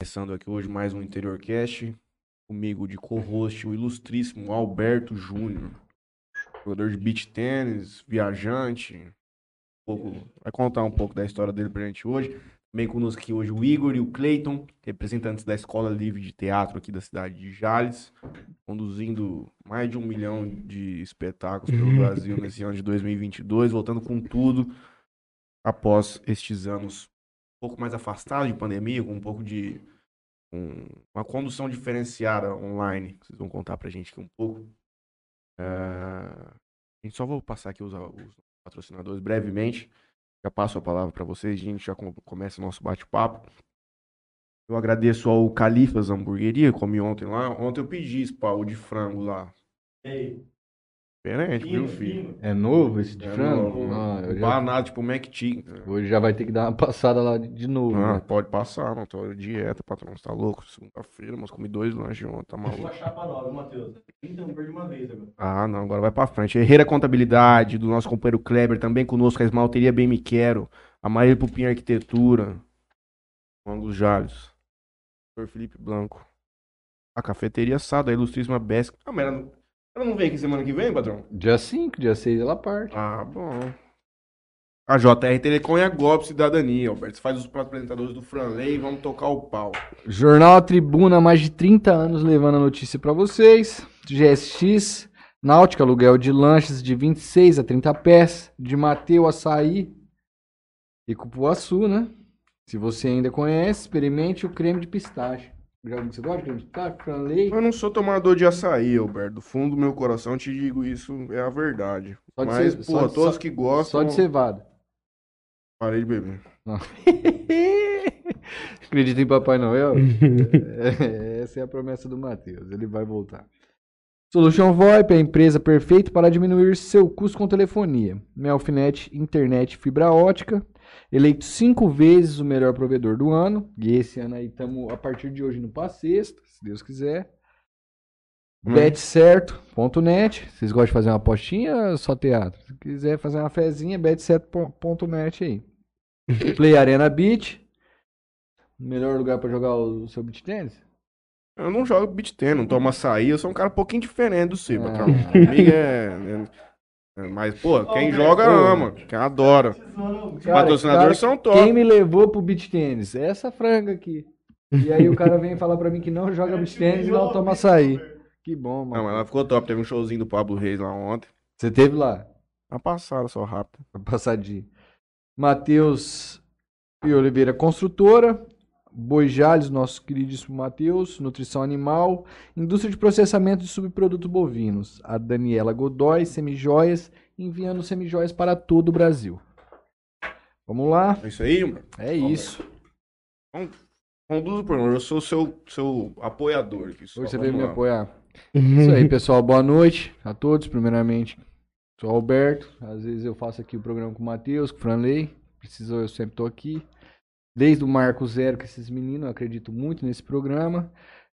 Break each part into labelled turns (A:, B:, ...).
A: Começando aqui hoje mais um Interior Cast. Comigo de co-host o ilustríssimo Alberto Júnior. Jogador de beach tênis, viajante. Um pouco, vai contar um pouco da história dele pra gente hoje. Também conosco aqui hoje o Igor e o Cleiton, representantes da Escola Livre de Teatro aqui da cidade de Jales, conduzindo mais de um milhão de espetáculos pelo Brasil nesse ano de 2022, voltando com tudo após estes anos pouco mais afastados de pandemia, com um pouco de um- uma condução diferenciada online, vocês vão contar pra gente aqui um pouco. É, a gente só vou passar aqui os, os patrocinadores brevemente. Já passo a palavra para vocês, a gente já com- começa o nosso bate-papo. Eu agradeço ao Califas Hamburgueria, comi ontem lá. Ontem eu pedi pau de frango lá. Diferente, viu, filho?
B: É novo esse de
A: É
B: frango?
A: novo.
B: Ah, eu já-
A: Banado, tipo Mac Chicken.
B: Hoje já vai ter que dar uma passada lá de de novo.
A: Ah,
B: né?
A: pode passar, não tô dieta, patrão, você tá louco? Segunda-feira, mas comi dois lanches ontem, tá maluco.
C: Uma chapa nova, Matheus. Então, perdi uma vez agora.
A: Ah, não, agora vai pra frente. Herreira Contabilidade, do nosso companheiro Kleber, também conosco, a Esmalteria Bem Me Quero, a Maria Pupim Arquitetura, Ângulos Jales. Felipe Blanco, a Cafeteria Sada, a Ilustríssima Besc. Ah, mas ela não, ela não vem aqui semana que vem, patrão?
B: Dia 5, dia 6 ela parte.
A: Ah, bom. A JR Telecom e a Golpe Cidadania, Alberto. Você faz os apresentadores do Franley e vamos tocar o pau.
B: Jornal A Tribuna, há mais de 30 anos levando a notícia pra vocês. GSX, Náutica, aluguel de lanches de 26 a 30 pés. De Mateu Açaí e Cupuaçu, né? Se você ainda conhece, experimente o creme de pistache. Você gosta creme de? Franley?
A: Eu não sou tomador de açaí, Alberto. Do fundo do meu coração te digo isso, é a verdade.
B: Só de
A: Mas,
B: ce- só de-
A: todos
B: só-
A: que gostam,
B: Só de cevada.
A: parei de beber.
B: Acredita em Papai Noel? É, Essa é a promessa do Matheus. Ele vai voltar. Solution VoIP é a empresa perfeita para diminuir seu custo com telefonia. Melfinet, internet fibra ótica. Eleito cinco vezes o melhor provedor do ano. E esse ano aí estamos, a partir de hoje, no para sexta, se Deus quiser.
A: Hum.
B: Betcerto.net. Vocês gostam de fazer uma apostinha ou só teatro? Se quiser fazer uma fezinha, betcerto.net aí. Play Arena Beach. Melhor lugar pra jogar o seu beach tênis?
A: Eu não jogo beat tênis, não tomo açaí, eu sou um cara um pouquinho diferente do seu,
B: Ah.
A: Comigo é- é- Mas, pô, quem joga ama, quem adora. Os patrocinadores
B: cara,
A: são top.
B: Quem me levou pro beach tênis? É essa franga aqui. E aí o cara vem falar pra mim que não joga beach tênis e não toma açaí. Que bom,
A: Não,
B: mano.
A: mas ela ficou top. Teve um showzinho do Pablo Reis lá ontem.
B: Você teve lá?
A: Uma passada só rápido.
B: Pra passadinha. Matheus e Oliveira Construtora. Boi Jales, nosso queridíssimo Matheus. Nutrição Animal. Indústria de processamento de subprodutos bovinos. A Daniela Godoy, Semijoias. Enviando semijoias para todo o Brasil. Vamos lá.
A: É isso aí, mano.
B: É isso.
A: Conduz o programa. Eu sou seu, seu apoiador aqui. só.
B: Hoje você
A: Vamos
B: veio me apoiar. Isso aí, pessoal. Boa noite a todos. Primeiramente, sou o Alberto. Às vezes eu faço aqui o programa com o Matheus, com o Franley. Precisou, eu sempre tô aqui. Desde o Marco Zero, com esses meninos, eu acredito muito nesse programa.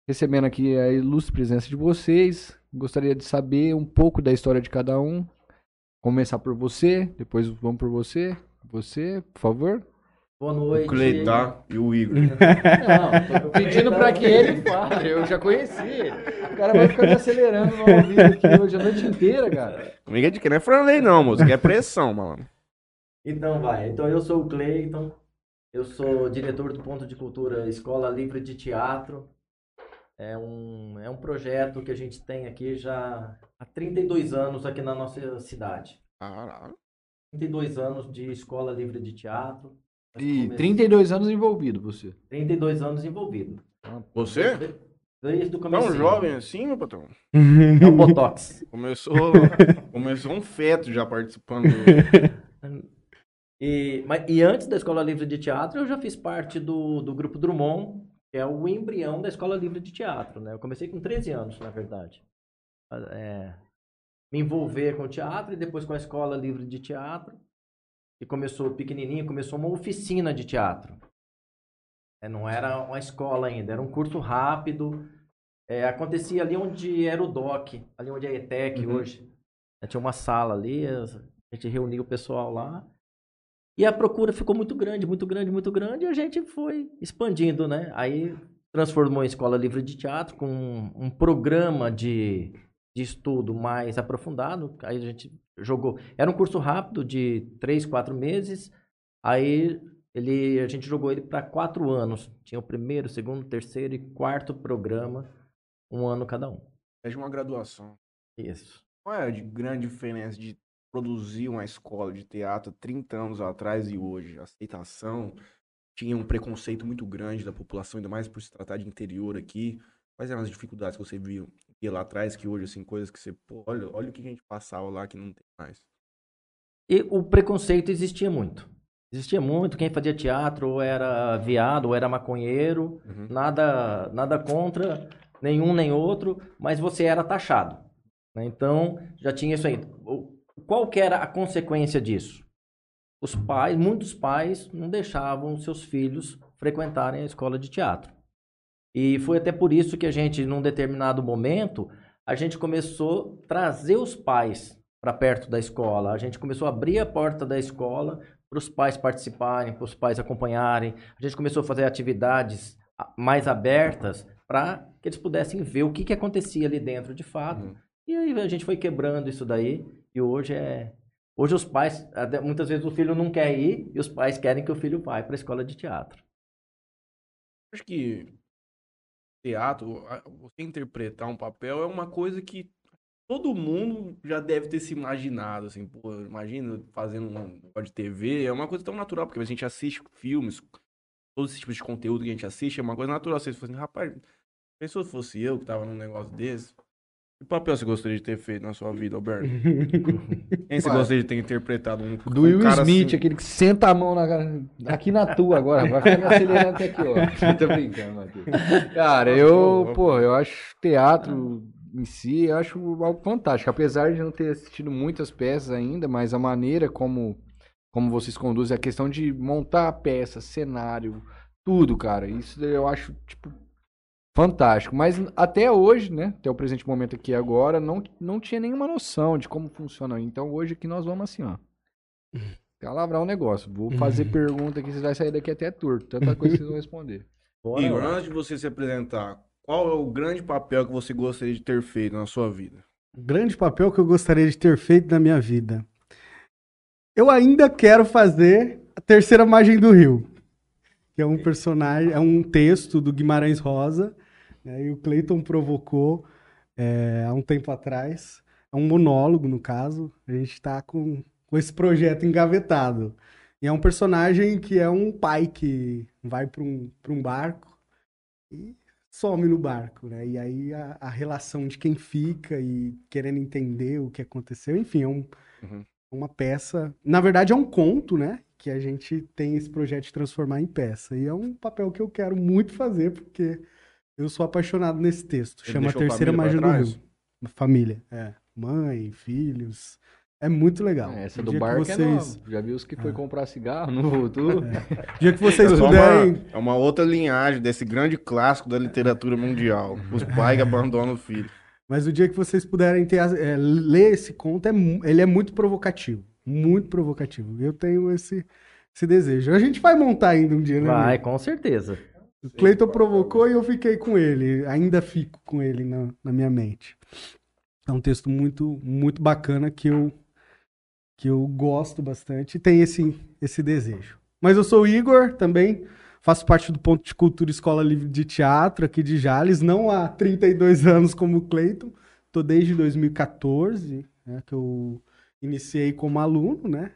B: Recebendo aqui a ilustre presença de vocês. Gostaria de saber um pouco da história de cada um. Começar por você, depois vamos por você. Você, por favor.
C: Boa
A: O
C: noite.
A: Cleitar e o Igor.
B: Não, tô pedindo pra que ele fale. Eu já conheci ele. O cara vai ficar me acelerando no ao vivo aqui hoje a noite inteira, cara.
A: Comigo é de que não é Franley, não, moço. Que é pressão, mano.
C: Então vai. Então eu sou o Cleiton. Eu sou diretor do Ponto de Cultura Escola Livre de Teatro. É um, é um projeto que a gente tem aqui já há 32 anos aqui na nossa cidade.
A: Caralho.
C: 32 anos de Escola Livre de Teatro.
B: E
C: come-
B: 32 anos envolvido, você.
C: 32 anos envolvido.
A: Você?
C: Desde o
A: Tão
C: começo.
A: jovem assim, meu patrão?
C: É o Botox.
A: Começou, começou um feto já participando. do-
C: E, mas, e antes da Escola Livre de Teatro, eu já fiz parte do, do Grupo Drummond, que é o embrião da Escola Livre de Teatro. Né? Eu comecei com 13 anos, na verdade. É, me envolver com o teatro e depois com a Escola Livre de Teatro. E começou pequenininho, começou uma oficina de teatro. É, não era uma escola ainda, era um curso rápido. É, acontecia ali onde era o DOC, ali onde é a ETEC
A: Uhum.
C: hoje. Tinha uma sala ali, a gente reunia o pessoal lá. E a procura ficou muito grande, muito grande, muito grande, e a gente foi expandindo, né? Aí transformou em Escola Livre de Teatro com um, um programa de, de estudo mais aprofundado. Aí a gente jogou. Era um curso rápido de três, quatro meses. Aí ele, a gente jogou ele para quatro anos. Tinha o primeiro, segundo, terceiro e quarto programa, um ano cada um.
A: É de uma graduação.
C: Isso.
A: Qual é a de grande diferença de produzir uma escola de teatro 30 anos atrás e hoje? A aceitação tinha um preconceito muito grande da população, ainda mais por se tratar de interior aqui. Quais eram as dificuldades que você viu via lá atrás que hoje, assim, coisas que você, pô, olha, olha o que a gente passava lá que não tem mais.
C: E o preconceito existia muito. Existia muito, quem fazia teatro ou era viado ou era maconheiro, uhum. nada, nada contra nenhum nem outro, mas você era taxado. Né? Então, já tinha isso aí. Qual que era a consequência disso? Os pais, muitos pais, não deixavam seus filhos frequentarem a escola de teatro. E foi até por isso que a gente, num determinado momento, a gente começou a trazer os pais para perto da escola. A gente começou a abrir a porta da escola para os pais participarem, para os pais acompanharem. A gente começou a fazer atividades mais abertas para que eles pudessem ver o que, que acontecia ali dentro de fato. Uhum. E aí a gente foi quebrando isso daí e hoje é hoje os pais muitas vezes o filho não quer ir e os pais querem que o filho vá para a escola de teatro.
A: Acho que teatro, você interpretar um papel é uma coisa que todo mundo já deve ter se imaginado, assim, pô, imagina fazendo um de TV, é uma coisa tão natural, porque a gente assiste filmes, todos esses tipos de conteúdo que a gente assiste, é uma coisa natural. Você fala assim, rapaz, pensou se fosse eu que tava num negócio desse, que papel você gostaria de ter feito na sua vida, Alberto? Quem você gostaria de ter interpretado um
B: Do um Will Smith, assim... aquele que senta a mão na, aqui na tua agora. Vai ficar me acelerando até aqui, ó. Tô brincando, Matheus. Cara, eu, pô, eu acho teatro em si, eu acho algo fantástico. Apesar de não ter assistido muitas peças ainda, mas a maneira como, como vocês conduzem, a questão de montar a peça, cenário, tudo, cara. Isso eu acho, tipo, fantástico. Mas até hoje, né, até o presente momento aqui agora, não, não tinha nenhuma noção de como funciona. Então hoje aqui nós vamos assim, ó. Calavrar um negócio. Vou fazer pergunta aqui, vocês vão sair daqui até torto. Tanta coisa que vocês vão responder.
A: Bora, Igor, antes de você se apresentar, qual é o grande papel que você gostaria de ter feito na sua vida?
D: O grande papel que eu gostaria de ter feito na minha vida. Eu ainda quero fazer a terceira margem do rio. Que é um personagem, é um texto do Guimarães Rosa né? E o Clayton provocou é, há um tempo atrás. É um monólogo, no caso. A gente está com, com esse projeto engavetado. E é um personagem que é um pai que vai para um, um barco e some no barco, né? E aí a, a, relação de quem fica e querendo entender o que aconteceu, enfim, é um, uhum. uma peça. Na verdade, é um conto, né? Que a gente tem esse projeto de transformar em peça. E é um papel que eu quero muito fazer, porque eu sou apaixonado nesse texto. Ele Chama a Terceira Margem do Rio. Família, é. Mãe, filhos. É muito legal.
B: É, essa do barco vocês... é nova. Já viu os que foi é. comprar cigarro, não voltou? É.
D: O dia que vocês puderem...
A: Uma, é uma outra linhagem desse grande clássico da literatura mundial. Os pais que abandonam o filho.
D: Mas o dia que vocês puderem ter, é, ler esse conto, é, ele é muito provocativo. Muito provocativo. Eu tenho esse, esse desejo. A gente vai montar ainda um dia, né?
C: Vai, com certeza.
D: O Cleiton provocou e eu fiquei com ele. Ainda fico com ele na, na minha mente. É um texto muito, muito bacana que eu, que eu gosto bastante e tem esse, esse desejo. Mas eu sou o Igor também, faço parte do Ponto de Cultura Escola Livre de Teatro aqui de Jales, não há 32 anos como o Cleiton, estou desde 2014, né, que eu iniciei como aluno, né,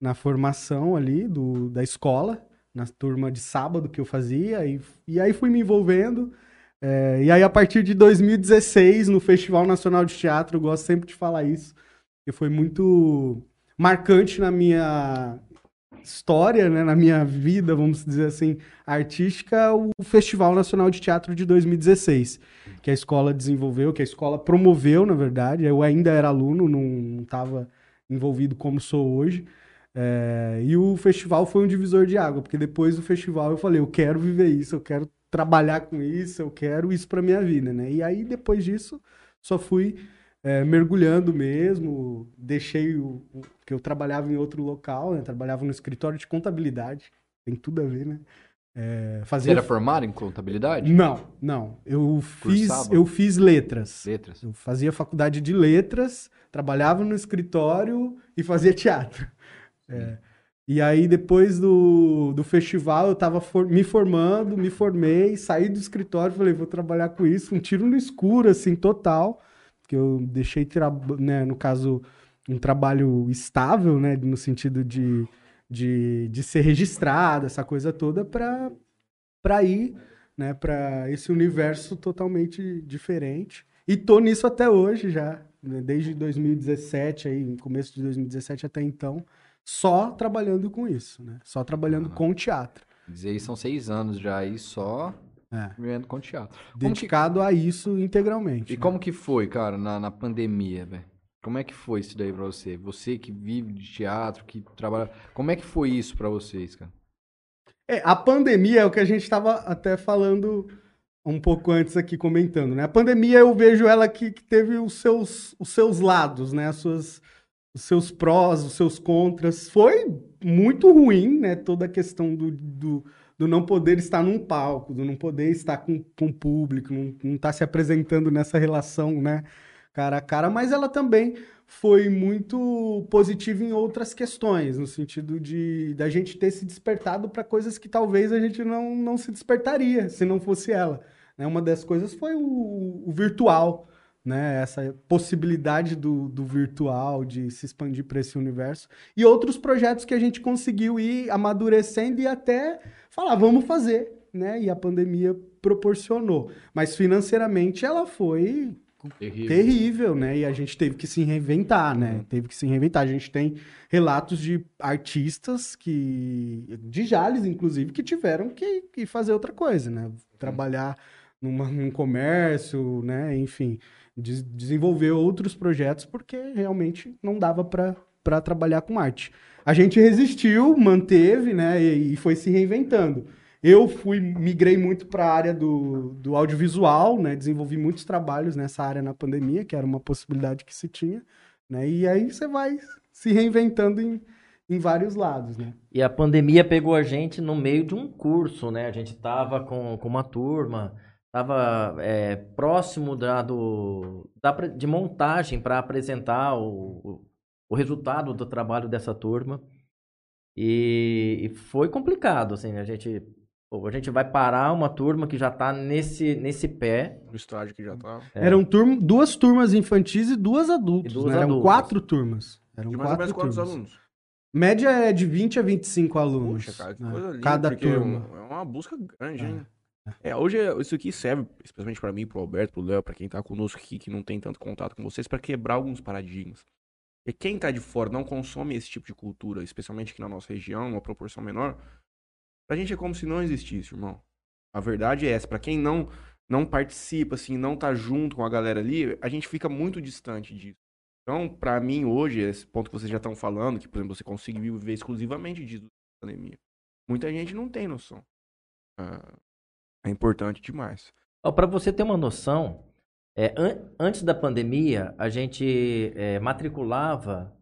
D: na formação ali do, da escola na turma de sábado que eu fazia, e, e aí fui me envolvendo. É, e aí, a partir de 2016, no Festival Nacional de Teatro, eu gosto sempre de falar isso, que foi muito marcante na minha história, né, na minha vida, vamos dizer assim, artística, o Festival Nacional de Teatro de 2016, que a escola desenvolveu, que a escola promoveu, na verdade. Eu ainda era aluno, não estava envolvido como sou hoje. É, e o festival foi um divisor de água, porque depois do festival eu falei, eu quero viver isso, eu quero trabalhar com isso, eu quero isso para minha vida, né? E aí depois disso só fui é, mergulhando mesmo. Deixei o, o. Porque eu trabalhava em outro local, né? Trabalhava no escritório de contabilidade. Tem tudo a ver, né? É,
B: Você
D: fazia...
B: era formado em contabilidade?
D: Não, não. Eu fiz,
B: Cursava?
D: eu fiz letras.
B: Letras.
D: Eu fazia faculdade de letras, trabalhava no escritório e fazia teatro. É. E aí, depois do, do festival, eu tava for- me formando, me formei, saí do escritório, falei, vou trabalhar com isso, um tiro no escuro, assim, total. Porque eu deixei, né, no caso, um trabalho estável, né, no sentido de, de, de ser registrado, essa coisa toda, para ir, né, para esse universo totalmente diferente. E tô nisso até hoje já, né, desde 2017 aí, começo de 2017 até então, só trabalhando com isso, né? Só trabalhando
B: Ah.
D: com teatro,
B: dizer, são seis anos já aí só
D: É.
B: vivendo com teatro. Como que-
D: dedicado a isso integralmente.
B: E
D: né?
B: como que foi, cara, na, na pandemia, velho? Como é que foi isso daí pra você? Você que vive de teatro, que trabalha. Como é que foi isso pra vocês, cara?
D: É, a pandemia é o que a gente estava até falando um pouco antes aqui comentando, né? A pandemia eu vejo ela que, que teve os seus, os seus lados, né? As suas, os seus prós, os seus contras. Foi muito ruim, né? Toda a questão do, do, do não poder estar num palco, do não poder estar com, com o público, não, estar se apresentando nessa relação, né? Cara a cara, mas ela também foi muito positiva em outras questões, no sentido de da gente ter se despertado para coisas que talvez a gente não, não se despertaria se não fosse ela. Né? Uma das coisas foi o, o virtual, né? Essa possibilidade do, do virtual de se expandir para esse universo e outros projetos que a gente conseguiu ir amadurecendo e até falar vamos fazer, né? E a pandemia proporcionou, mas financeiramente ela foi
B: Terrível.
D: terrível, né? E a gente teve que se reinventar, né? Teve que se reinventar. A gente tem relatos de artistas que, de Jales, inclusive, que tiveram que, que fazer outra coisa, né? Trabalhar numa, num comércio, né? Enfim, des- desenvolver outros projetos porque realmente não dava para trabalhar com arte. A gente resistiu, manteve, né? E, e foi se reinventando. Eu fui, migrei muito para a área do, do audiovisual, né? Desenvolvi muitos trabalhos nessa área na pandemia, que era uma possibilidade que se tinha, né? E aí você vai se reinventando em, em vários lados, né?
C: E a pandemia pegou a gente no meio de um curso, né? A gente tava com, com uma turma, tava é, próximo da, do, da, de montagem para apresentar o, o, o resultado do trabalho dessa turma. E, e foi complicado, assim, a gente, pô, a gente vai parar uma turma que já está nesse, nesse pé.
A: No estágio que já tá.
C: É.
D: Eram turma, duas turmas infantis e duas adultos,
C: E duas
D: né? Eram
C: adultas.
D: quatro turmas. Eram
A: De mais ou
D: quatro
A: menos quantos
D: turmas.
A: alunos?
D: Média é de 20 a 25 alunos.
A: Poxa, cara, que
D: né?
A: coisa linda.
D: Cada
A: é
D: turma.
A: É uma busca grande,
D: É.
A: hein? É, hoje é- isso aqui serve, especialmente pra mim, pro Alberto, pro Léo, pra quem tá conosco aqui, que não tem tanto contato com vocês, pra quebrar alguns paradigmas. E quem tá de fora não consome esse tipo de cultura, especialmente aqui na nossa região, uma proporção menor, pra gente é como se não existisse, irmão. A verdade é essa. Pra quem não não participa, assim, não tá junto com a galera ali, a gente fica muito distante disso. Então, pra mim, hoje, esse ponto que vocês já estão falando, que, por exemplo, você conseguiu viver exclusivamente disso da pandemia, muita gente não tem noção. Ah, é importante demais.
C: Para você ter uma noção, é, an- antes da pandemia, a gente é, matriculava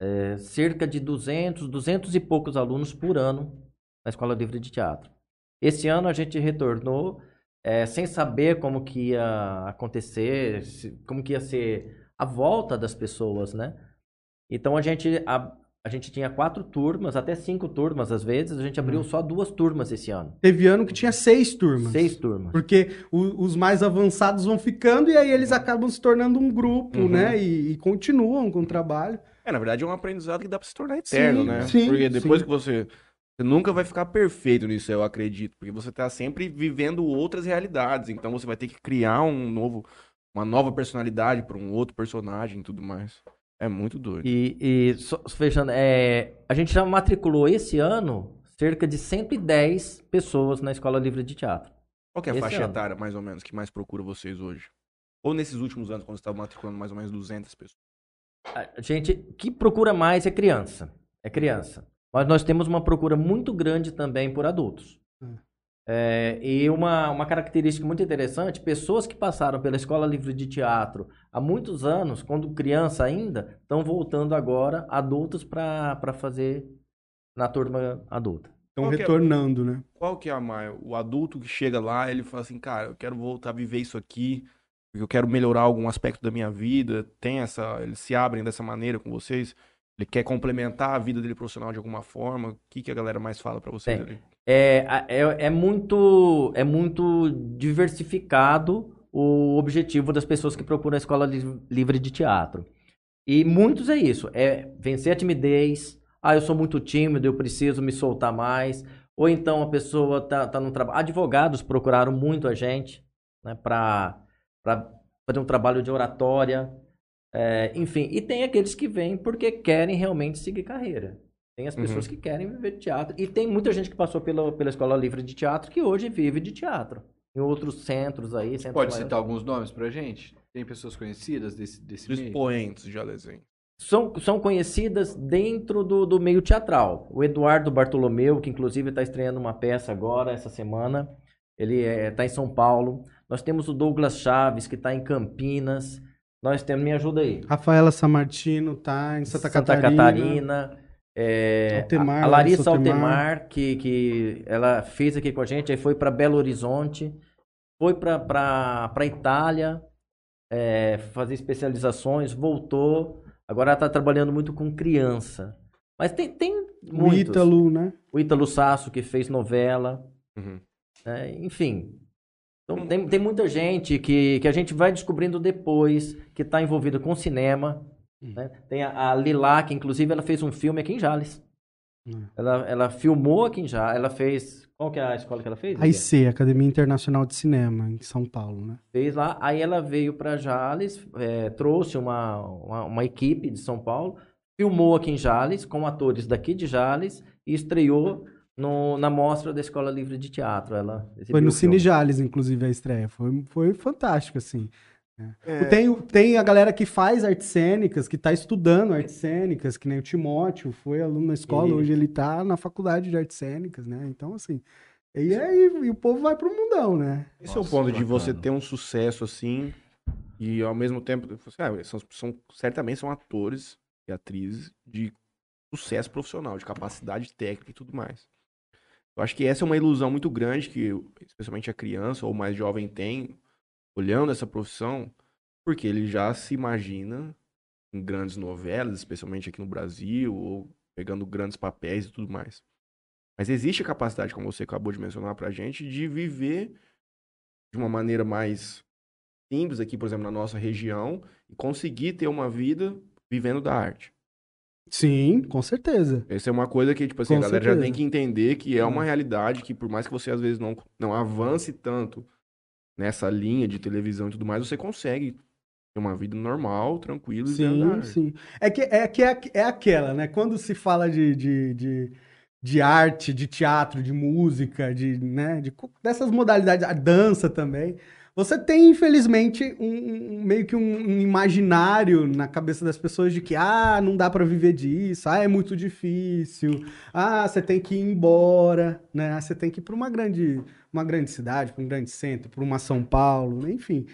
C: é, cerca de 200, 200 e poucos alunos por ano na Escola Livre de Teatro. Esse ano a gente retornou é, sem saber como que ia acontecer, como que ia ser a volta das pessoas, né? Então a gente, a gente tinha quatro turmas, até cinco turmas às vezes, a gente abriu só duas turmas esse ano.
D: Teve ano que tinha seis turmas.
C: Seis turmas.
D: Porque o- os mais avançados vão ficando e aí eles acabam se tornando um grupo,
A: Uhum.
D: né? E, e continuam com o trabalho.
A: É, na verdade, é um aprendizado que dá pra se tornar eterno,
D: Sim,
A: né?
D: sim,
A: Porque depois
D: sim.
A: que você. Você nunca vai ficar perfeito nisso, eu acredito. Porque você tá sempre vivendo outras realidades. Então você vai ter que criar um novo. Uma nova personalidade pra um outro personagem e tudo mais. É muito doido.
C: E, e só- fechando, é, a gente já matriculou esse ano cerca de 110 pessoas na Escola Livre de Teatro.
A: Qual que é a
C: esse
A: faixa
C: ano.
A: etária, mais ou menos, que mais procura vocês hoje? Ou nesses últimos anos, quando você estava matriculando mais ou menos 200 pessoas?
C: A gente que procura mais é criança. É criança. Mas nós temos uma procura muito grande também por adultos. É, e uma, uma característica muito interessante, pessoas que passaram pela Escola Livre de Teatro há muitos anos, quando criança ainda, estão voltando agora, adultos, para fazer na turma adulta.
D: Estão
A: é-
D: retornando, né?
A: Qual que é a Maia? O adulto que chega lá, ele fala assim, cara, eu quero voltar a viver isso aqui, porque eu quero melhorar algum aspecto da minha vida. Tem essa. Eles se abrem dessa maneira com vocês. Ele quer complementar a vida dele profissional de alguma forma. O que, que a galera mais fala pra vocês ali?
C: É, é, é muito, é muito diversificado o objetivo das pessoas que procuram a escola li- livre de teatro. E muitos é isso, é vencer a timidez, ah, eu sou muito tímido, eu preciso me soltar mais, ou então a pessoa tá, tá no trabalho. Advogados procuraram muito a gente, né, para fazer um trabalho de oratória, é, enfim, e tem aqueles que vêm porque querem realmente seguir carreira. Tem as
A: Uhum.
C: pessoas que querem viver de teatro. E tem muita gente que passou pela, pela Escola Livre de Teatro que hoje vive de teatro. Em outros centros aí. centros
B: Pode
C: maiores.
B: citar alguns nomes pra gente? Tem pessoas conhecidas desse, desse
A: expoentes de desenho.
C: São, são conhecidas dentro do, do meio teatral. O Eduardo Bartolomeu, que inclusive está estreando uma peça agora, essa semana. Ele está em São Paulo. Nós temos o Douglas Chaves, que está em Campinas. Nós temos, me ajuda aí.
D: Rafaela Samartino tá em Santa, Catarina.
C: Catarina. É,
D: Altemar,
C: a, Larissa
D: Altemar.
C: Altemar, que, que ela fez aqui com a gente, aí foi para Belo Horizonte, foi para Itália é, fazer especializações, voltou. Agora ela está trabalhando muito com criança. Mas tem, tem
D: O
C: muitos.
D: Ítalo, né?
C: O Ítalo Sasso, que fez novela.
A: Uhum.
C: né? Enfim. Então, tem, tem muita gente que, que a gente vai descobrindo depois que está envolvida com cinema. Né? Tem a, a Lila, que inclusive ela fez um filme aqui em Jales.
D: Hum.
C: Ela, ela filmou aqui em Jales. Ela fez. Qual que é a escola que ela fez?
D: A IC, Academia Internacional de Cinema, em São Paulo, né?
C: Fez lá. Aí ela veio para Jales, é, trouxe uma, uma, uma equipe de São Paulo, filmou aqui em Jales, com atores daqui de Jales, e estreou no, na mostra da Escola Livre de Teatro. Ela
D: Foi no. Cine Jales, inclusive, a estreia. Foi, foi fantástico, assim.
A: É,
D: Tem, tem a galera que faz artes cênicas, que tá estudando artes cênicas, que nem o Timóteo, foi aluno na escola,
C: Isso.
D: hoje ele tá na faculdade de artes cênicas, né? Então, assim. E aí e o povo vai pro mundão, né?
A: Esse é o
B: Nossa,
A: ponto de você ter um sucesso assim e ao mesmo tempo, ah, são, são- certamente são atores e atrizes de sucesso profissional, de capacidade técnica e tudo mais. Eu acho que essa é uma ilusão muito grande que especialmente a criança ou o mais jovem tem olhando essa profissão, porque ele já se imagina em grandes novelas, especialmente aqui no Brasil, ou pegando grandes papéis e tudo mais. Mas existe a capacidade, como você acabou de mencionar pra gente, de viver de uma maneira mais simples aqui, por exemplo, na nossa região, e conseguir ter uma vida vivendo da arte.
D: Sim, com certeza.
A: Essa é uma coisa que, tipo assim,
D: Com
A: a galera já
D: certeza.
A: tem que entender que é uma
D: Hum.
A: realidade que, por mais que você às vezes não, não avance tanto nessa linha de televisão e tudo mais, você consegue ter uma vida normal, tranquila e
D: Sim, sim. É que é, que é, é aquela, né? Quando se fala de, de, de, de arte, de teatro, de música, de, né? de, dessas modalidades, a dança também, você tem, infelizmente, um, um- meio que um, um imaginário na cabeça das pessoas de que, ah, não dá pra viver disso, ah, é muito difícil, ah, você tem que ir embora, né? Você tem que ir pra uma grande, uma grande cidade, pra um grande centro, pra uma São Paulo, enfim.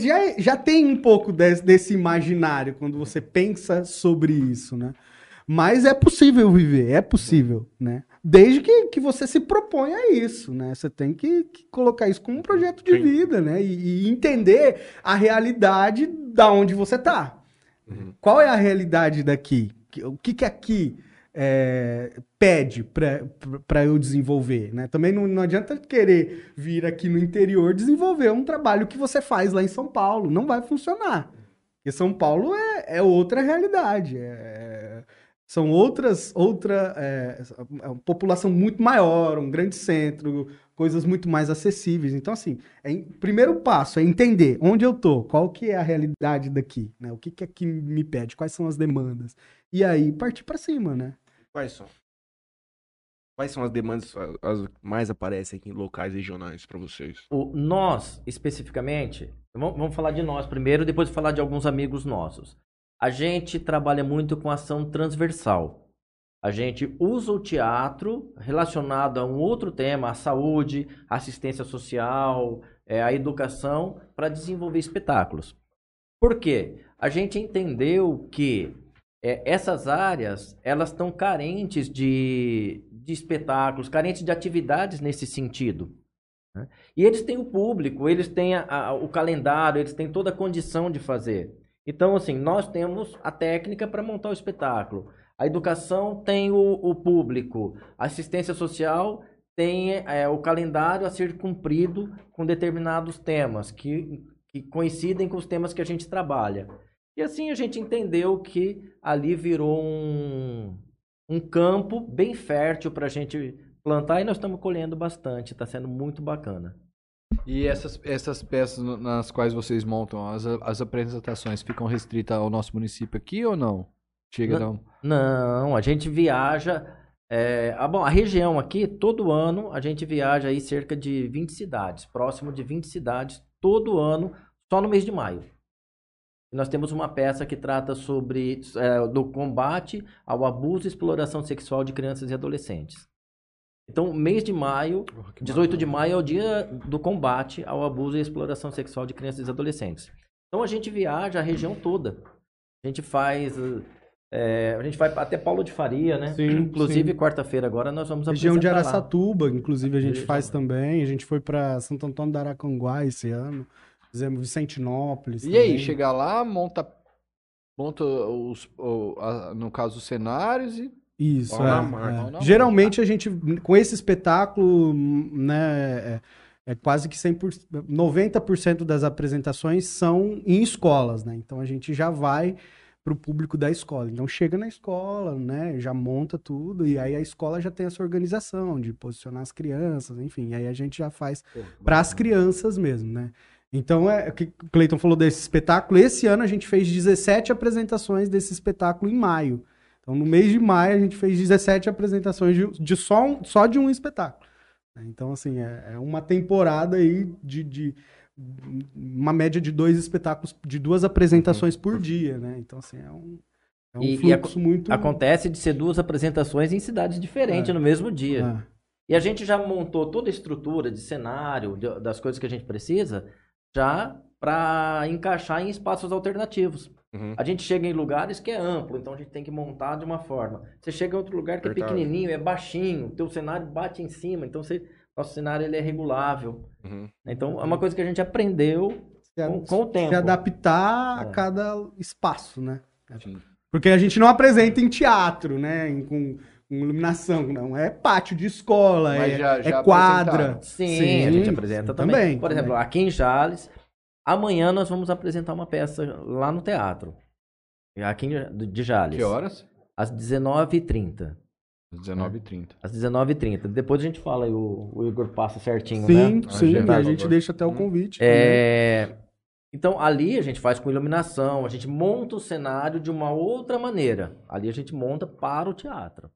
D: Já, já tem um pouco des- desse imaginário quando você pensa sobre isso, né? Mas é possível viver, é possível, né? Desde que, que você se propõe a isso, né? Você tem que, que colocar isso como um projeto de
A: Sim.
D: vida, né? E, e entender a realidade da onde você tá.
A: Uhum.
D: Qual é a realidade daqui? O que que aqui é, pede para eu desenvolver, né? Também não, não adianta querer vir aqui no interior desenvolver um trabalho que você faz lá em São Paulo. Não vai funcionar. Porque São Paulo é, é outra realidade. é- são outras, outra é, é uma população muito maior, um grande centro, coisas muito mais acessíveis. Então, assim, é, em- primeiro passo é entender onde eu tô, qual que é a realidade daqui, né? O que que aqui me pede, quais são as demandas. E aí partir para cima, né?
A: Quais são? Quais são as demandas as, mais aparecem aqui em locais regionais pra vocês?
C: O nós, especificamente, vamos, vamos falar de nós primeiro, depois falar de alguns amigos nossos. A gente trabalha muito com ação transversal. A gente usa o teatro relacionado a um outro tema, a saúde, assistência social, é, a educação, para desenvolver espetáculos. Por quê? A gente entendeu que é, essas áreas elas estão carentes de, de espetáculos, carentes de atividades nesse sentido. Né? E eles têm o público, eles têm a, a, o calendário, eles têm toda a condição de fazer. Então, assim, nós temos a técnica para montar o espetáculo. A educação tem o, o público. A assistência social tem é, o calendário a ser cumprido com determinados temas que, que coincidem com os temas que a gente trabalha. E assim a gente entendeu que ali virou um, um campo bem fértil para a gente plantar e nós estamos colhendo bastante. Está sendo muito bacana.
B: E essas, essas peças nas quais vocês montam, as, as apresentações ficam restritas ao nosso município aqui ou não? Chega
C: não, não, a gente viaja. É, a, bom, a região aqui, todo ano, a gente viaja aí cerca de 20 cidades, próximo de 20 cidades, todo ano, só no mês de maio. Nós temos uma peça que trata sobre é, do combate ao abuso e exploração sexual de crianças e adolescentes. Então, mês de maio, oh, 18 de maio é o dia do combate ao abuso e exploração sexual de crianças e adolescentes. Então, a gente viaja a região toda. A gente faz é, a gente vai até Paulo de Faria, né?
D: Sim,
C: inclusive, quarta-feira agora nós vamos
D: Região de Araçatuba, lá. inclusive, a gente faz também. A gente foi para Santo Antônio da Aracanguá esse ano. Fizemos Vicentinópolis.
B: E também. aí, chegar lá, monta, monta os, o, a, no caso, os cenários e
D: isso, é, é. Geralmente a gente, com esse espetáculo, né, é, é quase que 100%, 90% das apresentações são em escolas, né? Então a gente já vai para o público da escola. Então chega na escola, né, já monta tudo e aí a escola já tem essa organização de posicionar as crianças, enfim, aí a gente já faz para as crianças mesmo, né? Então é o que o Cleiton falou desse espetáculo. Esse ano a gente fez 17 apresentações desse espetáculo em maio. Então no mês de maio a gente fez 17 apresentações de, de só, um, só de um espetáculo. Então assim é, é uma temporada aí de, de uma média de dois espetáculos, de duas apresentações uhum. por dia, né? Então, assim, é um, é um
C: e, fluxo e muito... Acontece de ser duas apresentações em cidades diferentes é. no mesmo dia. É. E a gente já montou toda a estrutura de cenário, de, das coisas que a gente precisa, já para encaixar em espaços alternativos. Uhum. A gente chega em lugares que é amplo, então a gente tem que montar de uma forma. Você chega em outro lugar que é pequenininho, é baixinho, o teu cenário bate em cima, então você nosso cenário ele é regulável. Uhum. Então, é uma coisa que a gente aprendeu com, com, o tempo.
D: Se adaptar é. a cada espaço, né? Sim. Porque a gente não apresenta em teatro, né? Em, com, com iluminação, não. É pátio de escola, é, já, já é quadra.
C: Sim, Sim, a gente apresenta também. também Por exemplo, também. aqui em Jales, amanhã nós vamos apresentar uma peça lá no teatro. Aqui de Jales.
B: Que horas?
C: Às 19h30.
B: Às 19h30.
C: Às 19h30. Depois a gente fala e o, o Igor passa certinho,
D: sim,
C: né?
D: Sim, sim. A gente deixa até o uhum. convite.
C: É... Então, ali a gente faz com iluminação, a gente monta o cenário de uma outra maneira. Ali a gente monta para o teatro.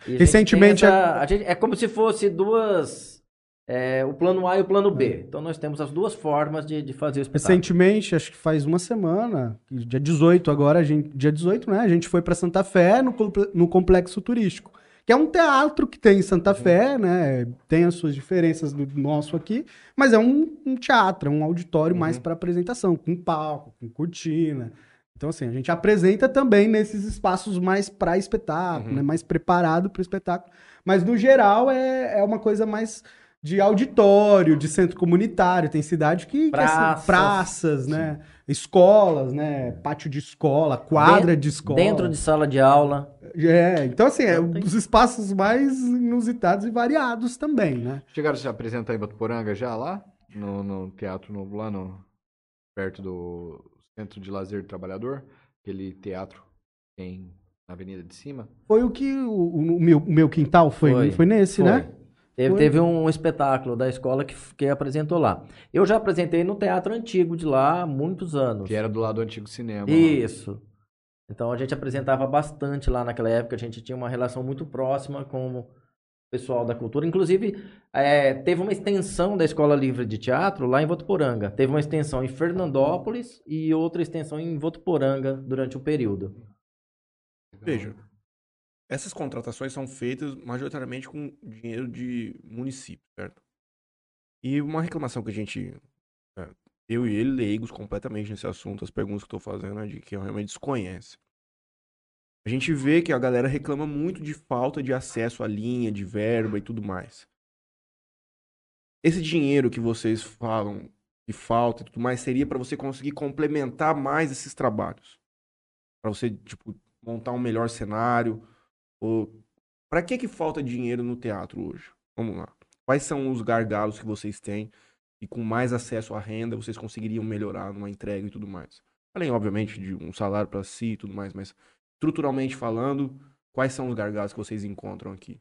D: Recentemente...
C: Essa... A gente... É como se fosse duas é, o plano A e o plano B. É. Então nós temos as duas formas de, de fazer o espetáculo.
D: Recentemente, acho que faz uma semana, dia 18 agora, a gente, dia 18, né? A gente foi para Santa Fé no, no complexo turístico. Que é um teatro que tem em Santa. Fé, né? Tem as suas diferenças do nosso aqui, mas é um, um teatro, é um auditório uhum. mais para apresentação, com palco, com cortina. Então, assim, a gente apresenta também nesses espaços mais para espetáculo, uhum. né? Mais preparado para o espetáculo. Mas, no geral, é, é uma coisa mais de auditório, de centro comunitário. Tem cidade que, praças, que assim, praças né? Escolas, né? Pátio de escola, quadra de escola.
C: Dentro de sala de aula.
D: É, então assim, é, os espaços mais inusitados e variados também, né?
B: Chegaram a se apresentar em Botuporanga já lá? No, no Teatro Novo, lá no, perto do Centro de Lazer do Trabalhador? Aquele teatro tem na Avenida de Cima?
D: Foi o que o, o meu, o meu quintal foi, foi, foi nesse, foi. né?
C: Teve, teve, um espetáculo da escola que, que apresentou lá. Eu já apresentei no teatro antigo de lá há muitos anos.
B: Que era do lado do antigo cinema.
C: Isso. Lá. Então a gente apresentava bastante lá naquela época, a gente tinha uma relação muito próxima com o pessoal da cultura. Inclusive, é, teve uma extensão da Escola Livre de Teatro lá em Votuporanga. Teve uma extensão em Fernandópolis e outra extensão em Votuporanga durante o período.
A: Veja, essas contratações são feitas majoritariamente com dinheiro de município, certo? E uma reclamação que a gente, é, eu e ele, leigos completamente nesse assunto, as perguntas que estou fazendo é de que realmente desconhece. A gente vê que a galera reclama muito de falta de acesso à linha, de verba e tudo mais. Esse dinheiro que vocês falam que falta e tudo mais seria para você conseguir complementar mais esses trabalhos. Para você, tipo, montar um melhor cenário. Para que que falta dinheiro no teatro hoje? Vamos lá. Quais são os gargalos que vocês têm e com mais acesso à renda vocês conseguiriam melhorar numa entrega e tudo mais? Além, obviamente, de um salário para si e tudo mais, mas estruturalmente falando, quais são os gargalos que vocês encontram aqui?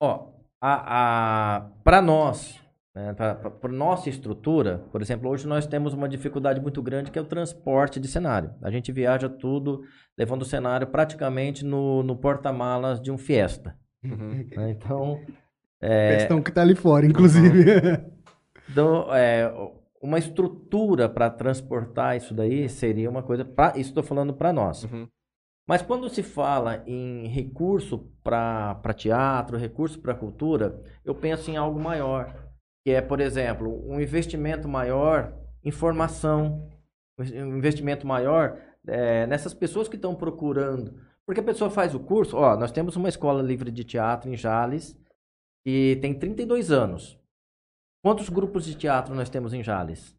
C: Ó, a, a, para nós, né, para nossa estrutura, por exemplo, hoje nós temos uma dificuldade muito grande que é o transporte de cenário. A gente viaja tudo levando o cenário praticamente no, no porta-malas de um Fiesta. Uhum. Né, então.
D: É... Questão que está ali fora, inclusive.
C: Então, é, uma estrutura para transportar isso daí seria uma coisa. Pra, isso estou falando para nós. Uhum. Mas quando se fala em recurso para teatro, recurso para cultura, eu penso em algo maior, que é, por exemplo, um investimento maior em formação, um investimento maior é, nessas pessoas que estão procurando. Porque a pessoa faz o curso, ó, nós temos uma escola livre de teatro em Jales, que tem 32 anos. Quantos grupos de teatro nós temos em Jales?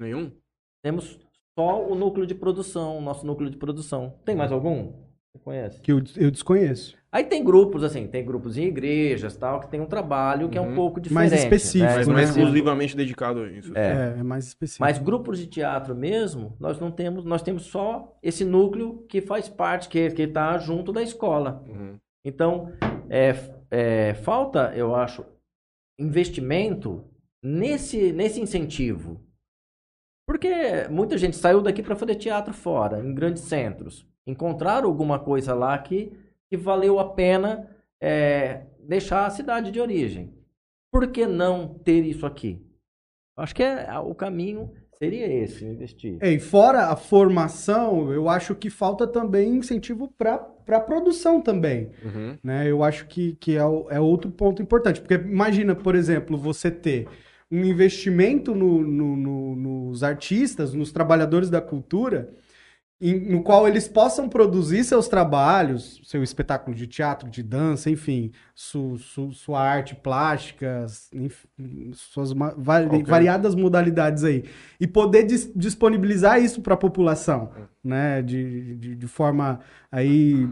A: Nenhum?
C: Temos só o núcleo de produção, o nosso núcleo de produção. Tem mais algum? Você conhece?
D: Que eu, eu desconheço.
C: Aí tem grupos, assim, tem grupos em igrejas tal, que tem um trabalho que uhum. é um uhum. pouco diferente.
D: Mais específico,
A: né? Mas não é exclusivamente dedicado a isso.
D: É. é, é mais específico.
C: Mas grupos de teatro mesmo, nós não temos, nós temos só esse núcleo que faz parte, que está junto da escola. Uhum. Então, é, é, falta, eu acho, investimento nesse, nesse incentivo. Porque muita gente saiu daqui para fazer teatro fora, em grandes centros. Encontraram alguma coisa lá que, que valeu a pena é, deixar a cidade de origem. Por que não ter isso aqui? Acho que é, o caminho seria esse, investir.
D: É, e fora a formação, eu acho que falta também incentivo para a produção também. Uhum. Né? Eu acho que, que é, é outro ponto importante. Porque imagina, por exemplo, você ter um investimento no, no, no, nos artistas, nos trabalhadores da cultura, no qual eles possam produzir seus trabalhos, seu espetáculo de teatro, de dança, enfim, su, su, sua arte plástica, enfim, suas vari, okay. variadas modalidades aí, e poder dis, disponibilizar isso para a população, né, de, de, de forma aí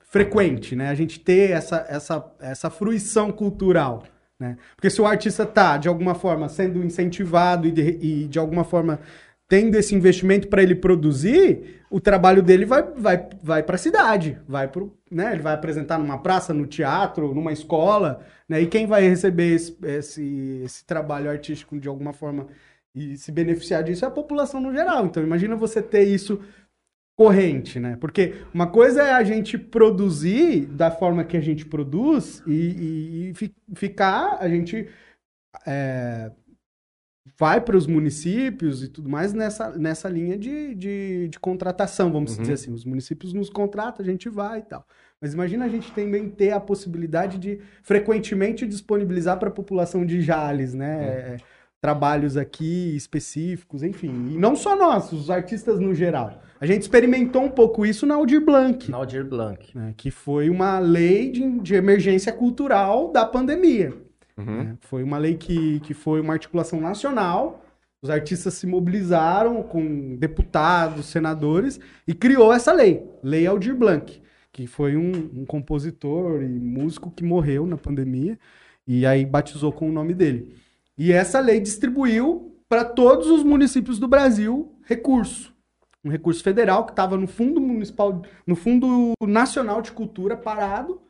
D: frequente, né, a gente ter essa, essa, essa fruição cultural. Né? Porque se o artista está, de alguma forma, sendo incentivado e de, e de alguma forma tendo esse investimento para ele produzir, o trabalho dele vai, vai, vai para a cidade, vai pro, né? ele vai apresentar numa praça, no teatro, numa escola, né? e quem vai receber esse, esse, esse trabalho artístico de alguma forma e se beneficiar disso é a população no geral. Então imagina você ter isso corrente, né? Porque uma coisa é a gente produzir da forma que a gente produz e, e, e ficar, a gente é, vai para os municípios e tudo mais nessa, nessa linha de, de, de contratação, vamos uhum. dizer assim. Os municípios nos contratam, a gente vai e tal. Mas imagina a gente também ter a possibilidade de frequentemente disponibilizar para a população de Jales, né? Uhum. Trabalhos aqui específicos, enfim. E não só nós, os artistas no geral. A gente experimentou um pouco isso na Aldir Blanc.
C: Na Aldir Blanc.
D: Né, que foi uma lei de, de emergência cultural da pandemia. Uhum. Né, foi uma lei que, que foi uma articulação nacional. Os artistas se mobilizaram com deputados, senadores e criou essa lei, Lei Aldir Blanc, que foi um, um compositor e músico que morreu na pandemia e aí batizou com o nome dele. E essa lei distribuiu para todos os municípios do Brasil recurso um recurso federal que estava no Fundo Municipal, no Fundo Nacional de Cultura parado,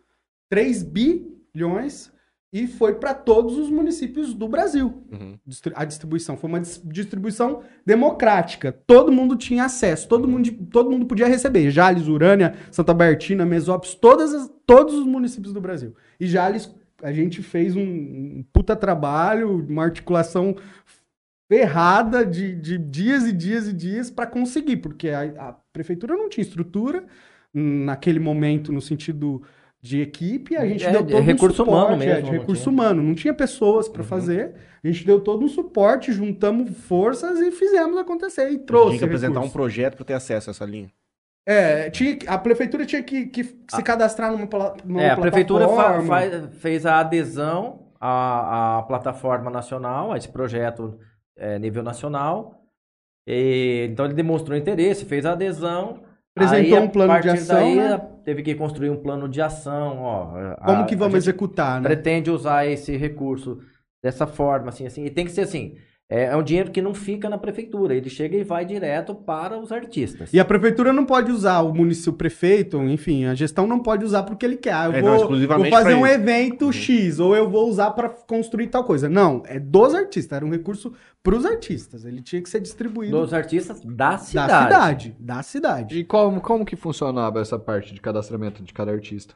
D: 3 bilhões, e foi para todos os municípios do Brasil. Uhum. A distribuição foi uma distribuição democrática. Todo mundo tinha acesso, todo, uhum. mundo, todo mundo podia receber. Jales, Urânia, Santa Bertina, Mesópolis, todas as, todos os municípios do Brasil. E Jales, a gente fez um, um puta trabalho, uma articulação ferrada de, de dias e dias e dias para conseguir, porque a, a, prefeitura não tinha estrutura, naquele momento no sentido de equipe, a gente
C: É,
D: deu
C: de
D: todo
C: recurso
D: um suporte,
C: humano
D: é,
C: mesmo,
D: de
C: não
D: recurso
C: tinha.
D: humano, não tinha pessoas para
A: Uhum.
D: fazer. A gente deu todo um suporte, juntamos forças e fizemos acontecer e trouxe
A: Tinha que apresentar um
D: recurso.
A: projeto para ter acesso a essa linha.
D: É, tinha, a prefeitura tinha que, que se cadastrar numa, numa
C: É, a prefeitura fa-
D: plataforma.
C: faz- fez a adesão à, à plataforma nacional, a esse projeto é, nível nacional. E, então ele demonstrou interesse, fez a adesão.
D: Apresentou
C: aí,
D: um plano de ação,
C: daí,
D: né?
C: Teve que construir um plano de ação. Ó,
D: Como
C: a-
D: que vamos executar, né?
C: pretende usar esse recurso dessa forma, assim, assim. E tem que ser assim. É, é um dinheiro que não fica na prefeitura, ele chega e vai direto para os artistas.
D: E a prefeitura não pode usar, o município, o prefeito, enfim, a gestão não pode usar porque ele quer. Ah, eu
A: É,
D: vou,
A: não, exclusivamente
D: vou fazer um
A: isso.
D: evento X, ou eu vou usar para construir tal coisa. Não, é dos artistas, era um recurso para os artistas. Ele tinha que ser distribuído
C: Dos artistas da
D: da
C: cidade.
D: cidade. Da cidade.
B: E como, como que funcionava essa parte de cadastramento de cada artista?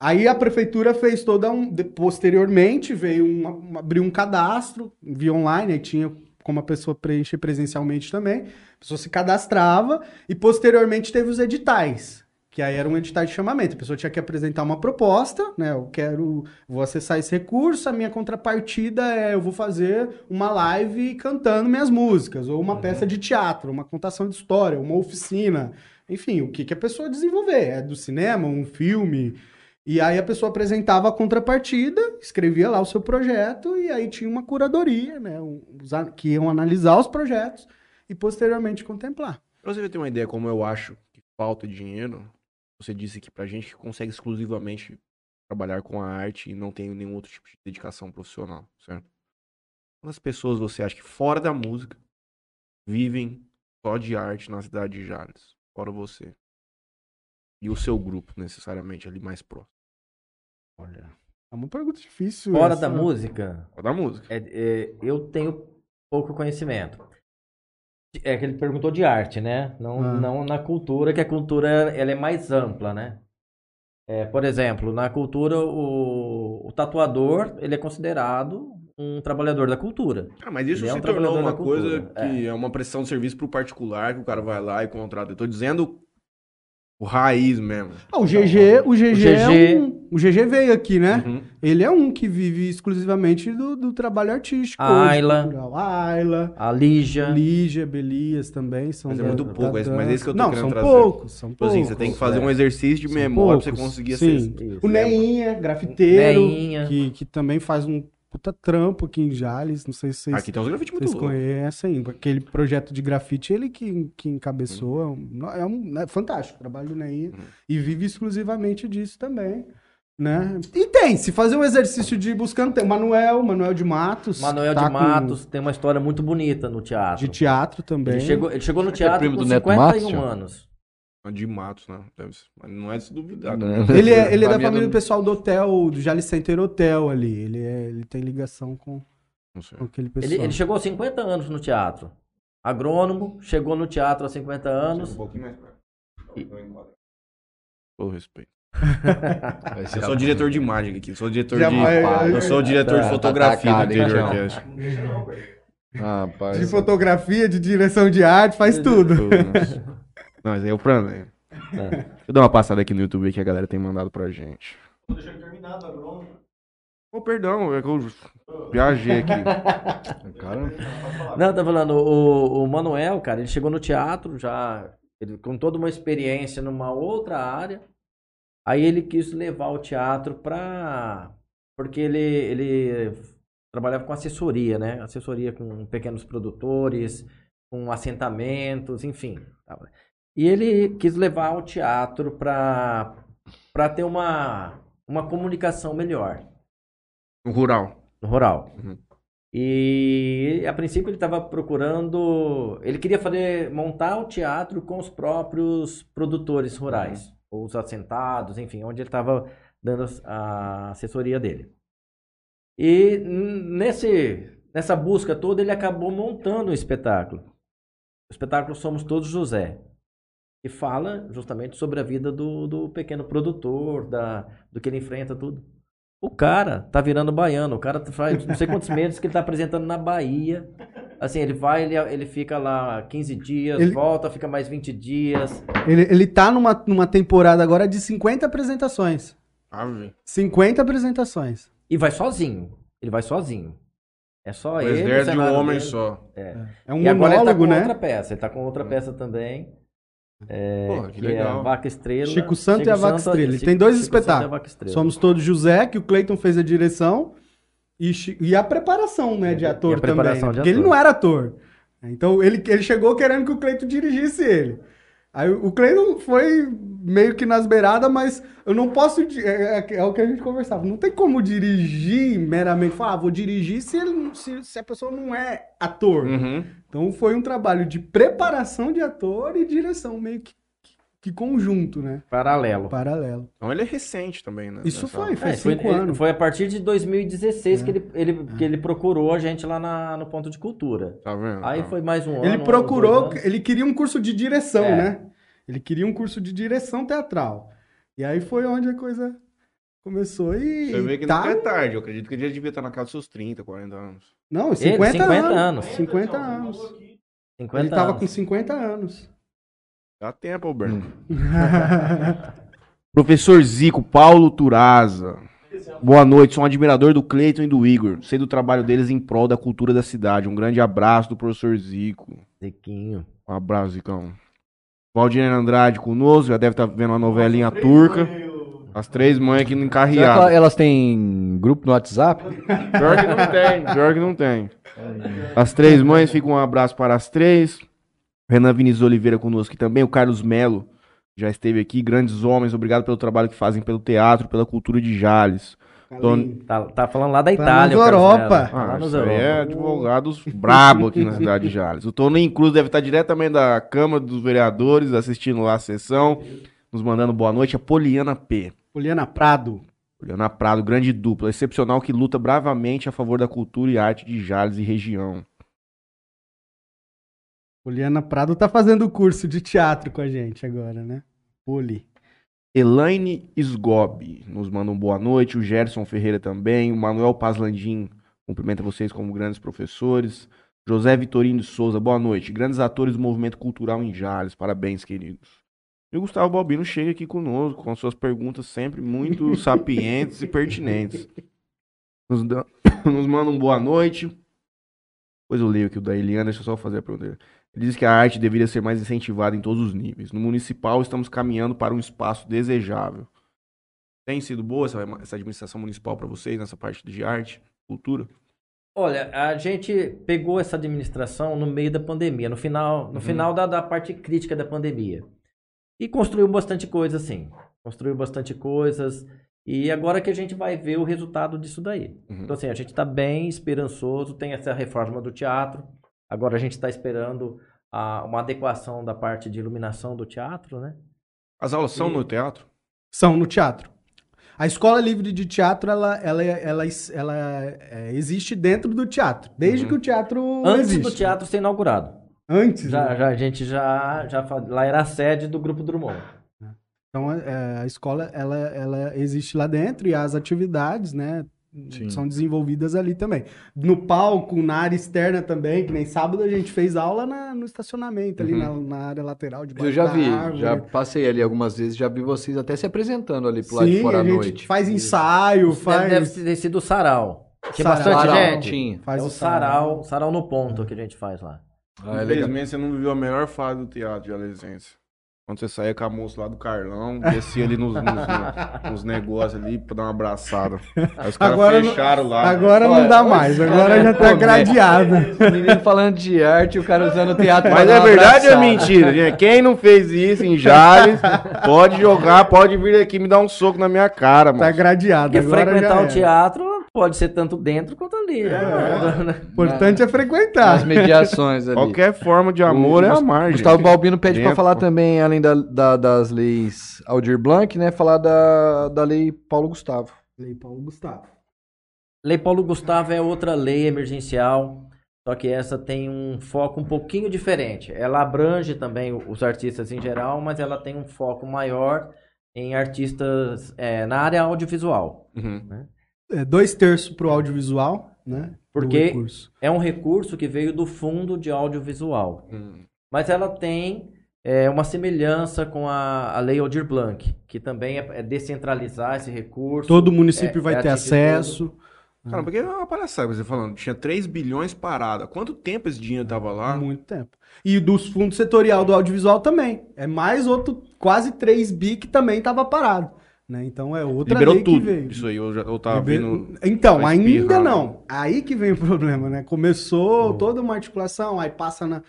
D: Aí a prefeitura fez toda um. Posteriormente veio um, abriu um cadastro via online, aí tinha como a pessoa preencher presencialmente também. A pessoa se cadastrava e posteriormente teve os editais. Que aí era um edital de chamamento. A pessoa tinha que apresentar uma proposta, né? Eu quero. Vou acessar esse recurso, a minha contrapartida é eu vou fazer uma live cantando minhas músicas, ou uma peça de teatro, uma contação de história, uma oficina. Enfim, o que, que a pessoa desenvolver. É do cinema, um filme. E aí a pessoa apresentava a contrapartida, escrevia lá o seu projeto, e aí tinha uma curadoria, né? Que iam analisar os projetos e posteriormente contemplar.
A: Pra você ter uma ideia como eu acho que falta dinheiro, você disse aqui pra gente que consegue exclusivamente trabalhar com a arte e não tem nenhum outro tipo de dedicação profissional, certo? Quantas pessoas você acha que fora da música vivem só de arte na cidade de Jales? Fora você. E o seu grupo, necessariamente, ali mais próximo.
D: Olha. É uma pergunta difícil.
C: Fora
D: essa.
C: da música,
A: Fora da música.
C: é- é, eu tenho pouco conhecimento. É que ele perguntou de arte, né? Não,
D: Ah.
C: não na cultura, que a cultura ela é mais ampla, né? É, por exemplo, na cultura, o, o tatuador ele é considerado um trabalhador da cultura.
A: Ah, mas isso
C: Ele é um
A: se tornou
C: trabalhador
A: uma
C: da
A: coisa
C: cultura,
A: que é. uma prestação de serviço pro particular, que o cara vai lá e contrata. Eu tô dizendo o raiz mesmo.
D: Ah, o GG, o GG, é
C: GG
D: um- o GG veio aqui, né?
A: Uhum.
D: Ele é um que vive exclusivamente do, do trabalho artístico.
C: A
D: hoje,
C: Ayla.
D: cultural. A Ayla.
C: A Lígia.
D: Lígia, Belias também são
A: Mas é
D: da-
A: muito
D: da
A: pouco, esse- mas é isso que eu tô
D: Não,
A: querendo
D: são
A: trazer.
D: poucos, são
A: Tipo
D: poucos.
A: assim, você tem que fazer
C: é.
A: um exercício de
D: São
A: memória pra você
D: poucos,
A: conseguir
D: sim. O Neinha, grafiteiro,
C: Neinha.
D: que, que também faz um puta trampo aqui em Jales, não sei se vocês,
A: Aqui tem uns grafites muito
D: vocês conhecem, aquele projeto de grafite, ele que, que encabeçou, é um- é, um, é fantástico trabalho do Neinha,
A: Uhum.
D: e vive exclusivamente disso também, né? E tem, se fazer um exercício de ir buscando, tem o Manuel, Manuel de Matos,
C: Manuel
D: tá
C: de Matos tem uma história muito bonita no
D: com-
C: teatro.
D: de teatro também.
C: Ele chegou, ele chegou no
B: é
C: teatro
B: primo
C: com
B: do Neto
C: 51
B: Matos, tio?
C: anos.
A: De Matos, né? Não é de se duvidar. Também.
D: Ele é, ele é da
B: Família
D: família
B: do-
D: do pessoal do hotel, do Jales Center Hotel ali. Ele, é, ele tem ligação com,
A: Não sei.
D: com aquele pessoal.
C: Ele, ele chegou aos 50 anos no teatro. Agrônomo, chegou no teatro aos 50 anos.
A: Um pouquinho mais perto. Todo respeito. Eu sou diretor de imagem aqui. Sou diretor
D: Já
A: de.
D: vai-
A: Eu sou diretor de
B: Tá-
A: fotografia
B: tá
A: do
B: atacado, hein,
A: Interior? Cast.
B: Ah.
D: De fotografia, de direção de arte, faz tudo.
A: Tudo, né? Não, mas aí é o Fran, né? Deixa eu dar uma passada aqui no YouTube que a galera tem mandado pra gente. Ô, perdão, é que eu viajei aqui.
B: Cara,
C: Não, tá falando, o, o Manuel, cara, ele chegou no teatro já ele, com toda uma experiência numa outra área. Aí ele quis levar o teatro pra. Porque ele, ele trabalhava com assessoria, né? Assessoria com pequenos produtores, com assentamentos, enfim. E ele quis levar o teatro pra ter uma, uma comunicação melhor
A: No rural.
C: no rural.
A: Uhum.
C: E a princípio ele estava procurando, ele queria fazer montar o teatro com os próprios produtores rurais, ou os assentados, enfim, onde ele estava dando a assessoria dele. E nesse nessa busca toda ele acabou montando um espetáculo. O espetáculo Somos Todos José, que fala justamente sobre a vida do, do pequeno produtor, da, do que ele enfrenta tudo. O cara tá virando baiano. O cara faz não sei quantos meses que ele tá apresentando na Bahia. Assim, ele vai, ele, ele fica lá 15 dias,
D: Ele-
C: volta, fica mais 20 dias.
D: Ele, ele tá numa, numa temporada agora de 50 apresentações.
A: Ave.
D: 50 apresentações.
C: E vai sozinho. Ele vai sozinho. É só
A: O
C: ele. o
A: exército de um homem
C: dele.
A: só.
D: É um
C: e agora ele tá
D: monólogo,
C: com
D: né?
C: outra peça. Ele tá com outra peça também. É,
A: Porra, que
C: que
A: legal.
C: é Vaca Estrela.
D: Chico Santo e a Vaca
C: Santo-
D: Estrela. Ele
C: Chico-
D: tem dois
C: Chico Santo e a
D: espetáculos.
C: Vaca Estrela.
D: Somos todos José, que o Cleiton fez a direção. E, e a preparação, né, de
C: E a
D: ator também. né?
C: de
D: Porque ele
C: ator.
D: não era ator. Então ele, ele chegou querendo que o Cleiton dirigisse ele. Aí o Cleiton foi meio que nas beiradas, mas eu não posso. É, é- é o que a gente conversava. Não tem como dirigir meramente. Falar, ah, vou dirigir se, ele, não- se, se a pessoa não é ator.
A: Uhum.
D: Então foi um trabalho de preparação de ator e direção, meio que, que, que conjunto, né?
C: Paralelo.
D: Paralelo.
A: Então ele é recente também, né?
D: Isso
A: nessa-
D: foi,
C: É,
D: faz
C: foi,
D: cinco
C: ele-
D: anos.
C: foi a partir de 2016
D: É.
C: que, ele, ele, que ele procurou a gente lá na- no ponto de cultura.
A: Tá vendo?
C: Aí
A: Tá.
C: foi mais um ano.
D: Ele
C: um
D: procurou, ele queria um curso de direção,
C: É.
D: né? Ele queria um curso de direção teatral. E aí foi onde a coisa começou e
A: Você vê que
D: tá...
A: não é tarde. Eu acredito que ele já devia estar na casa dos seus 30, 40 anos.
D: Não, 50,
C: 50
D: anos.
C: anos.
D: 50 anos.
C: 50
D: Ele tava
C: anos.
D: com 50 anos.
A: Dá tempo, Alberto. Professor Zico, Paulo Turaza. Boa noite, sou um admirador do Cleiton e do Igor. Sei do trabalho deles em prol da cultura da cidade. Um grande abraço do professor Zico.
C: Ziquinho.
A: Um abraço, Zicão. Valdirene Andrade conosco, já deve estar vendo uma novelinha turca. As três mães aqui no encarreado.
B: elas têm grupo no WhatsApp?
A: Pior que não tem, pior que não tem. As três mães, fica um abraço para as três. Renan Vinícius Oliveira conosco aqui também. O Carlos Melo já esteve aqui. Grandes homens, obrigado pelo trabalho que fazem pelo teatro, pela cultura de Jales. Tony-
C: Tá, tá falando lá da
D: Tá
C: Itália.
D: nas
C: o Carlos
D: Europa.
C: Tá lá
A: Ah,
C: nos
A: aí
C: Europa.
A: é advogados brabo aqui na cidade de Jales. O Tony Incluso deve estar diretamente da Câmara dos Vereadores, assistindo lá a sessão, nos mandando boa noite. A Poliana P.
D: Poliana Prado.
A: Poliana Prado, grande dupla, excepcional que luta bravamente a favor da cultura e arte de Jales e região.
D: Poliana Prado tá fazendo curso de teatro com a gente agora, né? Poli.
A: Elaine Sgobi nos manda um boa noite. O Gerson Ferreira também. O Manuel Pazlandim cumprimenta vocês como grandes professores. José Vitorino de Souza, boa noite. Grandes atores do movimento cultural em Jales. Parabéns, queridos. E o Gustavo Balbino chega aqui conosco com suas perguntas sempre muito sapientes e pertinentes. Nos, dá- nos manda um boa noite. Depois eu leio aqui o da Eliana, deixa eu só fazer a pergunta dele. Ele diz que a arte deveria ser mais incentivada em todos os níveis. No municipal, estamos caminhando para um espaço desejável. Tem sido boa essa, essa administração municipal para vocês nessa parte de arte, cultura?
C: Olha, a gente pegou essa administração no meio da pandemia, no final, no
A: Uhum.
C: final da, da parte crítica da pandemia. E construiu bastante coisa, assim. Construiu bastante coisas. E agora que a gente vai ver o resultado disso daí.
A: Uhum.
C: Então, assim, a gente está bem esperançoso. Tem essa reforma do teatro. Agora a gente está esperando a- uma adequação da parte de iluminação do teatro, né?
A: As aulas são
C: E-
A: no teatro?
D: São no teatro. A Escola Livre de Teatro, ela, ela, ela, ela é, existe dentro do teatro. Desde
A: Uhum.
D: que o teatro
C: Antes
D: existe.
C: do teatro ser inaugurado.
D: Antes.
C: Já,
D: né?
C: já, a gente já, já. Lá era a sede do Grupo Drummond.
D: Então, é, a escola, ela, ela existe lá dentro e as atividades, né,
B: Sim.
D: são desenvolvidas ali também. No palco, na área externa também, que nem sábado a gente fez aula na- no estacionamento, ali
A: Uhum.
D: na, na área lateral de
B: Eu já vi,
D: árvore.
B: já passei ali algumas vezes, já vi vocês até se apresentando ali pro lado de
D: Sim,
B: fora
D: a
B: à
D: gente
B: noite.
D: faz ensaio, faz...
C: Deve, ter sido o sarau. Tinha
D: Sarau.
C: bastante
B: Sarau,
C: gente.
D: faz
C: é o sarau, sarau no ponto que a gente faz lá.
B: Ah, é legal.
A: Infelizmente você não viveu a melhor fase do teatro de Alesência. Quando você saía com a moça lá do Carlão, descia ali nos, nos, nos- negócios ali pra dar uma abraçada. Aí os caras
D: Agora não-
A: fecharam lá.
D: Agora não
B: Olha,
D: dá mais, agora já tá
B: Pô,
D: gradeado.
B: Menino falando de arte e o cara usando o teatro
A: Mas é verdade ou é mentira? gente? Quem não fez isso em Jales, pode jogar, pode vir aqui me dar um soco na minha cara,
D: Tá
A: mano.
D: gradeado.
C: Porque
D: agora
C: frequentar
D: já
C: o teatro pode ser tanto dentro quanto ali. né?
D: O importante é frequentar.
B: As mediações ali.
A: Qualquer forma de amor é a
B: Gus-
A: margem.
B: Gustavo Balbino pede pra
A: Dentro.
B: falar também, além da- da- das leis Aldir Blanc, né? Falar da, da lei Paulo Gustavo.
D: Lei Paulo Gustavo.
C: Lei Paulo Gustavo é outra lei emergencial, só que essa tem um foco um pouquinho diferente. Ela abrange também os artistas em geral, mas ela tem um foco maior em artistas é, na área audiovisual.
A: Uhum.
D: É, dois terços pro audiovisual, né?
C: Porque é um recurso que veio do Fundo de Audiovisual.
A: Hum.
C: Mas ela tem é, uma semelhança com a, a Lei Aldir Blanc, que também é, é descentralizar esse recurso.
D: Todo município
C: é-
D: vai
C: é
D: ter acesso.
A: Cara, porque é uma palhaçada, você falando, tinha 3 bilhões parado. Há quanto tempo esse dinheiro tava lá?
D: Muito tempo. E dos fundos setorial do audiovisual também. É mais outro, quase 3 bi que também estava parado. Né? Então é outra
A: Liberou
D: lei
A: tudo.
D: que veio.
A: Isso aí, eu já eu tava
D: Liber-
A: vendo.
D: Então, ainda
A: espirrar,
D: não. Aí que vem o problema, né? Começou toda uma articulação, aí passa na.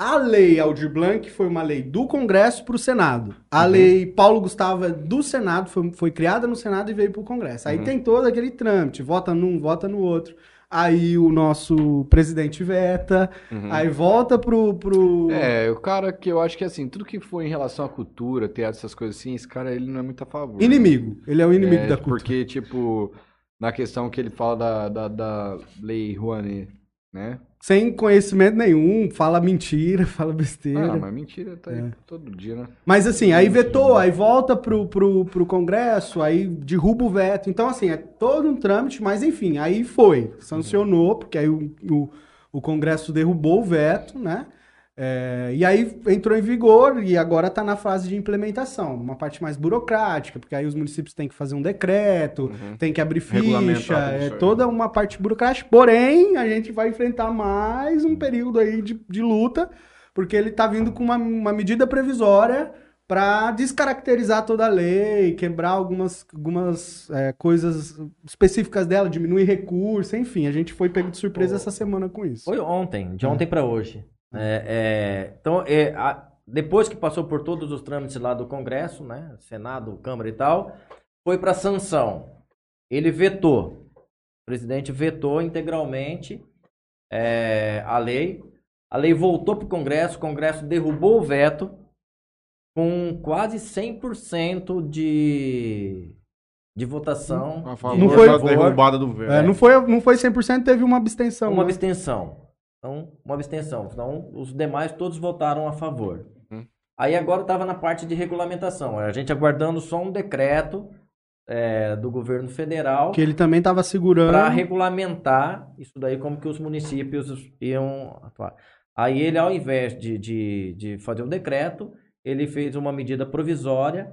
D: A lei Aldir Blanc foi uma lei do Congresso para o Senado. A
A: Uhum.
D: lei Paulo Gustavo é do Senado, foi, foi criada no Senado e veio para o Congresso. Aí
A: Uhum.
D: tem todo aquele trâmite, vota num, vota no outro. Aí o nosso presidente veta,
A: Uhum.
D: aí volta pro. pro...
B: É, o cara que eu acho que assim, tudo que for em relação à cultura, teatro, essas coisas assim, esse cara ele não é muito a favor.
D: Inimigo. Ele é o inimigo
B: É,
D: da cultura.
B: Porque, tipo, na questão que ele fala da, da, da lei Rouanet, né?
D: Sem conhecimento nenhum, fala mentira, fala besteira.
B: Ah, mas mentira tá aí
D: É.
B: todo dia, né?
D: Mas assim, aí vetou, aí volta pro, pro, pro Congresso, aí derruba o veto. Então, assim, é todo um trâmite, mas enfim, aí foi. Sancionou, porque aí o, o, o Congresso derrubou o veto, né? É, e aí entrou em vigor e agora está na fase de implementação. Uma parte mais burocrática, porque aí os municípios têm que fazer um decreto,
A: Uhum.
D: tem que abrir ficha,
A: tudo
D: é toda uma parte burocrática. Porém, a gente vai enfrentar mais um período aí de, de luta, porque ele está vindo com uma, uma medida previsória para descaracterizar toda a lei, quebrar algumas, algumas é, coisas específicas dela, diminuir recurso, enfim. A gente foi pego de surpresa essa semana com isso.
C: Foi ontem, de ontem para hoje. É, é, então, é, a- depois que passou por todos os trâmites lá do Congresso, né, Senado, Câmara e tal, foi para sanção. Ele vetou. O presidente vetou integralmente é, a lei. A lei voltou para o Congresso, o Congresso derrubou o veto com quase 100% de, de votação.
A: A favor
D: Não foi-
A: da derrubada do velho.
D: É, não, foi, não foi 100%, teve uma abstenção.
C: Uma
D: né?
C: abstenção. Então, uma abstenção. Então, os demais todos votaram a favor.
A: Uhum.
C: Aí agora estava na parte de regulamentação. A gente aguardando só um decreto é, do governo federal
D: Que ele também estava segurando.
C: para regulamentar isso daí, como que os municípios iam atuar. Aí ele, ao invés de, de, de fazer um decreto, ele fez uma medida provisória,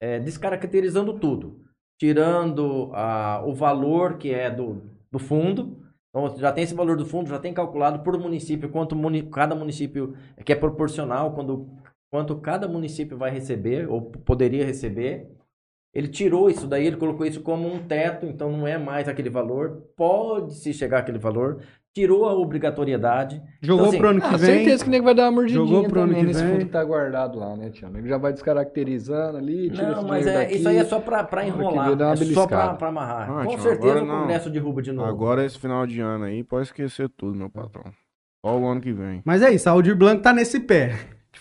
C: é, descaracterizando tudo, tirando ah, o valor que é do, do fundo. Então, já tem esse valor do fundo, já tem calculado por município quanto muni- cada município, que é proporcional quando, quanto cada município vai receber, ou poderia receber. Ele tirou isso daí, ele colocou isso como um teto, então não é mais aquele valor. Pode-se chegar àquele valor. Tirou a obrigatoriedade.
D: Jogou
C: Então, assim,
D: pro ano que
B: Ah,
D: vem.
B: certeza que o nego vai dar uma mordidinha
D: Jogou pro ano que
B: nesse
D: vem.
B: fundo que tá guardado lá, né, Tiago? O nego já vai descaracterizando ali, tira
C: Não, mas é,
B: daqui.
C: isso aí é só pra, pra enrolar. É só pra, pra amarrar.
A: Ah,
C: Com
A: tio,
C: certeza o
A: não.
C: Congresso derruba de novo.
A: Agora esse final de ano aí, pode esquecer tudo, meu patrão. Só o ano que vem.
D: Mas é isso, a Aldir Blanc tá nesse pé.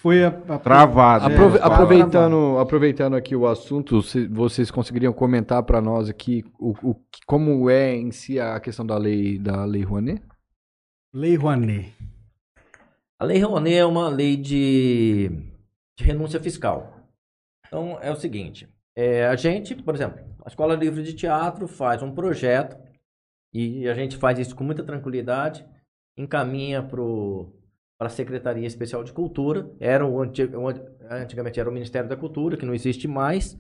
D: Foi a, a-
A: Travado.
B: Aprove-
A: né?
B: aproveitando, aproveitando aqui o assunto, se vocês conseguiriam comentar para nós aqui o, o- como é em si a questão da lei da lei Rouanet?
D: Lei Rouanet.
C: A Lei Rouanet é uma lei de, de renúncia fiscal. Então, é o seguinte. é, a gente, por exemplo, a Escola Livre de Teatro faz um projeto e a gente faz isso com muita tranquilidade, encaminha para a Secretaria Especial de Cultura, era o, anti- o an- antigamente era o Ministério da Cultura, que não existe mais,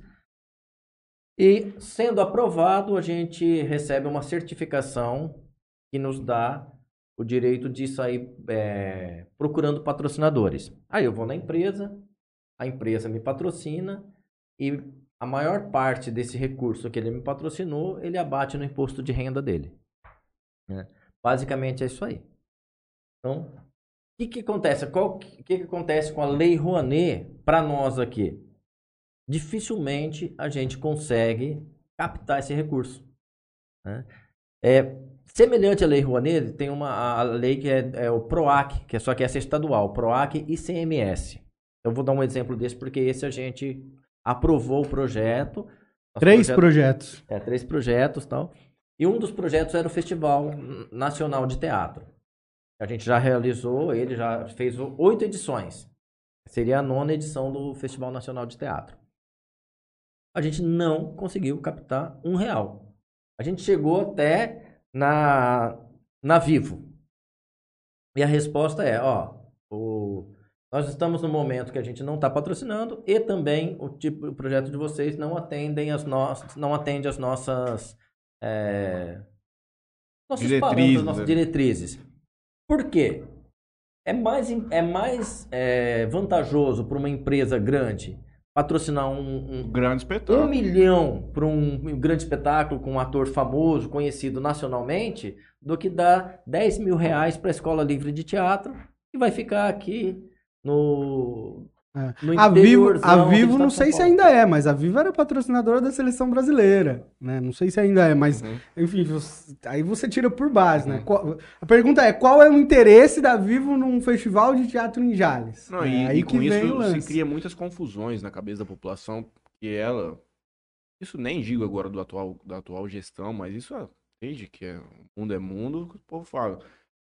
C: e sendo aprovado, a gente recebe uma certificação que nos dá o direito de sair é, procurando patrocinadores. Aí eu vou na empresa, a empresa me patrocina e a maior parte desse recurso que ele me patrocinou, ele abate no imposto de renda dele. né? Basicamente é isso aí. Então, o que, que acontece? O que, que acontece com a Lei Rouanet para nós aqui? Dificilmente a gente consegue captar esse recurso. né? É, semelhante à Lei Rouanet, tem uma a lei que é, é o PROAC, que é só que essa é estadual, PROAC e CMS. Eu vou dar um exemplo desse porque esse a gente aprovou o projeto.
D: Três
C: projeto-
D: projetos.
C: é, três projetos tal. E um dos projetos era o Festival Nacional de Teatro. A gente já realizou, ele já fez oito edições. Seria a nona edição do Festival Nacional de Teatro. A gente não conseguiu captar um real. A gente chegou até na, na Vivo? E a resposta é, ó, o, nós estamos no momento que a gente não está patrocinando e também o tipo, o projeto de vocês não atendem as nossas, não atende as nossas, é, nossos
A: Diretrizes,
C: parâmetros, nossas
A: né?
C: diretrizes. Por quê? É mais, é mais é, vantajoso para uma empresa grande patrocinar um, um,
A: Um grande
C: um
A: espetáculo.
C: milhão para um grande espetáculo com um ator famoso, conhecido nacionalmente, do que dar 10 mil reais para a Escola Livre de Teatro e vai ficar aqui no,
D: É. A Vivo, a Vivo não
C: São
D: sei se ainda é, mas a Vivo era patrocinadora da seleção brasileira, né? Não sei se ainda é, mas
A: Uhum.
D: enfim, você- aí você tira por base, né? Qual- a pergunta é, qual é o interesse da Vivo num festival de teatro em Jales?
A: Não,
D: É
A: e,
D: aí
A: e com isso se cria muitas confusões na cabeça da população, que ela. Isso nem digo agora do atual, da atual gestão, mas isso é- desde que é, o mundo é mundo, o povo fala.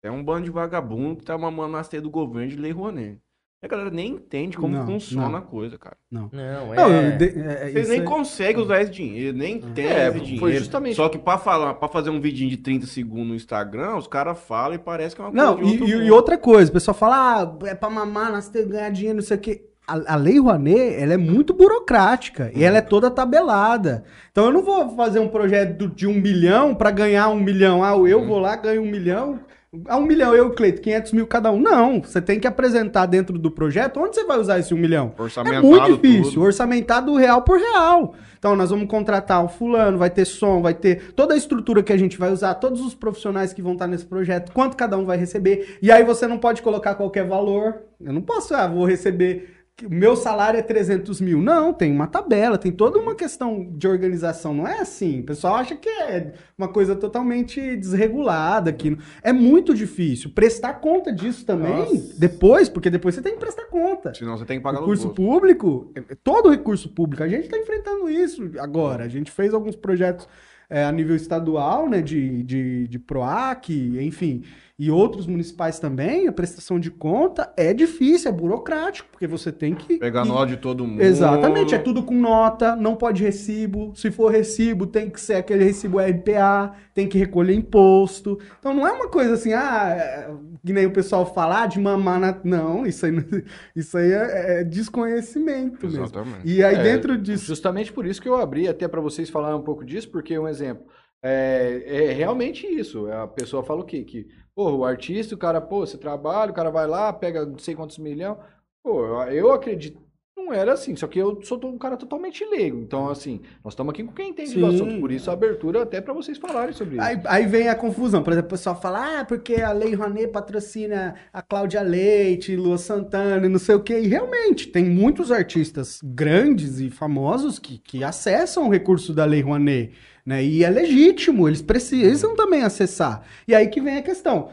A: É um bando de vagabundo que tá mamando nas teias do governo de Lei Rouanet. A galera nem entende como
D: Não,
A: funciona
D: não.
A: a coisa, cara.
C: Não, é...
D: Não, eu de- é,
A: Vocês nem
D: é-
A: conseguem usar esse dinheiro, nem tem
B: É,
A: esse
B: foi
A: dinheiro.
B: justamente-
A: Só que pra falar, para fazer um vidinho de 30 segundos no Instagram, os caras falam e parece que é uma coisa
D: Não, e, e- outra coisa, o pessoal fala, ah, é pra mamar, nós temos que ganhar dinheiro, não sei o quê. A, a Lei Rouanet, ela é muito burocrática e ela é toda tabelada. Então eu não vou fazer um projeto de um milhão pra ganhar um milhão. Ah, eu vou lá, ganho um milhão. Ah, um milhão, eu, Cleito, 500 mil cada um. Não, você tem que apresentar dentro do projeto onde você vai usar esse um milhão. É
A: Orçamentado
D: muito difícil,
A: tudo.
D: orçamentado real por real. Então, nós vamos contratar o fulano, vai ter som, vai ter toda a estrutura que a gente vai usar, todos os profissionais que vão estar nesse projeto, quanto cada um vai receber. E aí você não pode colocar qualquer valor. Eu não posso, ah, vou receber. Meu salário é 300 mil. Não, tem uma tabela, tem toda uma questão de organização. Não é assim. O pessoal acha que é uma coisa totalmente desregulada. Que é muito difícil. Prestar conta disso também,
A: Nossa.
D: depois, porque depois você tem que prestar conta.
A: Senão você tem que pagar
D: Recurso público, é- todo recurso público, a gente está enfrentando isso agora. A gente fez alguns projetos é, a nível estadual, né, de, de, de PROAC, enfim, e outros municipais também. A prestação de conta é difícil, é burocrático, porque você tem que.
A: Pegar nó de todo mundo.
D: Exatamente, é tudo com nota, não pode recibo. Se for recibo, tem que ser aquele recibo RPA, tem que recolher imposto. Então não é uma coisa assim, ah, é, que nem o pessoal falar de mamar na. Não, isso aí, não- isso aí é, é desconhecimento mesmo.
A: Exatamente.
D: E aí
B: É,
D: dentro disso.
B: Justamente por isso que eu abri até para vocês falarem um pouco disso, porque um exemplo. É, é realmente isso. A pessoa fala o quê? Que, pô, o artista, o cara, pô, você trabalha, o cara vai lá, pega não sei quantos milhões. Pô, eu, acredito. Não era assim, só que eu sou um cara totalmente leigo. Então, assim, nós estamos aqui com quem entende do
D: Sim.
B: assunto. Por isso a abertura até para vocês falarem sobre isso.
D: Aí, aí vem a confusão. Por exemplo, o pessoal fala, ah, porque a Lei Rouanet patrocina a Cláudia Leite, Lua Santana e não sei o quê. E realmente, tem muitos artistas grandes e famosos que, que acessam o recurso da Lei Rouanet. Né? E é legítimo, eles precisam também acessar. E aí que vem a questão.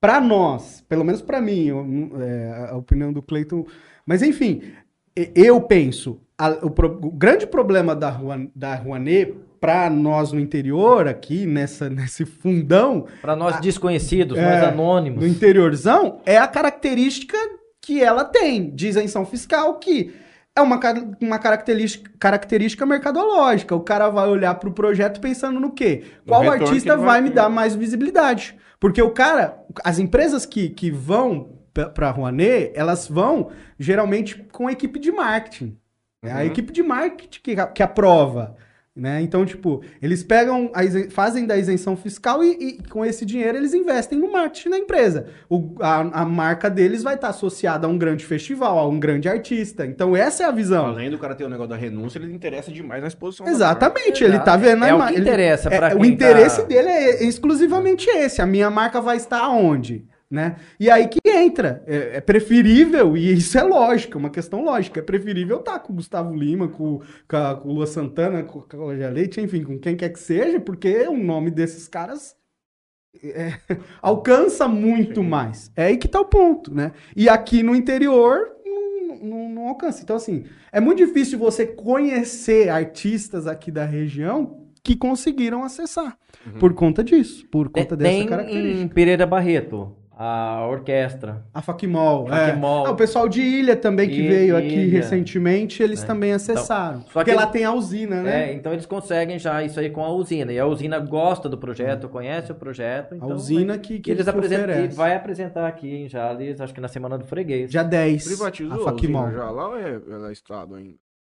D: Para nós, pelo menos para mim, eu- é, a opinião do Cleiton. Mas enfim, eu penso, a- o, pro- o grande problema da, Rouan- da Rouanet para nós no interior, aqui nessa, nesse fundão,
C: Para nós desconhecidos,
D: É,
C: nós anônimos.
D: no interiorzão, é a característica que ela tem de isenção fiscal, que é uma, uma característica, característica mercadológica. O cara vai olhar para o projeto pensando no quê? Qual artista
A: vai
D: vai me dar mais visibilidade? Porque o cara, as empresas que, que vão para a Rouanet, elas vão geralmente com a equipe de marketing. É a
A: Uhum.
D: equipe de marketing que, que aprova. Né? Então, tipo, eles pegam, a isen- fazem da isenção fiscal e, e com esse dinheiro eles investem no marketing da empresa. O- a, a marca deles vai estar associada a um grande festival, a um grande artista. Então, essa é a visão.
A: Além do cara ter o negócio da renúncia, ele interessa demais na exposição.
D: Exatamente, ele tá vendo a
C: É o
D: ima-
C: que
D: ele-
C: interessa
D: é,
C: pra
D: O interesse
C: tá-
D: dele é exclusivamente esse. A minha marca vai estar onde? Né? E aí que entra. É, é preferível, e isso é lógico, é uma questão lógica. É preferível estar com o Gustavo Lima, com, com a, com o Lua Santana, com a Cláudia Leite, enfim, com quem quer que seja, porque o nome desses caras é, alcança muito mais. É aí que tá o ponto, né? E aqui no interior não, não, não alcança. Então, assim, é muito difícil você conhecer artistas aqui da região que conseguiram acessar. Por conta disso, por conta dessa
C: Tem
D: característica.
C: em Pereira Barreto a orquestra.
D: A Facmol. é. Ah, o pessoal de Ilha também que
C: Ilha,
D: veio aqui
C: Ilha.
D: recentemente, eles
C: É.
D: também acessaram.
C: só
D: porque
C: que-
D: lá tem a usina, né?
C: É, então eles conseguem já isso aí com a usina. E a usina gosta do projeto, conhece o projeto.
D: a
C: Então
D: usina que,
C: que
D: que,
C: eles apresentam, vai apresentar aqui em Jales, acho que na semana do freguês.
D: Dia 10.
A: Privatizou
D: a
A: a
D: Facmol.
A: usina já lá ou é, ela é Estado ainda?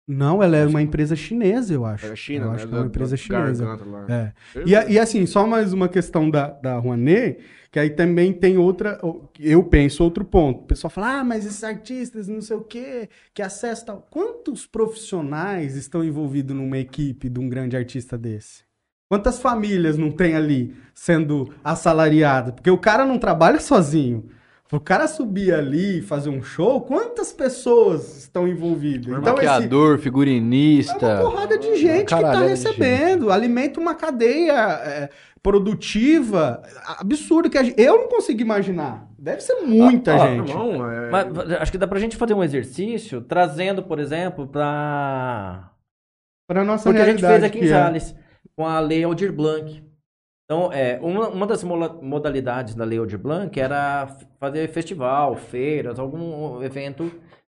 D: Não, ela é uma empresa chinesa, eu acho.
A: É a China,
D: eu
A: né?
D: acho que é uma empresa chinesa. É. E, a- e assim, só mais uma questão da, da Rouanet, que aí também tem outra, eu penso outro ponto. O pessoal fala, ah, mas esses artistas, não sei o quê, que acesso tal. Quantos profissionais estão envolvidos numa equipe de um grande artista desse? Quantas famílias não tem ali sendo assalariadas? Porque o cara não trabalha sozinho. O cara subir ali e fazer um show, quantas pessoas estão envolvidas? Então, esse,
B: Maquiador,
D: é uma
B: figurinista.
D: porrada de gente que tá
B: caralhada de
D: recebendo, alimenta uma cadeia é, produtiva absurda que a gente- eu não consigo imaginar. Deve ser muita
C: Ah,
D: gente.
A: Irmão, é...
C: Mas acho que dá pra gente fazer um exercício trazendo, por exemplo, pra.
D: Para nossa
C: Porque a gente
D: realidade
C: fez aqui em
D: é.
C: Jales, com a Lei Aldir Blanc. Então, é, uma, uma das modalidades da Lei Aldir Blanc era fazer festival, feiras, algum evento.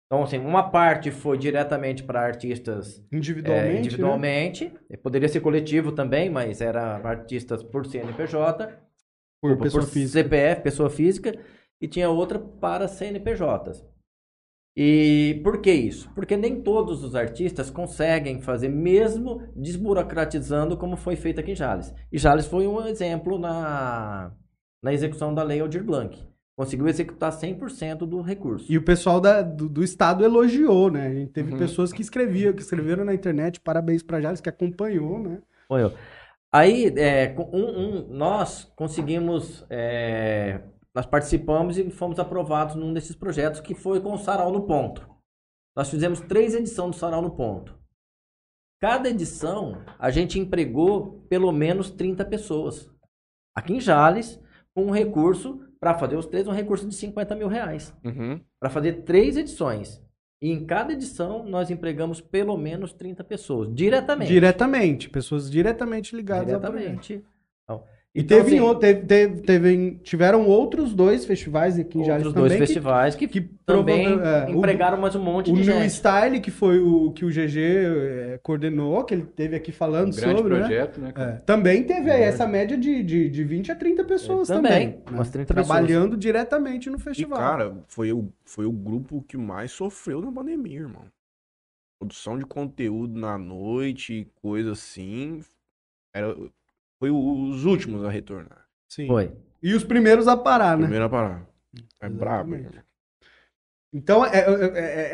C: Então, assim, uma parte foi diretamente para artistas
D: individualmente,
C: é,
D: né?
C: individualmente. Poderia ser coletivo também, mas era artistas por CNPJ.
D: por pessoa
C: por
D: física.
C: CPF, pessoa física, e tinha outra para CNPJs. E por que isso? Porque nem todos os artistas conseguem fazer, mesmo desburocratizando como foi feito aqui em Jales. E Jales foi um exemplo na, na execução da lei Aldir Blanc. Conseguiu executar 100% do recurso.
D: E o pessoal da- do, do estado elogiou, né? A gente teve
A: Uhum.
D: pessoas que escreviam, que escreveram na internet, parabéns pra Jales, que acompanhou, né?
C: Foi eu. Aí, é, um- um- nós conseguimos, é, nós participamos e fomos aprovados num desses projetos que foi com o Sarau no Ponto. Nós fizemos três edições do Sarau no Ponto. Cada edição, a gente empregou pelo menos 30 pessoas. Aqui em Jales, com um recurso, para fazer os três, um recurso de 50 mil reais.
A: Uhum.
C: Para fazer três edições. E em cada edição, nós empregamos pelo menos 30 pessoas, diretamente.
D: Diretamente, pessoas diretamente ligadas ao projeto. E
C: então,
D: teve,
C: assim,
D: teve, teve- teve- tiveram outros dois festivais aqui em Jales
C: outros
D: também
C: dois
D: que-
C: festivais que,
D: que,
C: também
D: prova- é, o-
C: empregaram mais um monte
D: O
C: de
D: New
C: gente.
D: Style, que foi o que o GG eh, coordenou, que ele teve aqui falando
B: Um grande
D: sobre, né?
B: projeto, né? cara?
D: É, também teve aí essa média de, de, de 20 a 30 pessoas
C: É,
D: também.
C: também,
D: né?
C: umas 30
D: Trabalhando diretamente no
A: E,
D: festival.
A: cara, foi o, foi o grupo que mais sofreu na pandemia, irmão. Produção de conteúdo na noite, coisa assim. Era, foi o- os últimos a retornar.
D: Sim.
C: Foi.
D: E os primeiros a parar, né?
A: Primeiro a parar. É brabo.
D: Então é, é,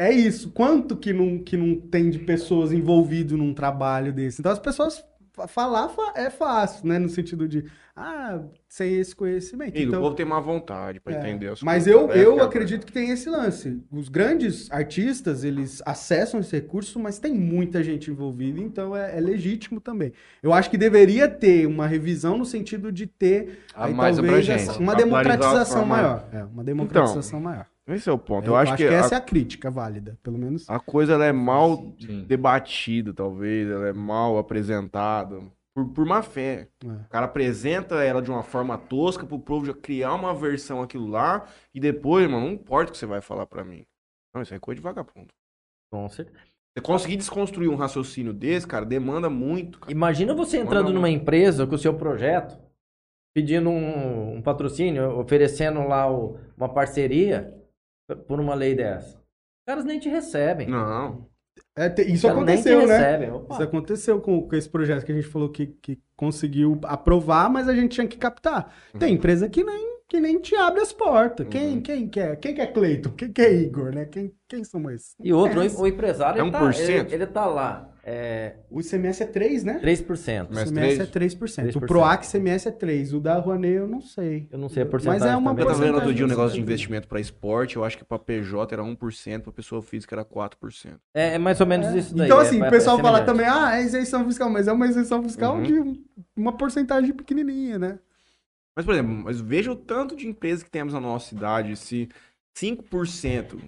D: é- é isso. Quanto que não, que não tem de pessoas envolvidas num trabalho desse? Então as pessoas falar fa- é fácil, né? No sentido de, ah, sem esse conhecimento.
A: E o
D: Então,
A: povo tem má vontade pra
D: É,
A: entender as
D: Mas
A: coisas.
D: eu,
A: É,
D: eu
A: cara,
D: acredito que tem esse lance. Os grandes artistas, eles acessam esse recurso, mas tem muita gente envolvida, então é, é legítimo também. Eu acho que deveria ter uma revisão no sentido de ter
B: A
D: aí,
B: mais
D: talvez, essa- uma democratização maior. É, uma democratização maior.
A: Esse é o ponto.
D: Eu,
A: Eu, acho, que, a,
D: essa é a crítica válida, pelo menos.
A: a coisa ela é mal
B: Sim.
A: debatida, talvez. Ela é mal apresentada. Por, por má fé.
D: É.
A: O cara apresenta ela de uma forma tosca pro povo já criar uma versão aquilo lá. E depois, mano, não importa o que você vai falar pra mim. Não, isso é coisa de vagabundo.
C: Com certeza.
A: Você conseguir desconstruir um raciocínio desse, cara, demanda muito. Cara.
C: Imagina você entrando
A: Manda um-
C: numa empresa com o seu projeto, pedindo um, um patrocínio, oferecendo lá o- uma parceria por uma lei dessa. Os caras nem te recebem.
A: Não.
D: É, te- isso aconteceu, né?
C: recebem. Opa.
D: Isso aconteceu com, com esse projeto que a gente falou que, que conseguiu aprovar, mas a gente tinha que captar. Tem empresa que nem, que nem te abre as portas. Quem,
A: Uhum.
D: quem que é? Quem que é Cleiton? Quem que é Igor, né? Quem, quem são esses?
C: E outro,
D: Conhece.
C: o empresário,
A: É
C: ele, tá,
A: 1%?
C: ele, ele tá lá, é,
D: O ICMS é 3, né?
C: 3%.
D: O
A: Mas
D: ICMS
A: 3?
D: é 3%. O
C: 3%.
D: PROAC ICMS é 3%. O da Rouanet eu não sei.
C: Eu não sei a
D: Mas
C: porcentagem
D: é uma
C: também.
A: Eu tava vendo outro dia um negócio de investimento pra esporte. Eu acho que pra PJ era 1%, pra pessoa física era 4%.
C: É, é mais ou menos isso daí.
D: Então,
C: é,
D: assim,
C: é-
D: o pessoal
C: é
D: fala
C: semelhante.
D: também, ah, é isenção fiscal, mas é uma isenção fiscal
A: Uhum.
D: de um- uma porcentagem pequenininha, né?
A: Mas, por exemplo, mas veja o tanto de empresas que temos na nossa cidade. Se 5%.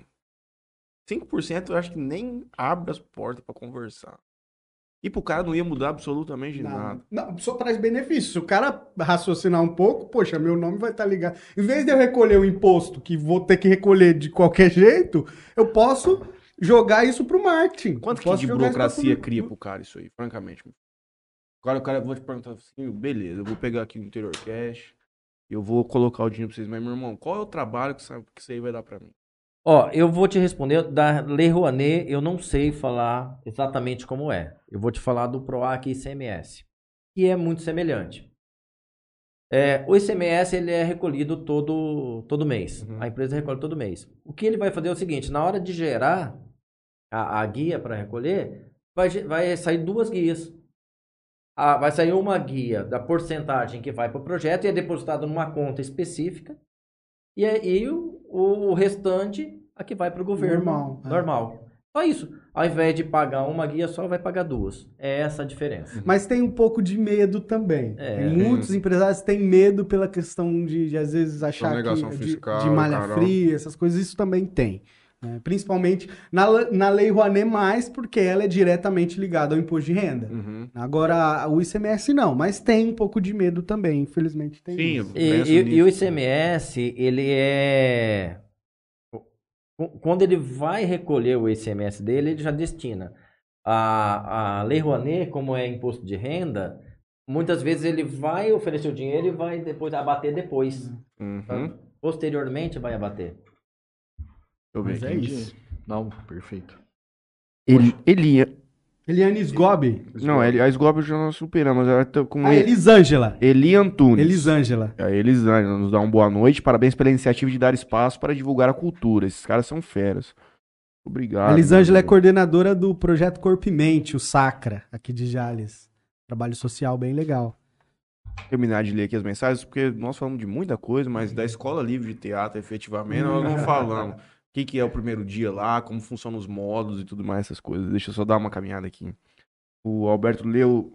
A: 5% eu acho que nem abre as portas pra conversar. E pro cara não ia mudar absolutamente nada.
D: Não, não, só traz benefício. Se o cara raciocinar um pouco, poxa, meu nome vai estar ligado. Em vez de eu recolher o imposto, que vou ter que recolher de qualquer jeito, eu posso jogar isso pro marketing.
A: Quanto que de burocracia
D: tudo.
A: cria pro cara isso aí, francamente? Agora o cara, eu vou te perguntar assim, beleza, eu vou pegar aqui no Interior Cash, eu vou colocar o dinheiro pra vocês, mas meu irmão, qual é o trabalho que isso que isso aí vai dar pra mim?
C: Ó, eu vou te responder da Lei Rouanet, eu não sei falar exatamente como é. Eu vou te falar do PROAC e ICMS, que é muito semelhante. É, o ICMS ele é recolhido todo, todo mês.
A: Uhum.
C: A empresa recolhe todo mês. O que ele vai fazer é o seguinte: na hora de gerar a, a guia para recolher, vai, vai sair duas guias. Ah, vai sair uma guia da porcentagem que vai para o projeto e é depositado numa conta específica. E aí o, o restante a que vai para o governo
D: Normal, é.
C: normal. Só isso. Ao invés de pagar uma guia só, vai pagar duas. É essa a diferença.
D: Mas tem um pouco de medo também.
C: É.
D: Tem muitos empresários têm medo pela questão de, de, às vezes, achar que de,
A: fiscal,
D: de malha
A: caramba.
D: fria, essas coisas, isso também tem. Né? Principalmente na, na Lei Rouanet mais, porque ela é diretamente ligada ao imposto de renda.
A: Uhum.
D: Agora, o ICMS não, mas tem um pouco de medo também, infelizmente tem
A: Sim,
D: isso.
C: E, e-
A: nisso.
C: e o ICMS, ele é. Quando ele vai recolher o ICMS dele, ele já destina. A, a Lei Rouanet, como é imposto de renda, muitas vezes ele vai oferecer o dinheiro e vai depois abater depois.
A: Uhum.
C: Posteriormente vai abater.
A: Eu
D: Mas
A: vejo.
D: é
B: Entendi.
D: isso.
B: Não, perfeito.
A: Ele,
D: Eliane Sgobi.
A: não, ele, a Sgob já nós superamos, ela tá com
D: A
A: ele,
D: Elisângela.
A: Eli Antunes.
D: Elisângela.
A: A Elisângela nos dá uma boa noite. Parabéns pela iniciativa de dar espaço para divulgar a cultura. Esses caras são feras. Obrigado.
D: A Elisângela é
A: meu
D: coordenadora do projeto Corpo e Mente, o Sacra, aqui de Jales. Trabalho social bem legal.
A: Terminar de ler aqui as mensagens, porque nós falamos de muita coisa, mas da Escola Livre de Teatro, efetivamente, nós não falamos. O que, que é o primeiro dia lá, como funcionam os módulos e tudo mais, essas coisas. Deixa eu só dar uma caminhada aqui. O Alberto leu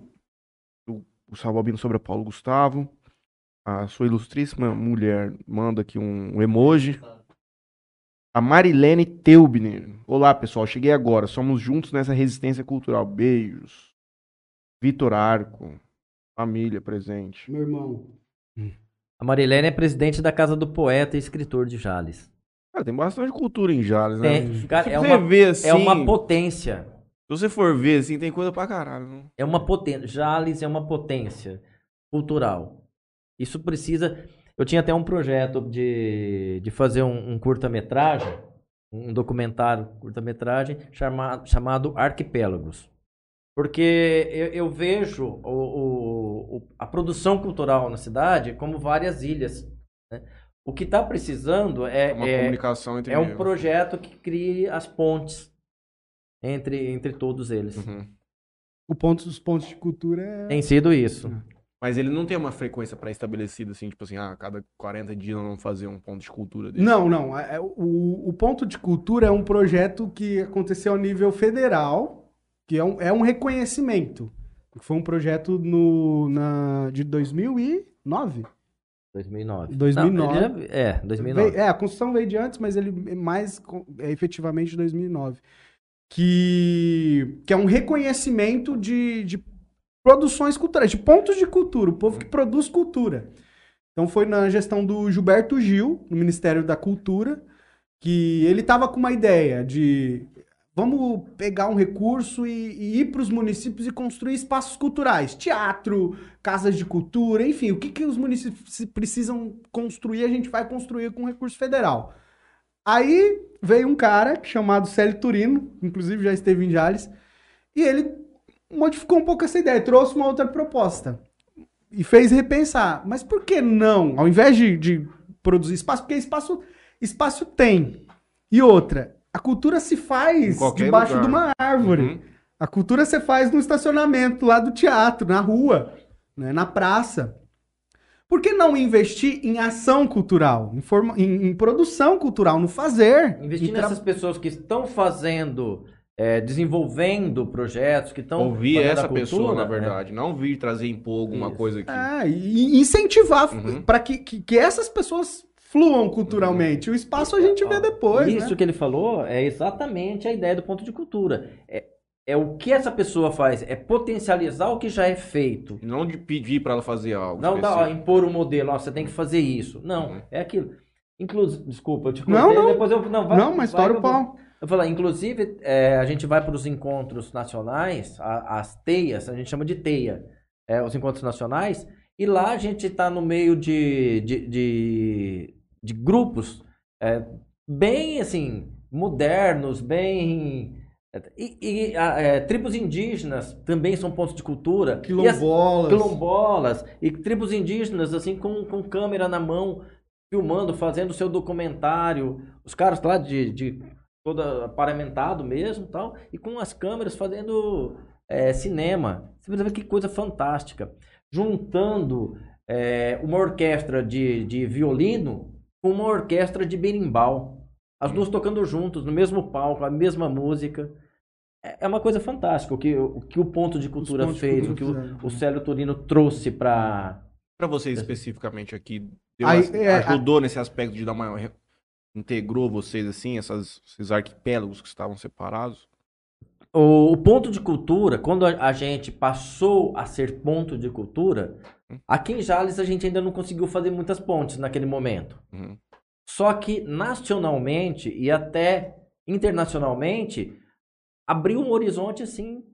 A: o, o Salvabino sobre a Paulo Gustavo. A sua ilustríssima mulher manda aqui um, um emoji. A Marilene Teubner. Olá, pessoal. Cheguei agora. Somos juntos nessa resistência cultural. Beijos. Vitor Arco. Família presente.
D: Meu irmão.
C: A Marilene é presidente da Casa do Poeta e escritor de Jales.
A: Cara, tem bastante cultura em Jales, né?
C: Tem, cara, é,
A: você
C: uma,
A: ver assim,
C: é uma potência.
A: se você for ver assim, tem coisa pra caralho. Não?
C: É uma potência. Jales é uma potência cultural. Isso precisa. Eu tinha até um projeto de, de fazer um, um curta-metragem, um documentário curta-metragem chamado, chamado Arquipélagos. Porque eu, eu vejo o, o- o- a produção cultural na cidade como várias ilhas. O que está precisando é,
A: É uma
C: é-
A: comunicação entre
C: é um
A: eles.
C: projeto que crie as pontes entre, entre todos eles.
A: Uhum.
D: O ponto dos pontos de cultura é.
C: Tem sido isso.
A: Mas ele não tem uma frequência pré-estabelecida, assim, tipo assim, ah, a cada 40 dias nós vamos fazer um ponto de cultura dele.
D: Não, não. é- é- o, o ponto de cultura é um projeto que aconteceu a nível federal, que é um, é um reconhecimento. Foi um projeto no, na, de 2009.
C: 2009.
D: 2009.
C: Não, já- é, 2009.
D: Veio- é, a construção veio de antes, mas ele é mais é, efetivamente de 2009. Que, que é um reconhecimento de, de produções culturais, de pontos de cultura, o povo que produz cultura. Então foi na gestão do Gilberto Gil, no Ministério da Cultura, que ele estava com uma ideia de vamos pegar um recurso e, e ir para os municípios e construir espaços culturais, teatro, casas de cultura, enfim, o que, que os municípios precisam construir, a gente vai construir com recurso federal. Aí veio um cara chamado Célio Turino, inclusive já esteve em Jales, e ele modificou um pouco essa ideia, trouxe uma outra proposta e fez repensar. Mas por que não? Ao invés de, de produzir espaço, porque espaço, espaço tem. E outra, a cultura se faz debaixo
A: lugar.
D: de uma árvore.
A: Uhum.
D: A cultura você faz no estacionamento lá do teatro, na rua, né, na praça. Por que não investir em ação cultural, em, forma, em, em produção cultural, no fazer?
C: Investir
D: tra-
C: nessas pessoas que estão fazendo, é, desenvolvendo projetos, que estão
A: Ouvir essa pessoa,
C: cultura,
A: na verdade. Não vir trazer impor alguma
C: Isso.
A: coisa aqui.
D: É, e incentivar
A: Uhum.
D: para que, que, que essas pessoas fluam culturalmente. O espaço a gente vê depois,
C: Isso
D: né?
C: que ele falou é exatamente a ideia do ponto de cultura. É, é o que essa pessoa faz, é potencializar o que já é feito.
A: Não de pedir para ela fazer algo.
C: Não dá, ó, impor um modelo, ó, você tem que fazer isso. Não,
A: Uhum.
C: é aquilo. Inclusive, desculpa, eu te
D: Não,
C: cortei,
D: não.
C: depois eu não vai.
D: Não, mas
C: vai
D: estoura o
C: eu vou-
D: pau.
C: Eu falar, inclusive, é, a gente vai para os encontros nacionais, a- as teias, a gente chama de teia, é, os encontros nacionais, e lá a gente está no meio de, de, de, de grupos é, bem, assim, modernos, bem... E, e, é, tribos indígenas também são pontos de cultura. E as-
D: Quilombolas.
C: quilombolas e tribos indígenas, assim, com, com câmera na mão, filmando, fazendo seu documentário. Os caras lá de, de todo paramentado mesmo tal, e com as câmeras fazendo é, cinema. Você precisa ver que coisa fantástica. Juntando é, uma orquestra de, de violino com uma orquestra de berimbau. As duas tocando juntos, no mesmo palco, a mesma música. É é uma coisa fantástica o que o, que o ponto de cultura
D: de
C: fez,
D: cultura
C: o que o, o Célio Turino trouxe para.
A: Pra você especificamente aqui, deu
D: Aí,
A: as-
D: é,
A: ajudou nesse aspecto de dar maior. Integrou vocês assim, essas, esses arquipélagos que estavam separados?
C: O, o ponto de cultura, quando a, a gente passou a ser ponto de cultura, aqui em Jales a gente ainda não conseguiu fazer muitas pontes naquele momento.
A: Uhum.
C: Só que nacionalmente e até internacionalmente abriu um horizonte assim,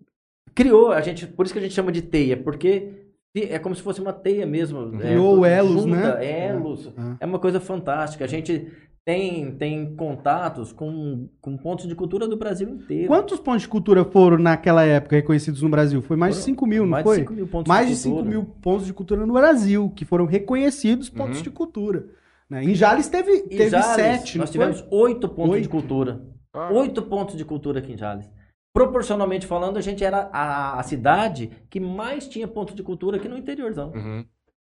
C: criou, a gente, por isso que a gente chama de teia, porque é como se fosse uma teia mesmo. é,
D: Criou elos,
C: junta
D: né?
C: Elos.
D: É.
C: É uma coisa fantástica. A gente tem, tem contatos com, com pontos de cultura do Brasil inteiro.
D: Quantos pontos de cultura foram naquela época reconhecidos no Brasil? Foi mais de
C: Foram
D: 5 mil, não
C: mais
D: foi?
C: de 5 mil pontos
D: mais
C: de
D: de 5
C: cultura.
D: mil pontos de cultura no Brasil, que foram reconhecidos pontos
A: Uhum.
D: de cultura. né? Em Jales teve,
C: Em
D: teve
C: Jales,
D: sete,
C: nós
D: foi?
C: tivemos oito pontos
D: Oito?
C: de cultura.
A: Ah,
C: Oito pontos de cultura aqui em Jales. Proporcionalmente falando, a gente era a, a cidade que mais tinha pontos de cultura aqui no interiorzão.
A: uhum.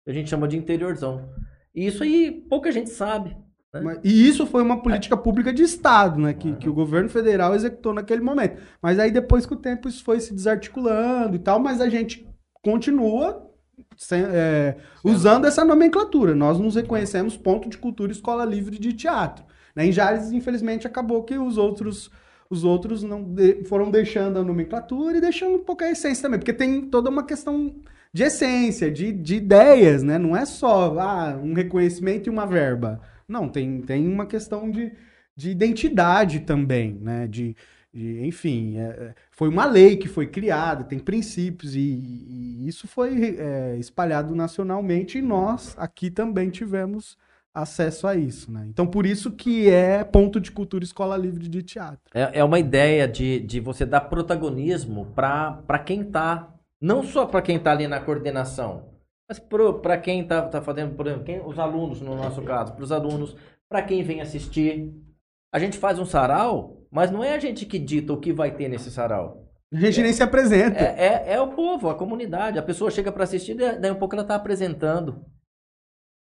C: A gente chama de interiorzão. E isso aí pouca gente sabe.
D: Mas- E isso foi uma política pública de Estado, né? Que, que o governo federal executou naquele momento. Mas aí depois com o tempo isso foi se desarticulando e tal, mas a gente continua sem- é, usando essa nomenclatura. Nós nos reconhecemos ponto de cultura escola livre de teatro. né? Em Jales, infelizmente, acabou que os outros. Os outros não de- foram deixando a nomenclatura e deixando um pouco a essência também, porque tem toda uma questão de essência, de, de ideias, né? Não é só ah, um reconhecimento e uma verba. Não, tem, tem uma questão de, de identidade também, né? De, de- enfim, é, é, foi uma lei que foi criada, tem princípios, e, e isso foi é, espalhado nacionalmente e nós aqui também tivemos acesso a isso, né? Então, por isso que é ponto de cultura escola livre de teatro.
C: É, é uma ideia de, de você dar protagonismo para quem tá. Não só para quem tá ali na coordenação, mas para quem tá, tá fazendo, por exemplo, quem, os alunos, no nosso caso, para os alunos, para quem vem assistir. A gente faz um sarau, mas não é a gente que dita o que vai ter nesse sarau.
D: A gente nem se apresenta.
C: É, é, é o povo, a comunidade. A pessoa chega para assistir, daí daí um pouco ela está apresentando.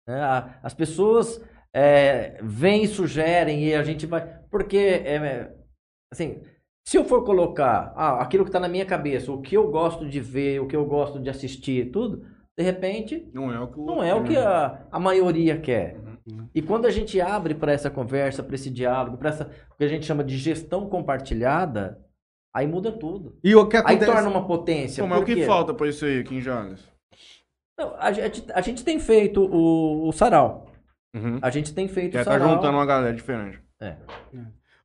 C: A- As pessoas é, vêm e sugerem e a gente vai. Porque, é, assim, se eu for colocar ah, aquilo que está na minha cabeça, o que eu gosto de ver, o que eu gosto de assistir, tudo, de repente,
A: Não é o que
C: não é o que a, a maioria quer. E quando a gente abre para essa conversa, para esse diálogo, para essa o que a gente chama de gestão compartilhada, aí muda tudo.
D: E o que
C: Aí
D: acontece...
C: torna uma potência.
A: Pô, mas o que falta pra isso aí aqui em Jales?
C: Não, a, gente, a gente tem feito o, o sarau.
A: Uhum.
C: A gente tem feito
A: Já
C: o
A: tá
C: sarau.
A: juntando uma galera diferente.
C: É.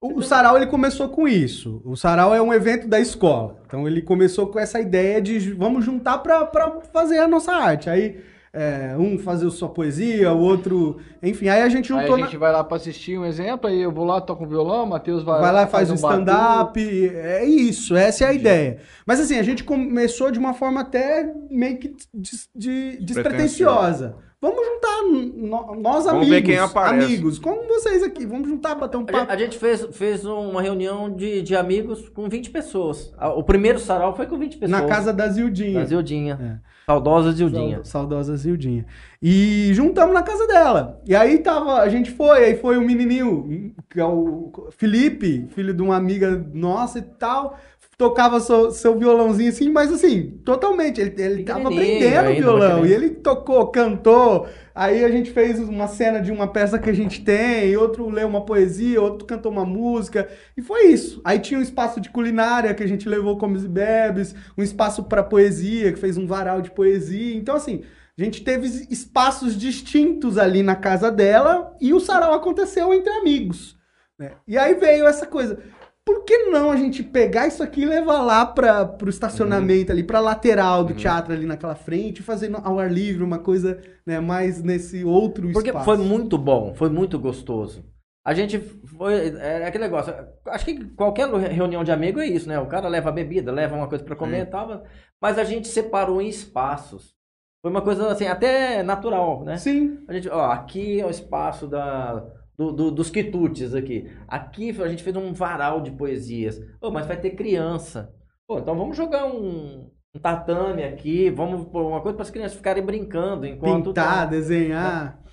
D: O, Sarau ele começou com isso. O Sarau é um evento da escola. Então ele começou com essa ideia de vamos juntar pra pra fazer a nossa arte. Aí é, um fazer sua poesia, o outro. Enfim, aí a gente
B: Aí
D: juntou.
B: a
D: na-
B: gente vai lá pra assistir um exemplo, aí eu vou lá, toco um violão, o Matheus vai,
D: Vai lá e faz um
B: um
D: stand-up. É isso, essa é a ideia. Mas assim, a gente começou de uma forma até meio que des- de- despretensiosa. Vamos juntar no- nós
A: Vamos
D: amigos.
A: ver quem aparece.
D: Amigos, como vocês aqui. Vamos juntar, bater um
C: A gente,
D: papo.
C: a gente fez, fez uma reunião de, de amigos com 20 pessoas. O primeiro sarau foi com 20 pessoas.
D: Na casa da Zildinha.
C: da Zildinha.
D: É.
C: Saudosa Zildinha.
D: Sau- Saudosa Zildinha. E juntamos na casa dela. E aí tava, a gente foi, aí foi o menininho, que é o Felipe, filho de uma amiga nossa e tal, tocava seu, seu violãozinho assim, mas assim, totalmente, ele, ele tava aprendendo violão, e ele tocou, cantou, aí a gente fez uma cena de uma peça que a gente tem, outro leu uma poesia, outro cantou uma música, e foi isso. Aí tinha um espaço de culinária que a gente levou comes e bebes, um espaço para poesia, que fez um varal de poesia, então assim... A gente teve espaços distintos ali na casa dela e o sarau aconteceu entre amigos. né? E aí veio essa coisa. Por que não a gente pegar isso aqui e levar lá para pro estacionamento ali, pra lateral do teatro ali naquela frente, fazendo ao ar livre uma coisa né, mais nesse outro
C: Porque
D: espaço.
C: foi muito bom, foi muito gostoso. A gente foi. É aquele negócio. Acho que qualquer reunião de amigo é isso, né? O cara leva a bebida, leva uma coisa para comer e tal. Mas a gente separou em espaços. Foi uma coisa assim, até natural, né?
D: Sim.
C: A gente, ó, aqui é o espaço da, do, do- dos quitutes aqui. Aqui a gente fez um varal de poesias. Ô, mas vai ter criança. Pô, então vamos jogar um, um tatame aqui, vamos pôr uma coisa para as crianças ficarem brincando enquanto
D: Pintar,
C: tá.
D: desenhar.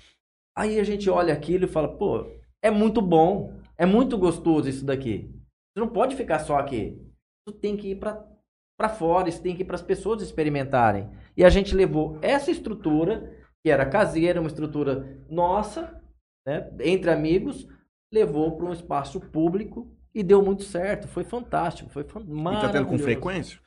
C: Aí a gente olha aquilo e fala, pô, é muito bom, é muito gostoso isso daqui. Você não pode ficar só aqui. Isso tem que ir para para fora, isso tem que ir para as pessoas experimentarem. E a gente levou essa estrutura, que era caseira, uma estrutura nossa, né, entre amigos, levou para um espaço público e deu muito certo. Foi fantástico, foi fan-
A: E tá
C: maravilhoso.
A: tendo com frequência?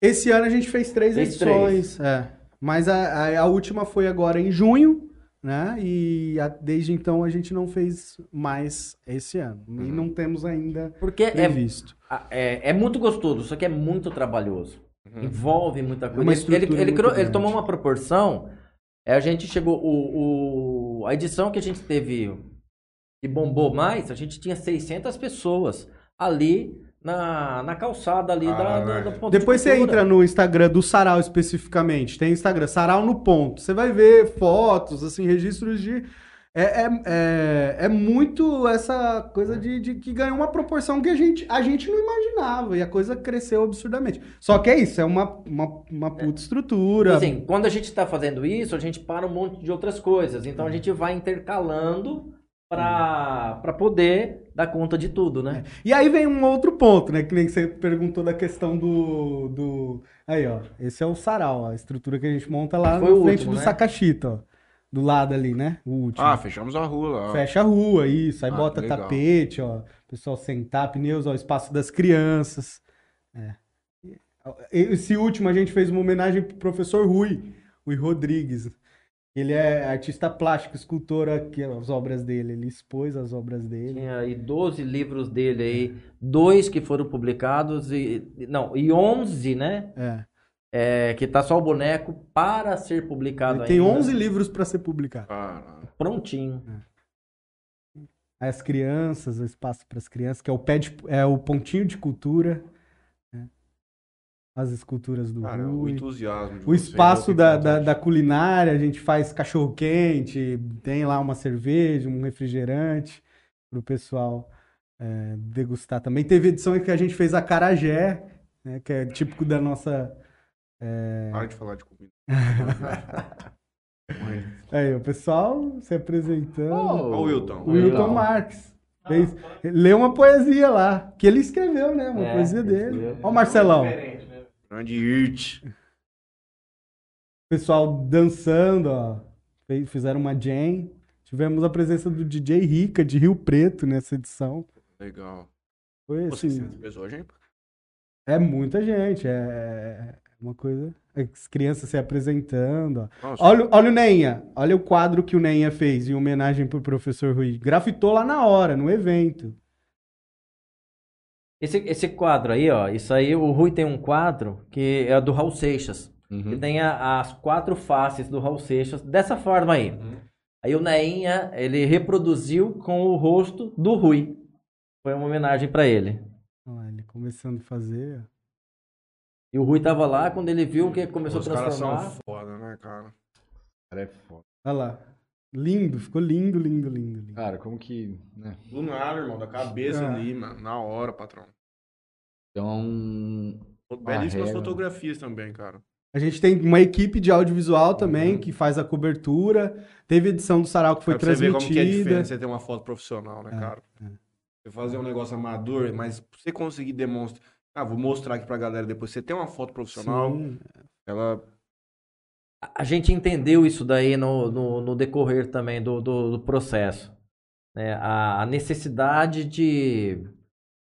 D: Esse ano a gente fez três
C: Fez
D: edições. É. Mas a, a, a última foi agora em junho, né? E a- desde então a gente não fez mais esse ano. E
A: Uhum.
D: não temos ainda
C: Porque é,
D: previsto.
C: é, é muito gostoso, só que é muito trabalhoso.
A: Uhum.
C: Envolve muita coisa.
D: uma
C: Ele- ele, ele, ele tomou uma proporção. é, a gente chegou. O, o- a edição que a gente teve que bombou mais, a gente tinha 600 pessoas ali na, na calçada ali da,
A: Caralho.
C: da, da ponta de
D: Depois você entra no Instagram do Sarau especificamente. Tem Instagram, Sarau no ponto. Você vai ver fotos, assim, registros de. É, é, é, é muito essa coisa de, de que ganhou uma proporção que a gente, a gente não imaginava. E a coisa cresceu absurdamente. Só que é isso, é uma, uma, uma puta estrutura.
C: Assim, quando a gente está fazendo isso, a gente para um monte de outras coisas. Então a gente vai intercalando para poder dar conta de tudo, né?
D: E aí vem um outro ponto, né? Que nem você perguntou da questão do. do... Aí, ó. Esse é o sarau, a estrutura que a gente monta lá
C: Foi
D: na frente
C: último,
D: do
C: né?
D: Sakashita, ó. Do lado ali, né? O último.
A: Ah, fechamos a rua lá.
D: Fecha a rua, isso. Aí
A: Ah,
D: bota
A: legal.
D: tapete, ó. O pessoal sentar, pneus, ó. Espaço das crianças. É. Esse último a gente fez uma homenagem pro professor Rui, Rui Rodrigues. Ele é artista plástico, escultor aqui, as obras dele. Ele expôs as obras dele.
C: Tinha aí 12 livros dele aí, dois que foram publicados e não, e 11, né?
D: É.
C: É, que tá só o boneco para ser publicado
D: Ele tem
C: ainda.
D: 11 livros para ser publicado.
C: Prontinho.
D: As crianças, o espaço para as crianças, que é o pé de- é o pontinho de cultura. né? As esculturas do
A: Cara, o
D: Rui.
A: entusiasmo. de
D: O
A: vocês
D: espaço
A: é o que
D: da, da, da culinária, a gente faz cachorro quente, tem lá uma cerveja, um refrigerante para o pessoal é, degustar também. Teve edição em que a gente fez acarajé, né, que é típico da nossa.
A: Para de falar de comida.
D: Aí, o pessoal se apresentando.
A: Ó o Wilton.
D: o Wilton Marques. Fez, leu uma poesia lá, que ele escreveu, né? Uma
C: É,
D: poesia
C: ele
D: dele. Ó o Marcelão.
A: Grande Irt.
D: O pessoal dançando, ó. Fizeram uma jam. Tivemos a presença do DJ Rica, de Rio Preto, nessa edição.
A: Legal.
D: Foi assim.
A: 600 pessoas, gente.
D: É muita gente. É uma coisa. As crianças se apresentando. Olha, o- olha o Neinha. Olha o quadro que o Neinha fez em homenagem pro professor Rui. Grafitou lá na hora, no evento.
C: Esse, esse quadro aí, ó, isso aí, o Rui tem um quadro que é do Raul Seixas.
A: Uhum.
C: Que tem a- as quatro faces do Raul Seixas dessa forma aí. Aí o Neinha, ele reproduziu com o rosto do Rui. Foi uma homenagem pra ele.
D: Olha lá, ele começando a fazer.
C: E o Rui tava lá, quando ele viu que começou
A: Os
C: a
A: caras
C: transformar.
A: são foda, né, cara?
B: Cara, é foda.
D: Olha lá. Lindo, ficou lindo, lindo, lindo, lindo.
B: Cara, como que. Né?
A: Do nada, irmão, da cabeça
D: Ah.
A: ali, mano. Na hora, patrão.
B: Então.
A: Belíssimas
B: régua.
A: fotografias também, cara.
D: A gente tem uma equipe de audiovisual também
A: Uhum.
D: que faz a cobertura. Teve edição do Sarau que foi
A: Pra você ver como que é
D: transmitida.
A: diferente você ter uma foto profissional, né,
D: É,
A: cara?
D: é.
A: Você fazer um negócio amador, mas você conseguir demonstrar. Ah, vou mostrar aqui pra galera depois. Você tem uma foto profissional,
D: Sim.
A: ela.
C: A gente entendeu isso daí no, no, no decorrer também do, do, do processo. né? A, a necessidade de,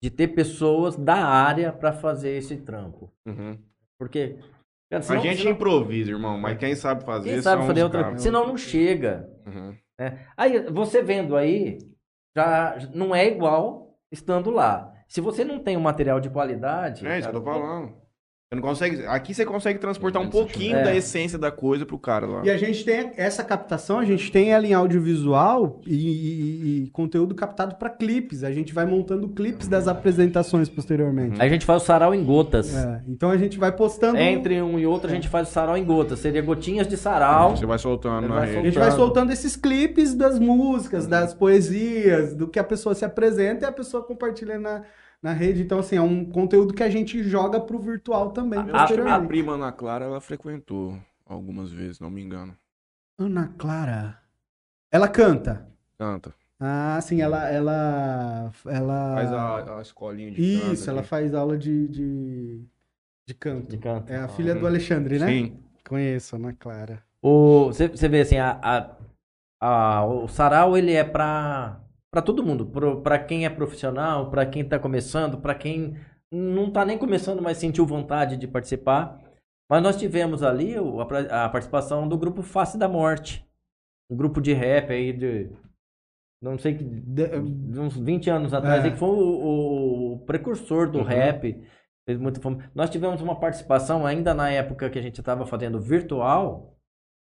C: de ter pessoas da área para fazer esse trampo.
A: Uhum.
C: Porque. cara,
A: a
C: senão-
A: gente
C: senão-
A: improvisa, irmão, mas quem sabe fazer
C: quem sabe
A: são
C: fazer outra
A: caras.
C: Senão não chega.
A: Uhum.
C: Aí, você vendo aí, já não é igual estando lá. Se você não tem um material de qualidade.
A: É isso eu tô falando. Você não consegue. Aqui você consegue transportar um pouquinho
C: É.
A: da essência da coisa pro cara lá.
D: E a gente tem essa captação, a gente tem ela em audiovisual e, e- e conteúdo captado para clipes. A gente vai montando clipes das apresentações posteriormente.
C: Aí a gente faz o sarau em gotas.
D: É, então a gente vai postando.
C: Entre um e outro, a gente faz o sarau em gotas. Seria gotinhas de sarau.
A: Você vai soltando
C: vai
A: rede.
D: A gente vai
C: soltando.
D: soltando esses clipes das músicas, das poesias, do que a pessoa se apresenta e a pessoa compartilha na, na rede. Então, assim, é um conteúdo que a gente joga pro virtual também.
A: Eu acho que minha prima Ana Clara, ela frequentou algumas vezes, não me engano.
D: Ana Clara. Ela canta.
A: Canta.
D: Ah, sim, ela. Ela. ela...
A: Faz a, a escolinha de
D: Isso,
A: canto
D: ela
A: aqui.
D: faz aula de, de, de canto.
C: De canto.
D: É a filha
A: Uhum.
D: do Alexandre, né?
A: Sim.
D: Conheço, Ana Clara.
C: O, você, você vê assim, a, a- a- o sarau ele é para para todo mundo, para quem é profissional, para quem está começando, para quem não está nem começando, mas sentiu vontade de participar. Mas nós tivemos ali a, participação do grupo Face da Morte, um grupo de rap aí de não sei que uns 20 anos atrás,
D: É.
C: que foi o, o precursor do
A: Uhum.
C: rap. Fez muito fama. Nós tivemos uma participação ainda na época que a gente estava fazendo virtual,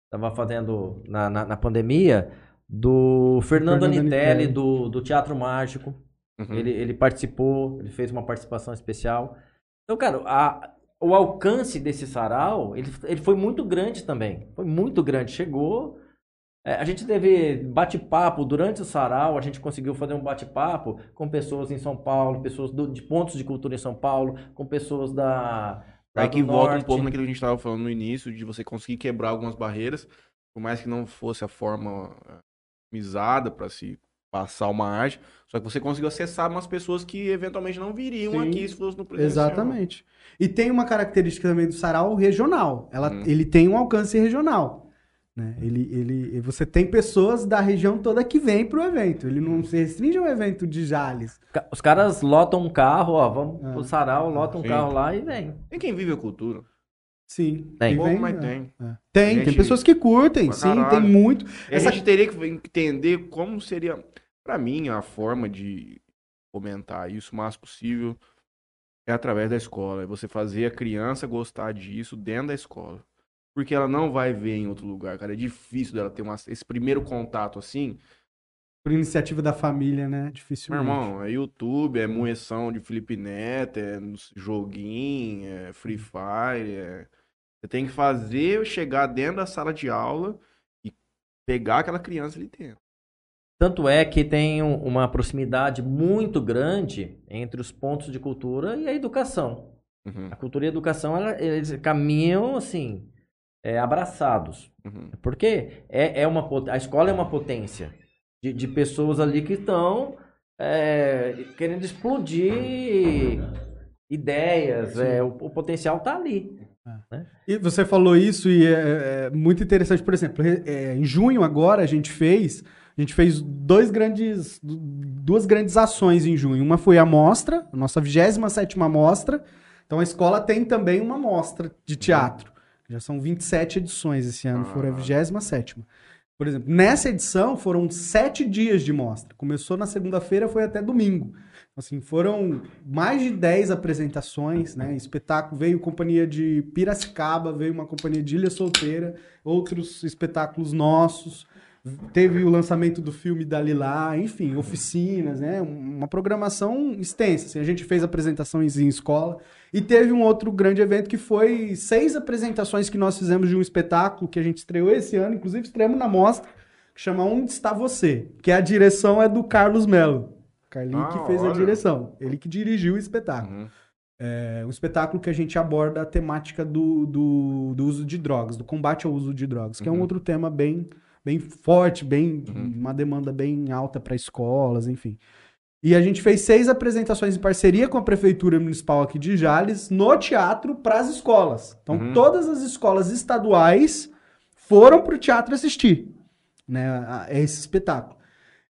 C: estava fazendo na, na, na pandemia, do Fernando,
D: Fernando
C: Anitelli, do, do Teatro Mágico.
A: Uhum.
C: Ele, ele participou, ele fez uma participação especial. Então, cara, a- o alcance desse sarau, ele, ele foi muito grande também. Foi muito grande. Chegou. é, a gente teve bate-papo durante o sarau, a gente conseguiu fazer um bate-papo com pessoas em São Paulo, pessoas do- de pontos de cultura em São Paulo, com pessoas da.
A: Aí
C: do
A: que volta um pouco naquilo que a gente estava falando no início, de você conseguir quebrar algumas barreiras, por mais que não fosse a forma otimizada para se passar uma arte, só que você conseguiu acessar umas pessoas que eventualmente não viriam
D: Sim,
A: aqui se fosse no presencial.
D: Exatamente. E tem uma característica também do sarau regional. Ela,
A: Hum.
D: Ele tem um alcance regional. Né? Ele, ele, você tem pessoas da região toda que vêm pro evento. Ele não se restringe ao evento de Jales.
C: Os caras lotam um carro, ó, vamos
D: É.
C: pro sarau, lotam um
A: Sim.
C: carro lá e vem.
A: Tem quem vive a cultura.
D: Sim.
C: Tem.
A: Pouco, mas
D: é.
A: tem.
D: É. Tem,
A: Gente-
D: tem pessoas que curtem, sim,
A: caralho.
D: tem muito. Essa-
A: A gente teria que entender como seria, pra mim, a forma de fomentar isso o mais possível é através da escola. É você fazer a criança gostar disso dentro da escola. Porque ela não vai ver em outro lugar, cara. É difícil dela ter uma- esse primeiro contato assim.
D: Por iniciativa da família, né?
A: Meu
D: Dificilmente.
A: irmão, é YouTube, é moeção de Felipe Neto, é joguinho, é Free Fire. é- Você tem que fazer eu chegar dentro da sala de aula e pegar aquela criança ali dentro.
C: Tanto é que tem um- uma proximidade muito grande entre os pontos de cultura e a educação.
A: Uhum,
C: A cultura e a educação, ela- eles caminham assim, é, abraçados.
A: uhum.
C: Porque é, é uma, a escola é uma potência de, de pessoas ali que estão é, querendo explodir ideias. é, o, o potencial está ali.
D: E você falou isso e é, é muito interessante. Por exemplo, é, em junho agora a gente fez, a gente fez dois grandes, du- duas grandes ações em junho. Uma foi a mostra, a nossa 27ª mostra. Então a escola tem também uma mostra de teatro. Já são 27 edições esse ano, foram a
A: Ah.
D: 27ª. Por exemplo, nessa edição foram sete dias de mostra. Começou na segunda-feira, foi até domingo. Assim, foram mais de 10 apresentações, né? Espetáculo, veio companhia de Piracicaba, veio uma companhia de Ilha Solteira, outros espetáculos nossos. Teve o lançamento do filme da Lilá, enfim, oficinas, né? Uma programação extensa. assim, a gente fez apresentações em escola. E teve um outro grande evento que foi seis apresentações que nós fizemos de um espetáculo que a gente estreou esse ano, inclusive estreamos na mostra, que chama Onde Está Você? Que a direção é do Carlos Melo. Carlinho
A: Ah,
D: que fez a
A: olha.
D: direção. Ele que dirigiu o espetáculo.
A: Uhum.
D: É um espetáculo que a gente aborda a temática do, do, do uso de drogas, do combate ao uso de drogas, que é um
A: Uhum.
D: outro tema bem, bem forte, bem
A: Uhum.
D: uma demanda bem alta para escolas, enfim. E a gente fez seis apresentações em parceria com a Prefeitura Municipal aqui de Jales, no teatro, para as escolas. Então,
A: Uhum.
D: todas as escolas estaduais foram para o teatro assistir né, a- a esse espetáculo.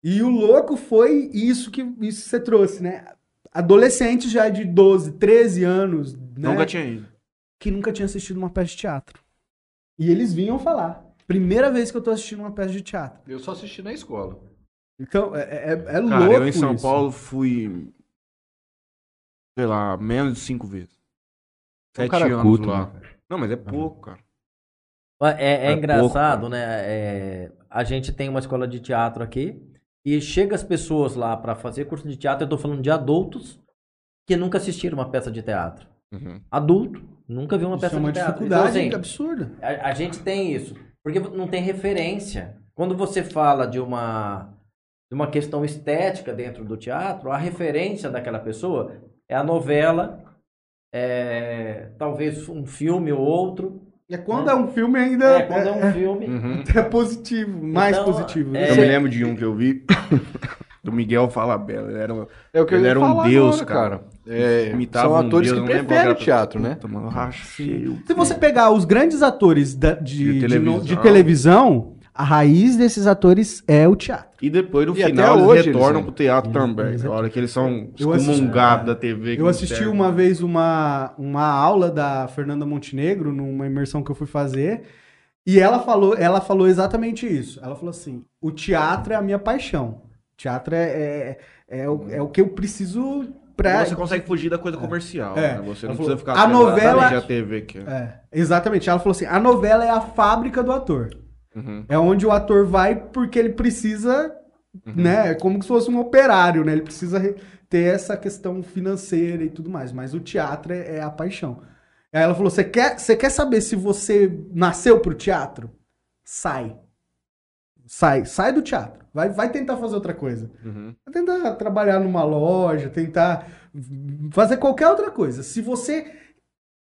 D: E o louco foi isso que isso você trouxe, né? Adolescentes já de 12, 13 anos, né,
A: Nunca tinha ido.
D: que nunca tinha assistido uma peça de teatro. E eles vinham falar. Primeira vez que eu tô assistindo uma peça de teatro.
B: Eu só assisti na escola.
D: Então, é, é, é
A: Cara,
D: louco
A: eu em São
D: isso.
A: Paulo fui, sei lá, menos de cinco vezes.
B: É um
A: Sete
B: cara
A: anos
B: culto,
A: lá.
B: né?
A: Não, mas é pouco, cara.
C: É, é
A: É
C: engraçado,
A: pouco,
C: né? É, a gente tem uma escola de teatro aqui e chega as pessoas lá pra fazer curso de teatro. Eu tô falando de adultos que nunca assistiram uma peça de teatro.
A: Uhum.
C: Adulto nunca viu uma
D: Isso
C: peça
D: é uma
C: de teatro.
D: dificuldade
C: Então, assim,
D: absurda.
C: a, a gente tem isso. Porque não tem referência. Quando você fala de uma, de uma questão estética dentro do teatro, a referência daquela pessoa é a novela, é, talvez um filme ou outro.
D: É quando é um filme ainda
C: É, quando é um filme.
A: Uhum.
D: é positivo, mais
C: Então,
D: positivo.
C: é-?
A: Eu me lembro de um que eu vi do Miguel Falabella. Ele era um,
B: É o que
A: Ele era um deus,
B: agora,
A: cara.
B: É,
A: Imitava
B: são
A: um
B: atores
A: deus,
B: que preferem
A: a
B: teatro, né?
A: Puta, mano, o
D: Se você pegar os grandes atores da- de,
A: De
D: de
A: televisão.
D: de televisão, a raiz desses atores é o teatro.
A: E depois, no
B: E
A: final, eles
B: hoje eles
A: retornam
B: são.
A: pro teatro também.
D: eles-
A: A hora que eles são excomungados da TV.
D: Eu assisti
A: serve.
D: uma vez uma, uma aula da Fernanda Montenegro, numa imersão que eu fui fazer, e ela falou, ela falou exatamente isso. Ela falou assim: o teatro é a minha paixão. O teatro é, é, é, o, é o que eu preciso pra.
A: Você consegue fugir da coisa comercial.
D: É.
A: né? Você
D: Ela
A: não
D: falou,
A: precisa ficar
D: a novela-
A: à TV que é.
D: É, exatamente. Ela falou assim: a novela é a fábrica do ator.
A: Uhum.
D: É onde o ator vai porque ele precisa,
A: Uhum.
D: né? É como se fosse um operário, né? Ele precisa re- ter essa questão financeira e tudo mais. Mas o teatro é, é a paixão. Aí ela falou: você quer, quer saber se você nasceu pro teatro? Sai. Sai, sai do teatro. Vai, vai tentar fazer outra coisa.
A: Uhum.
D: Vai tentar trabalhar numa loja, tentar fazer qualquer outra coisa. Se você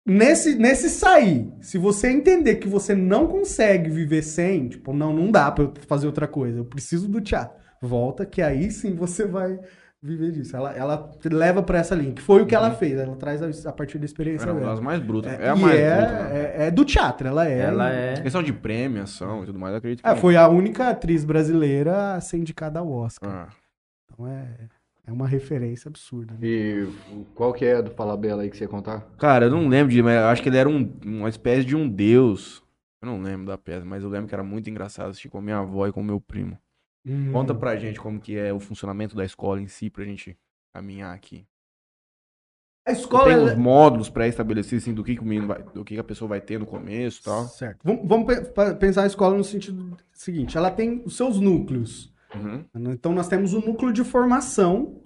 D: nesse nesse sair, se você entender que você não consegue viver sem, tipo, não, não dá pra eu fazer outra coisa, eu preciso do teatro. Volta que aí sim você vai viver disso. Ela, ela leva pra essa linha, que foi o que ela fez. Ela traz a, a partir da experiência
A: Era uma
D: dela.
A: das mais brutas. É,
D: É,
A: a
D: e
A: mais
D: é,
A: bruta. né?
D: é, é do teatro, ela é.
C: Ela é.
A: Questão de premiação e tudo mais, eu acredito que.
D: É, foi a única atriz brasileira a ser indicada ao Oscar.
A: Ah.
D: Então é, é uma referência absurda. né?
B: E qual que é do Falabella aí que você ia contar?
A: Cara, eu não lembro de, mas eu acho que ele era um- uma espécie de um deus. Eu não lembro da peça, mas eu lembro que era muito engraçado assistir com a minha avó e com o meu primo.
D: Hum.
A: Conta pra gente como que é o funcionamento da escola em si, pra gente caminhar aqui.
D: A escola
A: Tem
D: ela-
A: uns módulos pré-estabelecidos, assim, do que, que o menino vai, do que, que a pessoa vai ter no começo e tal.
D: Certo. Vamos, vamos pensar a escola no sentido seguinte: ela tem os seus núcleos.
A: Uhum.
D: Então nós temos o núcleo de formação,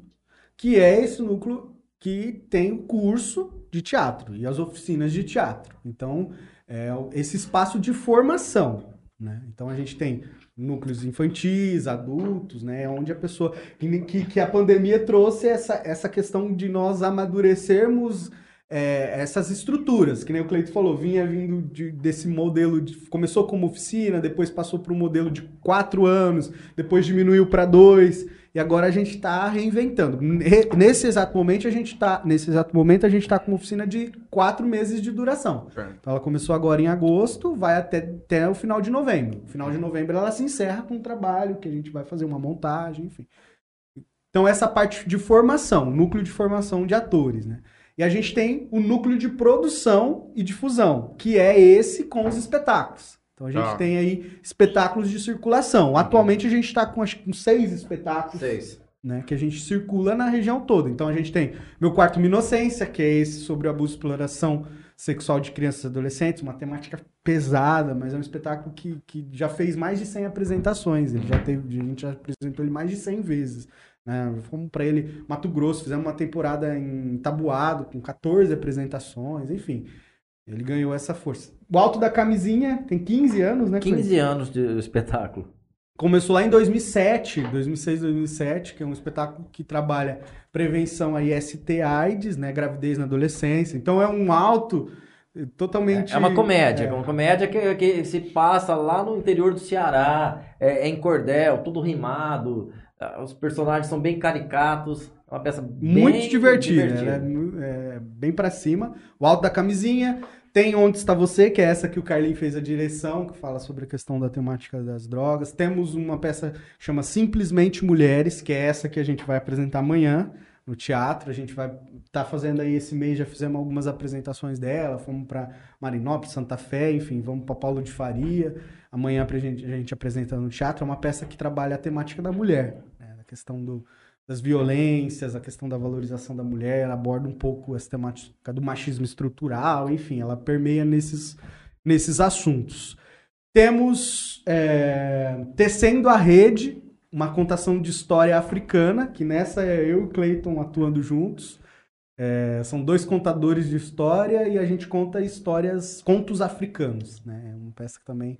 D: que é esse núcleo que tem o curso de teatro e as oficinas de teatro. Então, é esse espaço de formação. Né? Então a gente tem núcleos infantis, adultos, né? Onde a pessoa. Que- que a pandemia trouxe essa, essa questão de nós amadurecermos é, essas estruturas, que nem o Cleito falou, vinha vindo de- desse modelo de. Começou como oficina, depois passou para um modelo de quatro anos, depois diminuiu para dois, e agora a gente está reinventando. Ne- Nesse exato momento, a gente tá. Nesse exato momento, a gente está com uma oficina de quatro meses de duração. Então ela começou agora em agosto, vai até, até o final de novembro. No final de novembro ela se encerra com um trabalho que a gente vai fazer uma montagem, enfim. Então essa parte de formação, núcleo de formação de atores, né? E a gente tem o núcleo de produção e difusão, que é esse com os espetáculos. Então a gente
A: Tá.
D: tem aí espetáculos de circulação. Atualmente a gente está com acho com seis espetáculos
C: Seis.
D: né, que a gente circula na região toda. Então a gente tem Meu Quarto Uma Inocência, que é esse sobre abuso e exploração sexual de crianças e adolescentes, uma temática pesada, mas é um espetáculo que, que já fez mais de 100 apresentações. Ele já teve, a gente já apresentou ele mais de 100 vezes. Né? Fomos para ele Mato Grosso, fizemos uma temporada em Tabuado com 14 apresentações, enfim. Ele ganhou essa força. O Alto da Camisinha tem 15 anos, né? Cleiton?
C: 15 anos de espetáculo.
D: começou lá em 2007, 2006, 2007, que é um espetáculo que trabalha prevenção a IST AIDS, né, gravidez na adolescência. Então é um alto totalmente
C: é uma comédia, é, uma comédia que, que se passa lá no interior do Ceará, é, é em cordel, tudo rimado, os personagens são bem caricatos, é uma peça bem
D: muito divertida, divertida. Né? É, bem para cima. O alto da camisinha, tem Onde Está Você, que é essa que o Carlinho fez a direção, que fala sobre a questão da temática das drogas. Temos uma peça que chama Simplesmente Mulheres, que é essa que a gente vai apresentar amanhã no teatro. A gente vai estar tá fazendo aí esse mês, já fizemos algumas apresentações dela. Fomos para Marinópolis, Santa Fé, enfim, vamos para Paulo de Faria. Amanhã a gente, a gente apresenta no teatro. É uma peça que trabalha a temática da mulher, né? a questão do, das violências, a questão da valorização da mulher, aborda um pouco essa temática do machismo estrutural, enfim, ela permeia nesses, nesses assuntos. Temos é, Tecendo a Rede, uma contação de história africana, que nessa é eu e Clayton atuando juntos. É, são dois contadores de história e a gente conta histórias, contos africanos, né? É uma peça também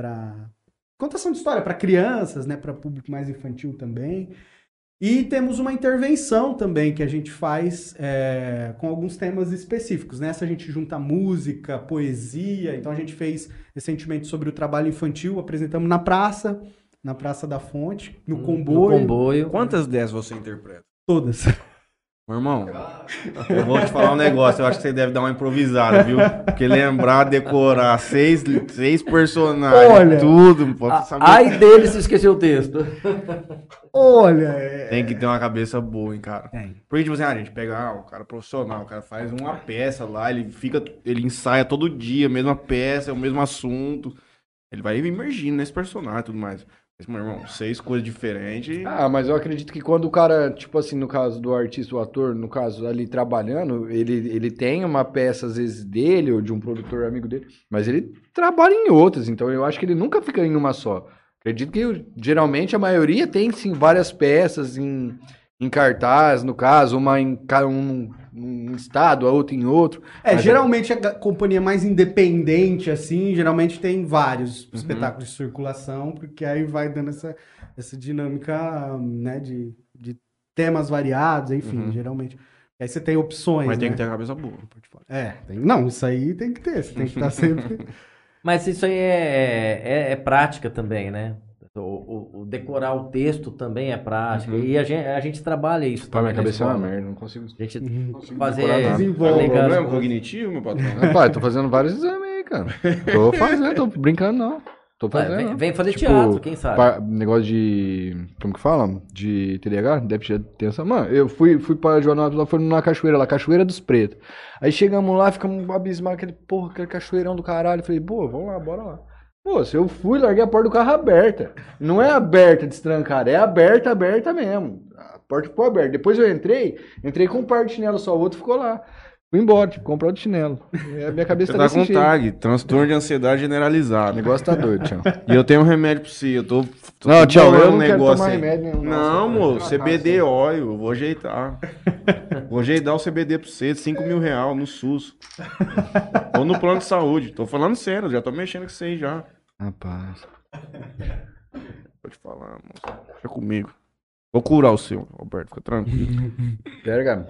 D: para contação de história para crianças, né? Para público mais infantil também. E temos uma intervenção também que a gente faz é, com alguns temas específicos. Nessa a gente junta música, poesia. Então a gente fez recentemente sobre o trabalho infantil, apresentamos na praça, na Praça da Fonte, no comboio.
C: No comboio.
A: Quantas dessas você interpreta?
D: Todas.
A: Meu irmão, eu vou te falar um negócio, eu acho que você deve dar uma improvisada, viu? Porque lembrar, decorar seis, seis personagens, Olha, tudo,
C: pode saber. Ai dele se esqueceu o texto.
D: Olha, é...
A: Tem que ter uma cabeça boa, hein, cara. É. Porque, tipo assim, a gente pega ah, o cara profissional, o cara faz uma peça lá, ele fica, ele ensaia todo dia, mesma peça, é o mesmo assunto. Ele vai emergindo nesse personagem e tudo mais. Meu irmão, seis coisas diferentes.
B: Ah, mas eu acredito que quando o cara, tipo assim, no caso do artista, o ator, no caso ali trabalhando, ele, ele tem uma peça, às vezes, dele ou de um produtor amigo dele, mas ele trabalha em outras, então eu acho que ele nunca fica em uma só. Acredito que geralmente a maioria tem sim várias peças em, em cartaz, no caso, uma em um, um estado, a outra em outro.
D: É, geralmente a companhia mais independente, assim, geralmente tem vários uhum. espetáculos de circulação, porque aí vai dando essa, essa dinâmica, né, de, de temas variados, enfim, uhum. geralmente. Aí você tem opções.
A: Mas
D: né?
A: tem que ter a cabeça boa.
D: É, tem, não, isso aí tem que ter, você tem que estar sempre.
C: Mas isso aí é, é, é prática também, né? O, o, o, decorar o texto também é prática. Uhum. E a gente, a gente trabalha isso.
B: Pra minha cabeça é uma merda, não consigo.
C: A gente
B: uhum.
C: consigo fazer.
A: Desenvolve. problema cognitivo, meu patrão?
B: Rapaz, tô fazendo vários exames aí, cara. Tô fazendo, tô brincando, não. Tô fazendo.
C: Vem, vem fazer tipo, teatro, quem sabe? Par,
B: negócio de. Como que fala? De TDAH? Deve ter essa. Mano, eu fui, fui pra Joanópolis, lá foi numa cachoeira lá, Cachoeira dos Pretos. Aí chegamos lá, ficamos abismados, aquele porra, aquele cachoeirão do caralho. Falei, pô, vamos lá, bora lá. Pô, se eu fui, larguei a porta do carro aberta. Não é aberta destrancada, é aberta, aberta mesmo. A porta ficou aberta. Depois eu entrei, entrei com um par de chinelo só, o outro ficou lá. Fui embora, tipo, comprar outro chinelo. A minha cabeça
A: Você tá, tá com tag, transtorno de ansiedade generalizado.
B: O negócio tá doido, tchau.
A: E eu tenho um remédio pra você, eu tô... tô
B: não, tchau, eu não um quero tomar aí. remédio nenhum.
A: Não, moço, CBD óleo, vou ajeitar. vou ajeitar o CBD pra você, 5 mil reais no SUS. Ou no plano de saúde. Tô falando sério, já tô mexendo com isso aí já.
B: Rapaz.
A: Vou te falar, moço. Deixa comigo. Vou curar o seu, Roberto, fica tranquilo.
B: Pega,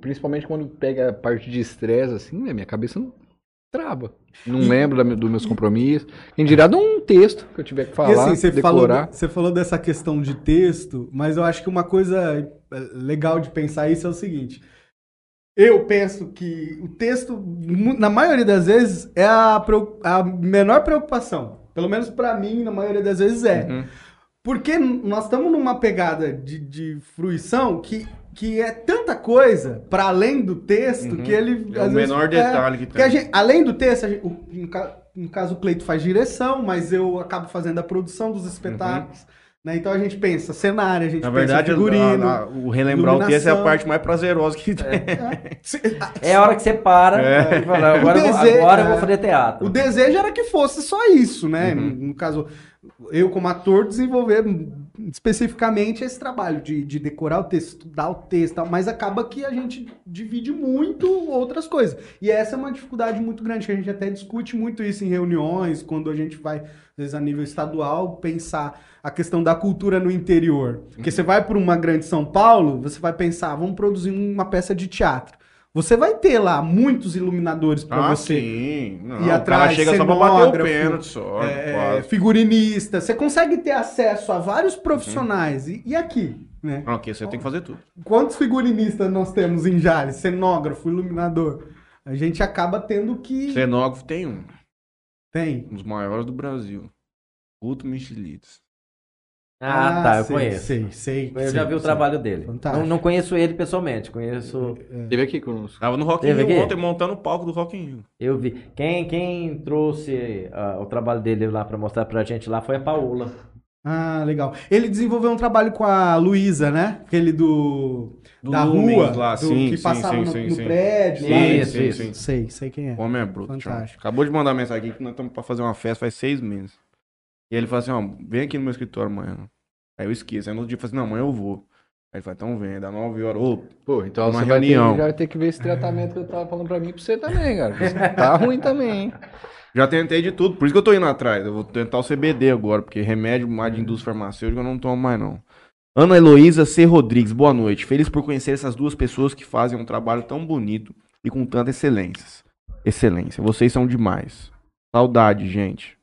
B: principalmente quando pega a parte de estresse, assim, né? Minha cabeça não trava. Não e... lembro da, dos meus compromissos. Em dirá de um texto que eu tiver que falar, e assim,
D: você decorar. Falou, você falou dessa questão de texto, mas eu acho que uma coisa legal de pensar isso é o seguinte. Eu penso que o texto, na maioria das vezes, é a, a menor preocupação. Pelo menos para mim, na maioria das vezes é. Uhum. Porque nós estamos numa pegada de, de fruição que, que é tanta coisa para além do texto uhum. que ele.
A: É o menor vezes, detalhe é, que
D: tem. Gente, além do texto, gente, o, no, caso o Cleito faz direção, mas eu acabo fazendo a produção dos espetáculos. Uhum. Né? Então a gente pensa cenário, a gente
A: Na verdade, figurino, a, a, o relembrar o texto é a parte mais prazerosa que tem.
C: É, é a hora que você para é. e fala, agora, desejo, eu vou, agora eu vou fazer teatro.
D: O desejo era que fosse só isso, né? Uhum. No, no caso, eu como ator desenvolver especificamente esse trabalho de, de decorar o texto, estudar o texto, mas acaba que a gente divide muito outras coisas. E essa é uma dificuldade muito grande, que a gente até discute muito isso em reuniões, quando a gente vai, às vezes, a nível estadual, pensar a questão da cultura no interior. Porque você vai para uma grande São Paulo, você vai pensar, vamos produzir uma peça de teatro. Você vai ter lá muitos iluminadores para
A: Ah,
D: você.
A: sim. Não,
D: E
A: o
D: atrás,
A: cara chega só pra bater o pênalti só.
D: é, figurinista. Você consegue ter acesso a vários profissionais. E, e aqui, né?
A: Aqui você tem que fazer tudo.
D: Quantos figurinistas nós temos em Jales? Cenógrafo, iluminador. A gente acaba tendo que.
A: Cenógrafo tem um,
D: Tem.
A: um dos maiores do Brasil. Guto Michelides.
C: Ah, tá, eu
D: sei,
C: conheço.
D: Sei, sei.
C: Eu já
D: sei,
C: vi o
D: sei.
C: trabalho dele. Não, não conheço ele pessoalmente, conheço.
B: Teve aqui conosco.
A: Tava no Rock in Rio ontem montando o palco do Rock in Rio.
C: Eu vi. Quem, quem trouxe ah, o trabalho dele lá pra mostrar pra gente lá foi a Paola.
D: Ah, legal. Ele desenvolveu um trabalho com a Luísa, né? Aquele do.
A: Do
D: da rua,
A: lá,
D: do-
A: sim,
D: que
A: sim,
D: passava
A: sim,
D: no,
A: sim,
D: no
A: sim.
D: prédio. lá,
C: Isso, isso.
D: Sei, sei quem é.
A: O homem é bruto.
D: Fantástico.
A: Acabou de mandar mensagem aqui que nós estamos pra fazer uma festa faz seis meses. E ele falou assim, ó, vem aqui no meu escritório amanhã. Aí eu esqueço. Aí no outro dia eu falei assim, não, amanhã eu vou. Aí ele falou, então vem, dá nove horas. Ô,
B: Pô, então
A: Uma
B: você vai ter,
A: reunião.
B: já vai ter que ver esse tratamento que eu tava falando pra mim pra você também, cara. Tá ruim também, hein?
A: já tentei de tudo, por isso que eu tô indo atrás. Eu vou tentar o CBD agora, porque remédio mais de indústria farmacêutica eu não tomo mais não. Ana Heloísa C. Rodrigues, boa noite. Feliz por conhecer essas duas pessoas que fazem um trabalho tão bonito e com tanta excelência. Excelência. Vocês são demais. Saudade, gente.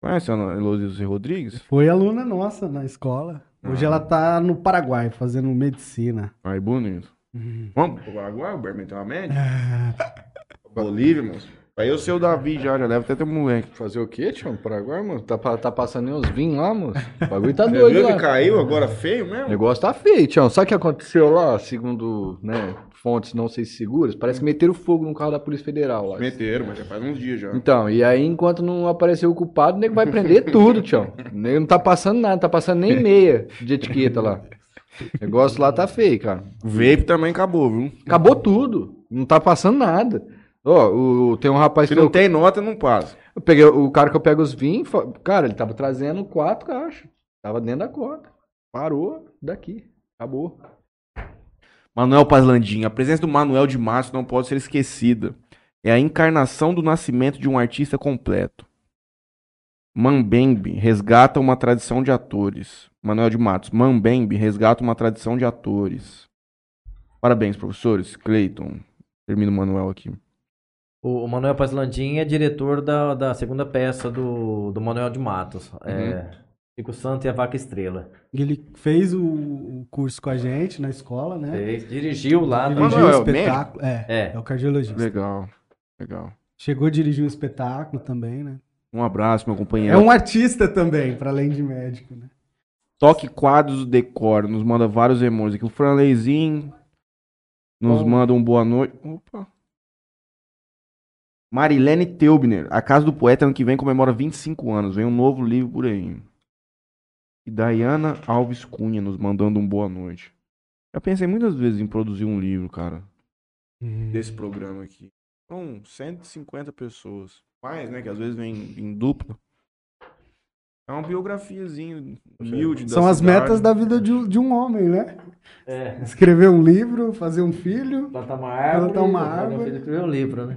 A: Conhece a Ana Heloísa. Rodrigues?
D: Foi aluna nossa na escola. Hoje
A: Ah.
D: ela tá no Paraguai fazendo medicina.
A: Aí, bonito. Vamos pro Paraguai, o Berman tem uma média? Bolívia, moço. Aí eu sei o Davi já, já leva até ter moleque.
B: Fazer o quê, tio? Paraguai, mano? Tá, tá passando nem uns vinhos lá, moço? O bagulho tá
A: Você
B: doido
A: viu
B: lá.
A: que caiu agora feio
B: O
A: mesmo?
B: negócio tá feio, Tião. Sabe o que aconteceu lá, segundo né, fontes não sei se seguras? Parece que meteram fogo no carro da Polícia Federal lá.
A: Meteram, mas já faz uns dias já.
B: Então, e aí enquanto não apareceu o culpado, o nego vai prender tudo, Tião. O nego não tá passando nada, não tá passando nem meia de etiqueta lá. O negócio lá tá feio, cara.
A: O vape também acabou, viu?
B: Acabou tudo. Não tá passando nada. Ó, o, tem um rapaz
A: Se
B: que
A: não
B: eu,
A: tem nota, não passa.
B: eu peguei, o cara que eu pego os vinhos, cara, ele tava trazendo quatro caixas. Tava dentro da conta. Parou daqui. Acabou.
A: Manuel Pazlandim, a presença do Manuel de Matos não pode ser esquecida. É a encarnação do nascimento de um artista completo. Mambembe resgata uma tradição de atores. Manuel de Matos, Mambembe resgata uma tradição de atores. Parabéns, professores. Cleiton. Termina o Manuel aqui.
C: O, Manuel Pazlandim é diretor da, da segunda peça do, do Manuel de Matos. É, Chico Santo e a Vaca Estrela.
D: Ele fez o, o curso com a gente na escola, né?
C: Fez, dirigiu lá.
D: Dirigiu
A: Manuel é
D: o
A: o
D: espetáculo. É,
C: É.
D: é, o cardiologista.
A: Legal. Legal.
D: Chegou a dirigir um espetáculo também, né?
A: Um abraço, meu
D: É
A: companheiro.
D: um artista também, para além de médico, né?
A: Toque quadros do decor. Nos manda vários emojis aqui. O Franleizinho nos
D: Bom.
A: manda um boa noite. Opa. Marilene Teubner. A Casa do Poeta ano que vem comemora 25 anos. Vem um novo livro por aí. E Dayana Alves Cunha nos mandando um boa noite. Já pensei muitas vezes em produzir um livro, cara. Desse programa aqui. São 150 pessoas. Mais, né? Que às vezes vem em dupla. É uma biografiazinha humilde da
D: São as
A: cidade.
D: metas da vida de, um- de um homem, né?
C: É.
D: Escrever um livro, fazer um filho.
C: Plantar uma árvore.
D: Plantar uma
C: Meu
D: árvore.
C: filho escreveu um livro, né?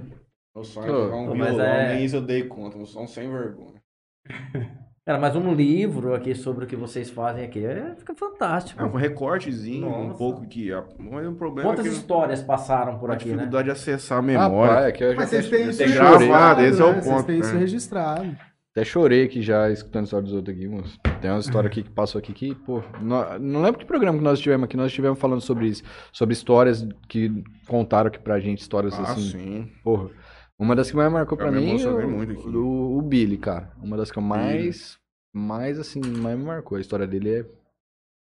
A: Meu sonho é tocar um
C: Pô, mas
A: violão,
C: é-
A: nem isso eu dei conta. Eu sou um sem vergonha.
C: Cara, mas um livro aqui sobre o que vocês fazem aqui é, fica fantástico.
A: É um recortezinho, um
C: Nossa.
A: pouco que... Mas o problema
C: Quantas
A: é que
C: histórias passaram por
A: a
C: aqui, né?
A: dificuldade de acessar a
B: Ah,
A: memória.
B: pai, aqui eu já
D: Mas vocês têm isso
A: gravado, esse é o
D: né?
A: ponto,
D: Vocês têm isso
A: é.
D: registrado.
B: Até chorei aqui já, escutando a história dos outros aqui, moço. Tem uma história aqui que passou aqui que, pô, não, não lembro que programa que nós tivemos aqui, nós estivemos falando sobre isso, sobre histórias que contaram aqui pra gente, histórias
A: Ah,
B: assim,
A: sim.
B: porra. Uma das que mais marcou pra mim,
A: emocionei
B: o, o, o Billy, cara. Uma das que eu mais, mais assim, mais me marcou. A história dele é,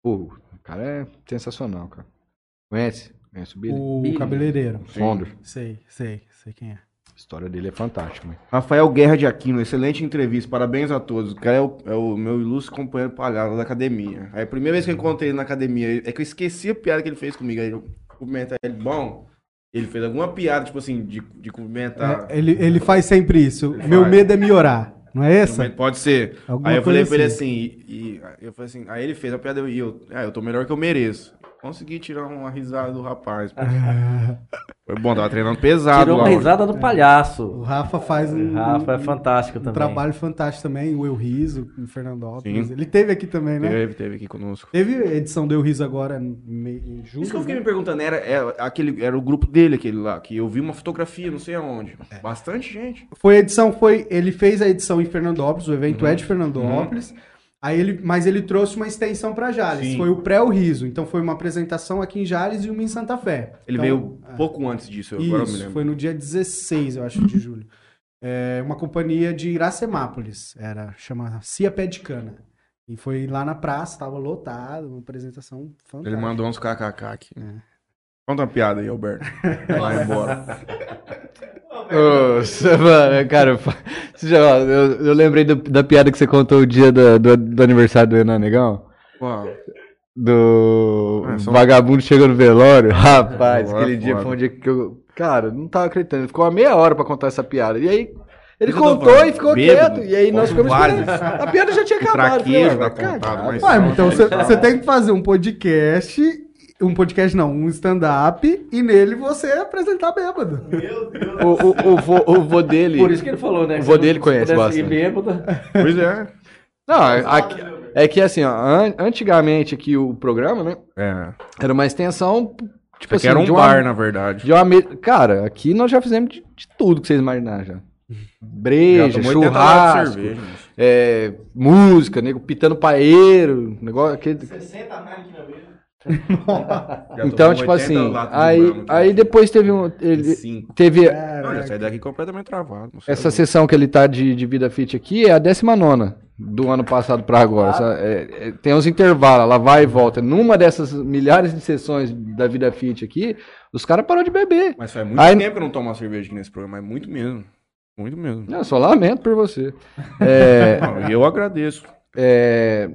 B: pô, o cara é sensacional, cara. Conhece? Conhece o Billy?
D: O
C: Billy.
D: cabeleireiro.
B: Fondor.
D: Sei, sei, sei quem é.
B: A história dele é fantástica, mano.
A: Rafael Guerra de Aquino, excelente entrevista, parabéns a todos. O cara é o, é o meu ilustre companheiro palhaço da academia. Aí a primeira vez que eu encontrei ele na academia, é que eu esqueci a piada que ele fez comigo. Aí eu cumprimentei ele, bom, ele fez alguma piada, tipo assim, de, de cumprimentar.
D: É, ele, ele faz sempre isso.
A: Ele
D: Meu
A: faz.
D: medo é me orar. Não é essa?
A: Pode ser.
D: Alguma
A: Aí eu falei
D: coisa
A: pra ele
D: assim.
A: assim, e, e- eu falei assim, aí ele fez a piada e eu, ah, eu tô melhor que eu mereço. Consegui tirar uma risada do rapaz. Foi bom, tava treinando pesado
C: Tirou
A: lá.
C: uma
A: hoje.
C: risada do
D: O
C: palhaço.
D: Rafa faz um,
C: O Rafa é fantástico
D: um
C: também.
D: trabalho fantástico também, o Eu Riso, em Fernandópolis.
A: Sim.
D: Ele teve aqui também, né?
A: Teve, teve aqui conosco.
D: Teve edição do Eu Riso agora em, me- em julho.
A: Isso que eu fiquei
D: né?
A: me perguntando, era, era, aquele, era o grupo dele, aquele lá, que eu vi uma fotografia, não sei aonde.
D: É.
A: Bastante gente.
D: Foi a edição, foi. Ele fez a edição em Fernandópolis, o evento
A: Uhum.
D: é de Fernandópolis. Aí ele, mas ele trouxe uma extensão para Jales.
A: Sim.
D: Foi o pré o riso. Então foi uma apresentação aqui em Jales e uma em Santa Fé.
A: Ele
D: Então,
A: veio
D: é.
A: pouco antes disso, eu agora eu me
D: Isso,
A: lembro.
D: foi no dia 16, eu acho, de julho. É uma companhia de Iracemápolis, era, chama Cia Pé de Cana. E foi lá na praça, tava lotado, uma apresentação fantástica.
A: Ele mandou uns kkk aqui. Conta uma piada aí, Alberto. Vai embora.
B: Ô, mano, cara, você já, eu, eu lembrei do- da piada que você contou o dia da- do, do aniversário do Renan Negão.
A: Uau.
B: Do
A: Ah, só-
B: vagabundo chegou no velório. Rapaz,
A: Agora
B: aquele
A: é
B: dia foi um dia que eu. Cara, não tava acreditando. Ele ficou uma meia hora pra contar essa piada. E aí. Ele
A: eu
B: contou e ficou
A: Bêbado,
B: quieto. E aí nós ficamos
A: vários.
B: A piada já tinha acabado. Falei, "Ah,
A: contada,
B: cagar,
A: mas-
B: vai."
D: Ué, então você tem que fazer um podcast, um podcast não, um stand-up, e nele você apresentar bêbado.
B: O, o, o, vô, o vô dele.
C: Por isso que ele falou, né?
B: O vô dele conhece bastante.
C: bêbado.
A: Pois é.
B: Não, aqui- é que assim, ó, an- antigamente aqui o programa, né?
A: É.
B: Era uma extensão. Tipo
A: Isso
B: assim,
A: aqui era um
B: de uma,
A: bar, na verdade.
B: de uma Cara, aqui nós já fizemos de, de tudo que vocês imaginarem já.
A: Já
B: Breja,
A: tomou 80 latas de
B: churrasco,
A: cerveja,
B: é, música, nego pitando paeiro, negócio aquele.
A: Já
B: Então, tipo
A: 80
B: assim, aí, aí depois teve um. Ele,
A: Cinco.
B: teve
A: Não, já saí daqui completamente travado.
B: essa sessão que ele tá de, de Vida Fit aqui, é a 19 do ano passado pra agora. Essa- é- é- tem uns intervalos, ela vai e volta. Numa dessas milhares de sessões da Vida Fit aqui, os caras pararam de beber.
A: Mas faz muito
B: Aí-
A: tempo que eu não tomo uma cerveja aqui nesse programa, mas muito mesmo. Muito mesmo.
B: Eu só lamento por você. É,
A: Não, e eu agradeço.
B: é,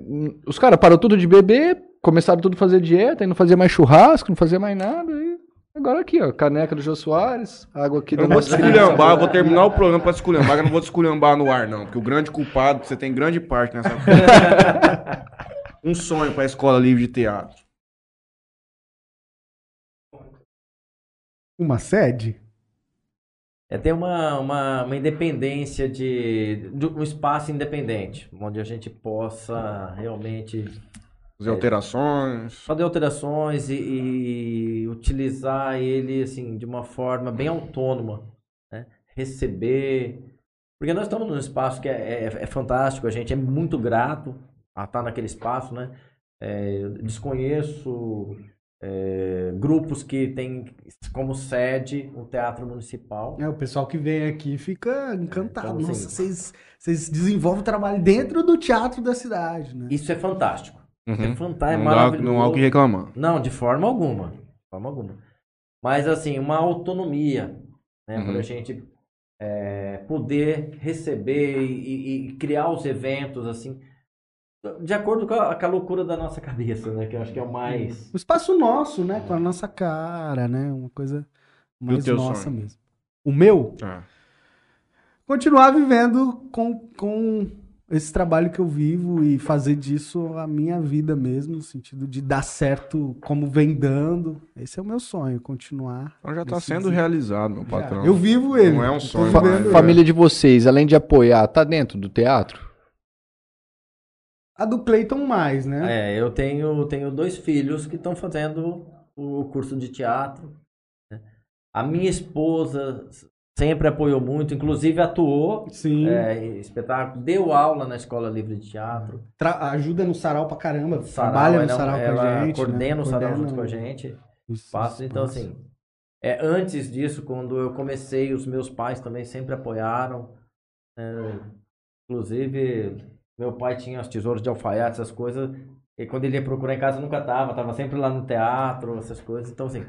B: os caras pararam tudo de beber, começaram tudo a fazer dieta, e não fazia mais churrasco, não fazia mais nada. E agora aqui, ó, caneca do Jô Soares, água aqui
A: Eu
B: do
A: não vou eu vou terminar o programa pra desculhambar, que eu não vou desculhambar no ar, não. Porque o grande culpado, você tem grande parte nessa coisa. Um sonho pra escola livre de teatro.
D: Uma sede?
C: É ter uma, uma, uma independência de, de um espaço independente, onde a gente possa realmente
A: Fazer alterações.
C: fazer alterações e, e utilizar ele assim de uma forma bem autônoma, né? receber, porque nós estamos num espaço que é, é, é fantástico, a gente é muito grato a estar naquele espaço, né? É, eu desconheço é, grupos que têm como sede o Teatro Municipal.
D: É, o pessoal que vem aqui fica encantado.
C: então, assim-
D: Nossa, vocês, vocês desenvolvem trabalho dentro do teatro da cidade, né?
C: Isso é fantástico. É
A: Uhum.
C: fantástico, é
A: Não, dá,
C: maravilhoso.
A: não há o que reclamar.
C: Não, de forma alguma. De forma alguma. Mas, assim, uma autonomia, né?
A: Uhum.
C: Para a gente é, poder receber e, e criar os eventos, assim, de acordo com a, com a loucura da nossa cabeça, né? Que eu acho que é o mais...
D: O espaço nosso, né? Com a nossa cara, né? Uma coisa mais nossa
A: sonho?
D: mesmo. O meu?
A: Ah.
D: Continuar vivendo com, com esse trabalho que eu vivo e fazer disso a minha vida mesmo, no sentido de dar certo como vem dando. Esse é o meu sonho, continuar.
A: Então já tá
D: nesse
A: sendo
D: des-
A: realizado, meu
D: Já.
A: patrão.
D: Eu vivo ele.
A: Não é um sonho,
D: vivendo
A: mas-
D: ele.
B: Família de vocês, além de apoiar, tá dentro do teatro?
D: A do Cleiton mais, né?
C: É, eu tenho, tenho dois filhos que estão fazendo o curso de teatro. né? A minha esposa sempre apoiou muito, inclusive atuou
D: Sim.
C: é, em espetáculo, deu aula na Escola Livre de Teatro.
D: Tra- ajuda no sarau pra caramba.
C: Sarau,
D: trabalha no
C: ela-
D: sarau com
C: ela
D: a gente.
C: coordena
D: né?
C: o sarau
D: Coordena
C: junto com a gente.
D: Isso,
C: Espaço. Então,
D: nossa.
C: assim, é, antes disso, quando eu comecei, os meus pais também sempre apoiaram. É, inclusive, meu pai tinha os tesouros de alfaiate, essas coisas. E quando ele ia procurar em casa, nunca tava. Tava sempre lá no teatro, essas coisas. Então, assim,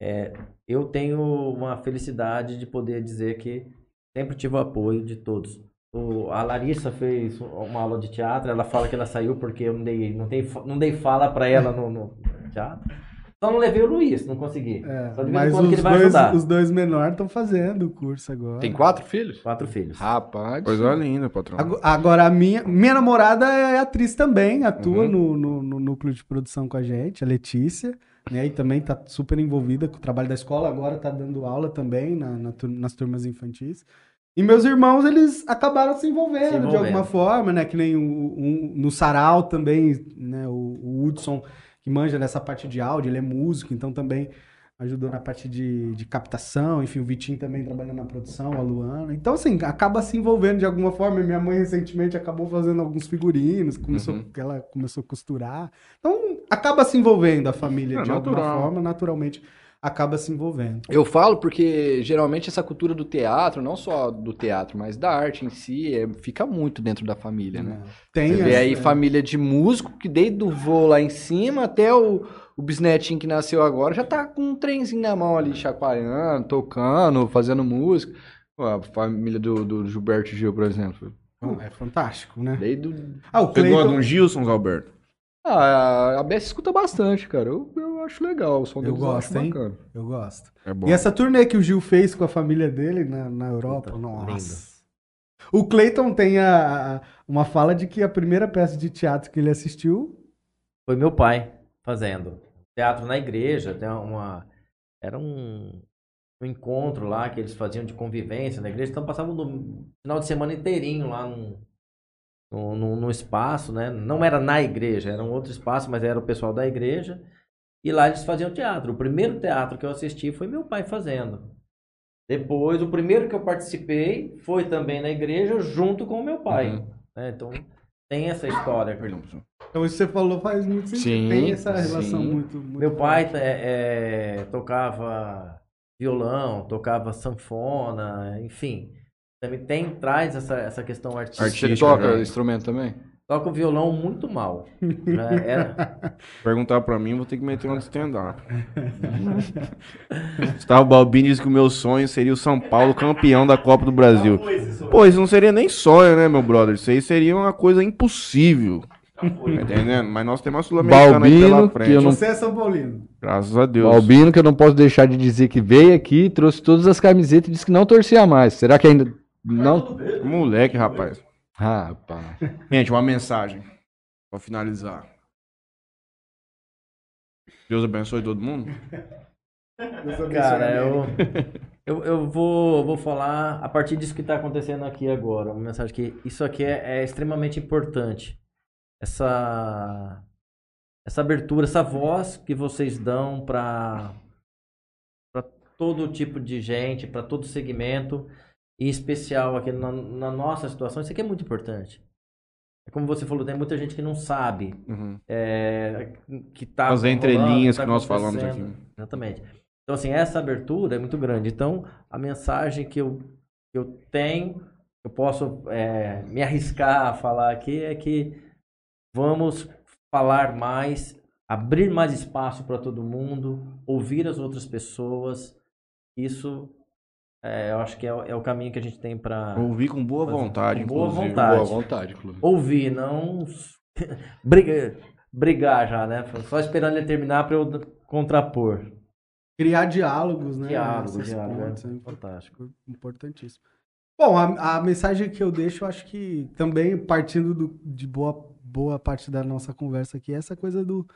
C: é, eu tenho uma felicidade de poder dizer que sempre tive o apoio de todos. O- a Larissa fez uma aula de teatro, ela fala que ela saiu porque eu não dei, não dei, não dei fala para ela no, no teatro. Só não levei o Luiz, não consegui.
D: É,
C: Só de vez em
D: mas
C: quando
D: os
C: que ele vai
D: dois,
C: ajudar.
D: os dois menores estão fazendo o curso agora.
B: Tem quatro filhos?
C: Quatro filhos.
B: Rapaz.
A: Coisa linda, patrão.
D: Ago- Agora, a minha, minha namorada é atriz também, atua
A: Uhum.
D: no, no, no núcleo de produção com a gente, a Letícia, né? E também tá super envolvida com o trabalho da escola, agora tá dando aula também na, na nas turmas infantis. E meus irmãos, eles acabaram se envolvendo,
C: Se
D: de
C: envolvendo.
D: alguma forma, né? Que nem o, um- no Sarau também, né? O, o Hudson, que manja nessa parte de áudio, ele é músico, então também ajudou na parte de, de captação, enfim, o Vitinho também trabalhando na produção, a Luana. Então, assim, acaba se envolvendo de alguma forma. Minha mãe recentemente acabou fazendo alguns figurinos, começou,
A: Uhum.
D: ela começou a costurar. Então, acaba se envolvendo a família
A: É
D: de alguma
A: natural.
D: forma, naturalmente acaba se envolvendo.
B: Eu falo porque geralmente essa cultura do teatro, não só do teatro, mas da arte em si, é- fica muito dentro da família, né?
D: Tem
B: Você vê aí família de músico que desde o voo lá em cima até o, o bisnetinho que nasceu agora já tá com um trenzinho na mão ali, chacoalhando, tocando, fazendo música. A família do, do Gilberto Gil, por exemplo.
D: É fantástico, né?
B: Desde o...
D: Ah, o
A: Você gosta de
D: Cleiton,
A: um Gilson, Alberto?
B: Ah, a Bess escuta bastante, cara. Eu, eu acho legal, o som
D: Eu
B: deles
D: gosto,
B: eu
D: hein?
B: bacana.
D: eu gosto.
A: É bom.
D: E essa turnê que o Gil fez com a família dele na, na Europa,
C: Puta,
D: nossa. O Cleiton tem a, a- uma fala de que a primeira peça de teatro que ele assistiu
C: Foi meu pai fazendo. Teatro na igreja, tem uma. Era um, um encontro lá que eles faziam de convivência na igreja, então passavam no final de semana inteirinho lá num, num, num- num espaço, né? Não era na igreja, era um outro espaço, mas era o pessoal da igreja. E lá eles faziam teatro. O primeiro teatro que eu assisti foi meu pai fazendo. Depois, o primeiro que eu participei foi também na igreja, junto com o meu pai.
B: Uhum.
C: né? Então, tem essa história.
A: Perdão, pessoal.
D: Então, isso que você falou faz muito sentido.
B: Sim,
D: Tem essa relação
B: sim.
D: muito, muito
C: Meu pai é, é, tocava violão, tocava sanfona, enfim. Também tem, traz essa, essa questão artística.
B: Você
A: Artística,
B: toca
A: né?
B: instrumento também?
C: Toca o violão muito mal. né? Era-
A: Perguntar pra mim, vou ter que meter um stand-up. Gustavo Balbini disse que o meu sonho seria o São Paulo campeão da Copa do Brasil. Pô, isso não seria nem sonho, né, meu brother? Isso aí seria uma coisa impossível. Tá entendendo? Mas nós temos uma Sul-Americana aí pela
B: Balbino, que
A: frente.
B: eu não-
D: Você é São Paulino.
A: Graças a Deus.
B: O Albino, que eu não posso deixar de dizer que veio aqui, trouxe todas as camisetas e disse que não torcia mais. Será que ainda. Não.
A: Moleque, rapaz.
B: Rapaz.
A: Gente, uma mensagem. Pra finalizar. Deus abençoe todo mundo.
C: Cara, eu, eu, eu vou, vou falar a partir disso que está acontecendo aqui agora. Uma mensagem que isso aqui é, é extremamente importante. Essa, essa abertura, essa voz que vocês dão para todo tipo de gente, para todo segmento, em especial aqui na, na nossa situação, isso aqui é muito importante. É como você falou, tem muita gente que não sabe
A: Uhum.
C: é, que tá
A: As entrelinhas
C: tá
A: que nós falamos aqui.
C: Exatamente. Então, assim, essa abertura é muito grande. Então, a mensagem que eu, que eu tenho, eu posso é, me arriscar a falar aqui, é que vamos falar mais, abrir mais espaço para todo mundo, ouvir as outras pessoas. Isso, é, eu acho que é, o- é o caminho que a gente tem para
A: Ouvi com boa vontade,
C: com boa
A: inclusive.
C: vontade.
B: Boa vontade, clube.
C: ouvir, não briga, brigar já, né? Só esperando ele terminar para eu contrapor.
D: Criar diálogos, né?
C: Diálogo,
D: Essas
C: diálogo,
D: pontes,
C: é
D: né?
C: fantástico.
D: Importantíssimo. Bom, a, a mensagem que eu deixo, eu acho que também partindo do- de boa, boa parte da nossa conversa aqui, é essa coisa do,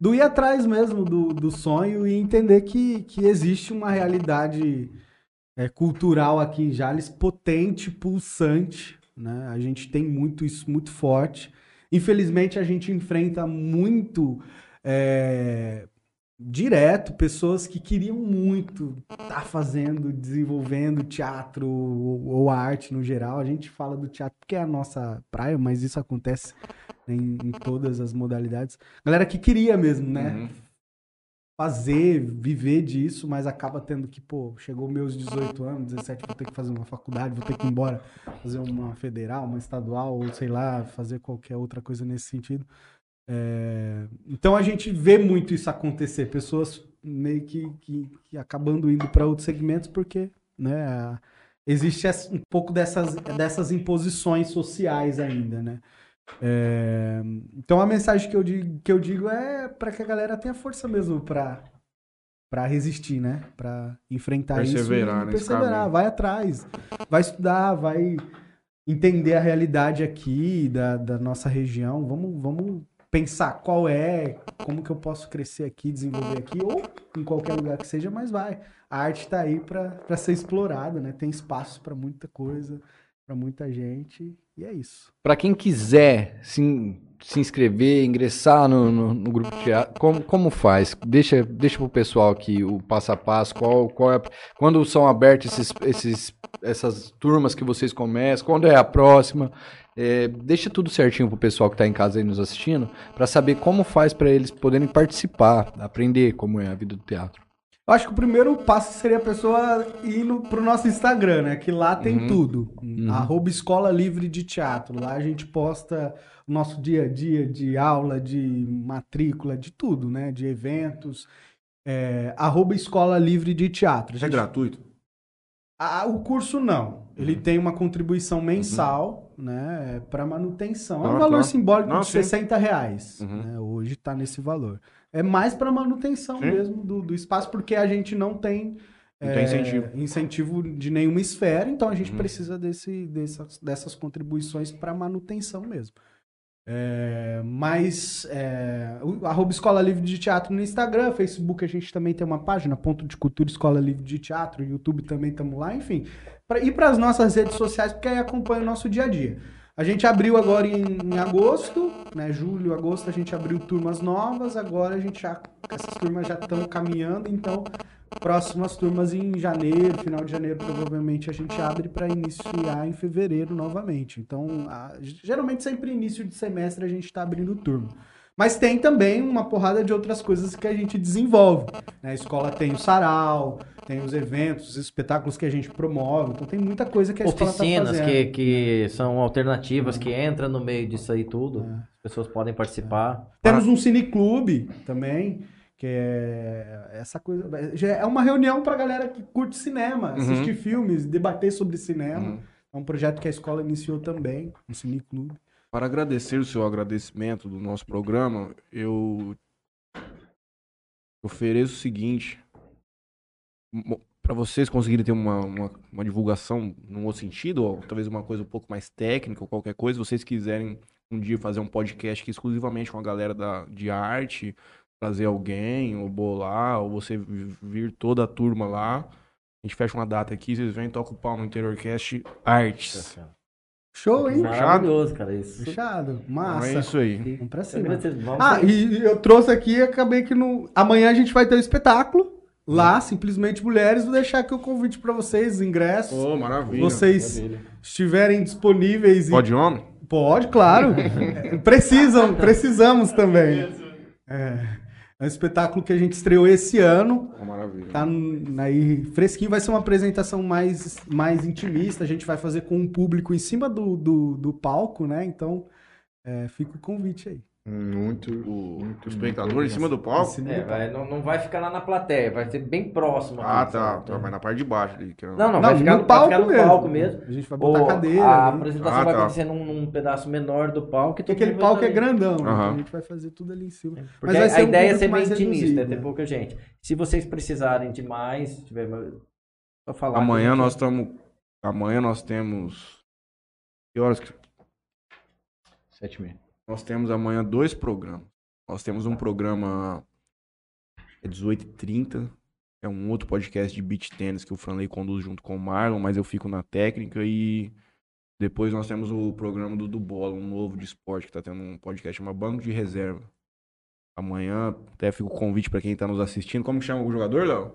D: do ir atrás mesmo do, do sonho e entender que, que existe uma realidade é, cultural aqui em Jales potente, pulsante. Né? A gente tem muito isso muito forte. Infelizmente, a gente enfrenta muito. é, direto pessoas que queriam muito estar fazendo, desenvolvendo teatro ou, ou arte no geral. A gente fala do teatro porque é a nossa praia, mas isso acontece em, em todas as modalidades. Galera que queria mesmo, né?
A: Uhum.
D: Fazer, viver disso, mas acaba tendo que, pô, chegou meus 18 anos, 17, vou ter que fazer uma faculdade, vou ter que ir embora fazer uma federal, uma estadual, ou sei lá, fazer qualquer outra coisa nesse sentido. É, Então a gente vê muito isso acontecer, pessoas meio que, que, que acabando indo para outros segmentos porque né, existe um pouco dessas, dessas imposições sociais ainda, né? É, então a mensagem que eu digo, que eu digo é para que a galera tenha força mesmo para para resistir, né? Para enfrentar
A: Perseverar
D: isso e perseverar, vai atrás, vai estudar, vai entender a realidade aqui da, da nossa região. Vamos, vamos pensar qual é, como que eu posso crescer aqui, desenvolver aqui, ou em qualquer lugar que seja, mas vai. A arte está aí para ser explorada, né? Tem espaço para muita coisa, para muita gente, e é isso.
B: Pra quem quiser se, se inscrever, ingressar no, no- no grupo de teatro, como, como faz? Deixa, deixa pro pessoal aqui o passo a passo, qual, qual é, quando são abertos esses, esses, essas turmas que vocês começam, quando é a próxima. É, deixa tudo certinho pro pessoal que tá em casa aí nos assistindo, pra saber como faz pra eles poderem participar, aprender como é a vida do teatro.
D: Eu acho que o primeiro passo seria a pessoa ir no, pro nosso Instagram, né? Que lá tem
B: Uhum.
D: tudo. Arroba Escola Livre de Teatro. Lá a gente posta o nosso dia a dia de aula, de matrícula, de tudo, né? De eventos. É, arroba Escola Livre de Teatro.
A: É
D: gente-
A: gratuito?
D: Ah, o curso não. Ele tem uma contribuição mensal, né, para manutenção. É um valor
A: tá.
D: simbólico
A: Não,
D: de
A: sim.
D: 60 reais.
A: Uhum.
D: né, hoje está nesse valor. É mais para manutenção
A: Sim.
D: mesmo do, do espaço, porque a gente não tem,
A: Não
D: é,
A: tem incentivo.
D: incentivo de nenhuma esfera, então a gente
A: Uhum.
D: precisa desse, dessas, dessas contribuições para manutenção mesmo. É, mas é, arroba Escola Livre de Teatro no Instagram, Facebook a gente também tem uma página, Ponto de Cultura Escola Livre de Teatro, YouTube também estamos lá, enfim. Pra, e para as nossas redes sociais, porque aí acompanha o nosso dia a dia. A gente abriu agora em, em agosto, né? Julho, agosto, a gente abriu turmas novas, agora a gente já. Essas turmas já estão caminhando, então próximas turmas em janeiro, final de janeiro, provavelmente a gente abre para iniciar em fevereiro novamente. Então, a- geralmente sempre início de semestre a gente está abrindo turma. Mas tem também uma porrada de outras coisas que a gente desenvolve. né? A escola tem o sarau, tem os eventos, os espetáculos que a gente promove. Então tem muita coisa que a escola está
C: Oficinas que, que são alternativas, que entram no meio disso aí tudo.
D: É.
C: As pessoas podem participar.
D: Temos um cineclube também, que é essa coisa. já É uma reunião pra galera que curte cinema,
A: Uhum.
D: assistir filmes, debater sobre cinema.
A: Uhum.
D: É um projeto que a escola iniciou também, um cineclube.
A: Para agradecer o seu agradecimento do nosso programa, eu ofereço o seguinte: para vocês conseguirem ter uma, uma, uma divulgação num outro sentido, ou talvez uma coisa um pouco mais técnica ou qualquer coisa, se vocês quiserem um dia fazer um podcast aqui exclusivamente com a galera da, de arte, trazer alguém, ou bolar, ou você vi- vir toda a turma lá, a gente fecha uma data aqui, vocês vêm e tocam o pau no Interorcast Arts.
D: Show, hein?
C: Maravilhoso, cara. Isso.
D: Fechado.
A: Então
D: Massa.
A: é isso aí.
D: Vamos pra cima. Ah, e eu trouxe aqui e acabei que no. Amanhã a gente vai ter o espetáculo. Lá, simplesmente mulheres. Vou deixar aqui o convite pra vocês, os ingressos.
A: Ô, maravilha.
D: vocês estiverem disponíveis. e-
A: Pode homem?
D: Pode, claro. É, Precisam, precisamos também. É, é um espetáculo que a gente estreou esse ano.
A: Ô, maravilha.
D: Tá aí fresquinho, vai ser uma apresentação mais, mais intimista. A gente vai fazer com um público em cima do, do, do palco, né? Então, é, fica o convite aí.
B: Muito,
A: O, o espectador em cima do palco?
D: Em cima
C: É,
D: do
C: vai- não, não vai ficar lá na plateia, vai ser bem próximo.
A: Ah, tá. tá. Mas na parte de baixo ali. que eu-
C: Não, não,
D: Não,
C: vai ficar
D: no palco
C: ficar no
D: mesmo.
C: palco mesmo.
D: A gente vai botar
C: Ou
D: cadeira.
C: A
D: ali.
C: apresentação
A: Ah,
C: vai
A: tá.
C: acontecer num, num pedaço menor do palco. e
D: Porque
C: todo
D: aquele palco é grandão, né? A gente vai fazer tudo ali em cima.
C: Porque
D: vai
C: a,
D: um
C: ideia é ser bem intimista,
D: reduzido,
C: é ter
D: né?
C: pouca gente. Se vocês precisarem de mais, tiver pra falar.
A: Amanhã nós estamos. Amanhã nós temos. Que horas que.
B: Sete e meia.
A: Nós temos amanhã dois programas. Nós temos um programa. É 18h30. É um outro podcast de beach tennis que o Franley conduz junto com o Marlon, mas eu fico na técnica. E depois nós temos o programa do Dubola, um novo de esporte, que tá tendo um podcast chamado Banco de Reserva. Amanhã até fica o convite para quem tá nos assistindo. Como que chama o jogador, Léo?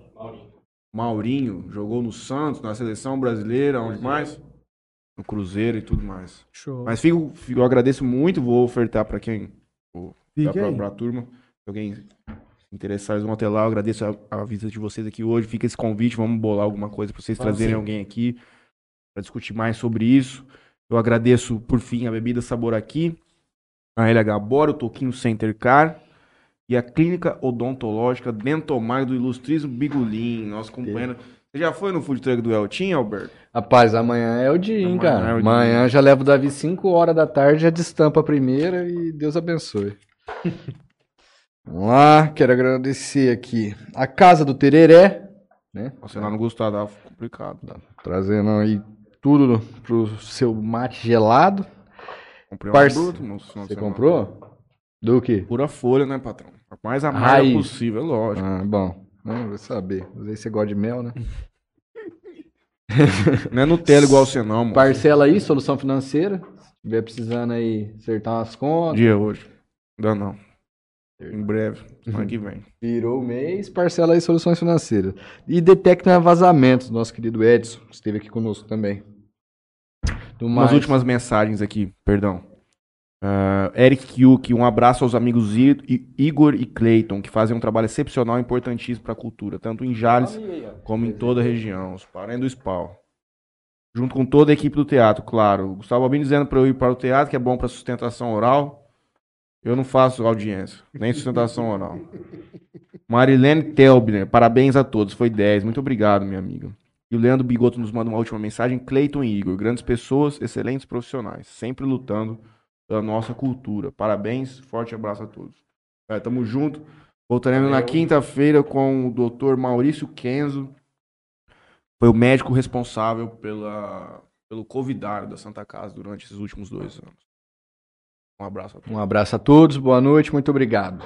A: Maurinho. Jogou no Santos, na seleção brasileira, onde mais? No Cruzeiro e tudo mais.
D: Show.
A: Mas fico, fico- eu agradeço muito, vou ofertar para quem
D: aí.
A: pra turma. Se alguém se interessar, eles vão até lá. Eu agradeço a, a visita de vocês aqui hoje. Fica esse convite, vamos bolar alguma coisa pra vocês
C: Vamos
A: trazerem
C: sim.
A: alguém aqui para discutir mais sobre isso. Eu agradeço, por fim, a Bebida Sabor aqui, a LH Bora, o Toquinho Center Car e a Clínica Odontológica Dentomar do Ilustrismo Bigulin, nosso companheiro. Você já foi no food truck do Eltinho, Alberto?
B: Rapaz, amanhã é o dia, hein,
A: Amanhã
B: cara.
A: é dia.
B: amanhã já levo o Davi 5 horas da tarde, já destampa a primeira e Deus abençoe. Vamos lá, quero agradecer aqui a Casa do Tereré, né?
A: Você lá no Gustavo, complicado.
B: Trazendo aí tudo pro seu mate gelado.
A: Comprei um
B: Parce-
A: produto no
B: Você
A: semana.
B: comprou? Do que?
A: Pura folha, né, patrão? A mais amarga possível, é lógico.
B: Ah, bom. Não, vou saber. Às vezes você gosta de mel, né?
A: Não é Nutella igual você não, mano.
B: Parcela aí, solução financeira. Se tiver precisando aí acertar umas contas.
A: Dia hoje. Ainda não. Em breve, semana que vem.
B: Virou o mês, parcela aí soluções financeiras. E detecta vazamentos, nosso querido Edson, que esteve aqui conosco também. Do
A: Umas
B: mais,
A: últimas mensagens aqui, perdão. Ah, Eric Kyuk, um abraço aos amigos Igor e Clayton, que fazem um trabalho excepcional e importantíssimo para a cultura, tanto em Jales como em toda a região. Os parem do SPAL. Junto com toda a equipe do teatro, claro. Gustavo Albini dizendo para eu ir para o teatro, que é bom para sustentação oral. Eu não faço audiência, nem sustentação oral. Marilene Telbner, parabéns a todos, foi 10. Muito obrigado, minha amiga. E o Leandro Bigoto nos manda uma última mensagem. Cleiton e Igor, grandes pessoas, excelentes profissionais, sempre lutando pela nossa cultura. Parabéns, forte abraço a todos. É, tamo junto. Voltaremos na quinta-feira com o Dr. Maurício Kenzo. Foi o médico responsável pela, pelo covidário da Santa Casa durante esses últimos dois anos. Um abraço a todos.
B: Um abraço a todos, boa noite, muito obrigado.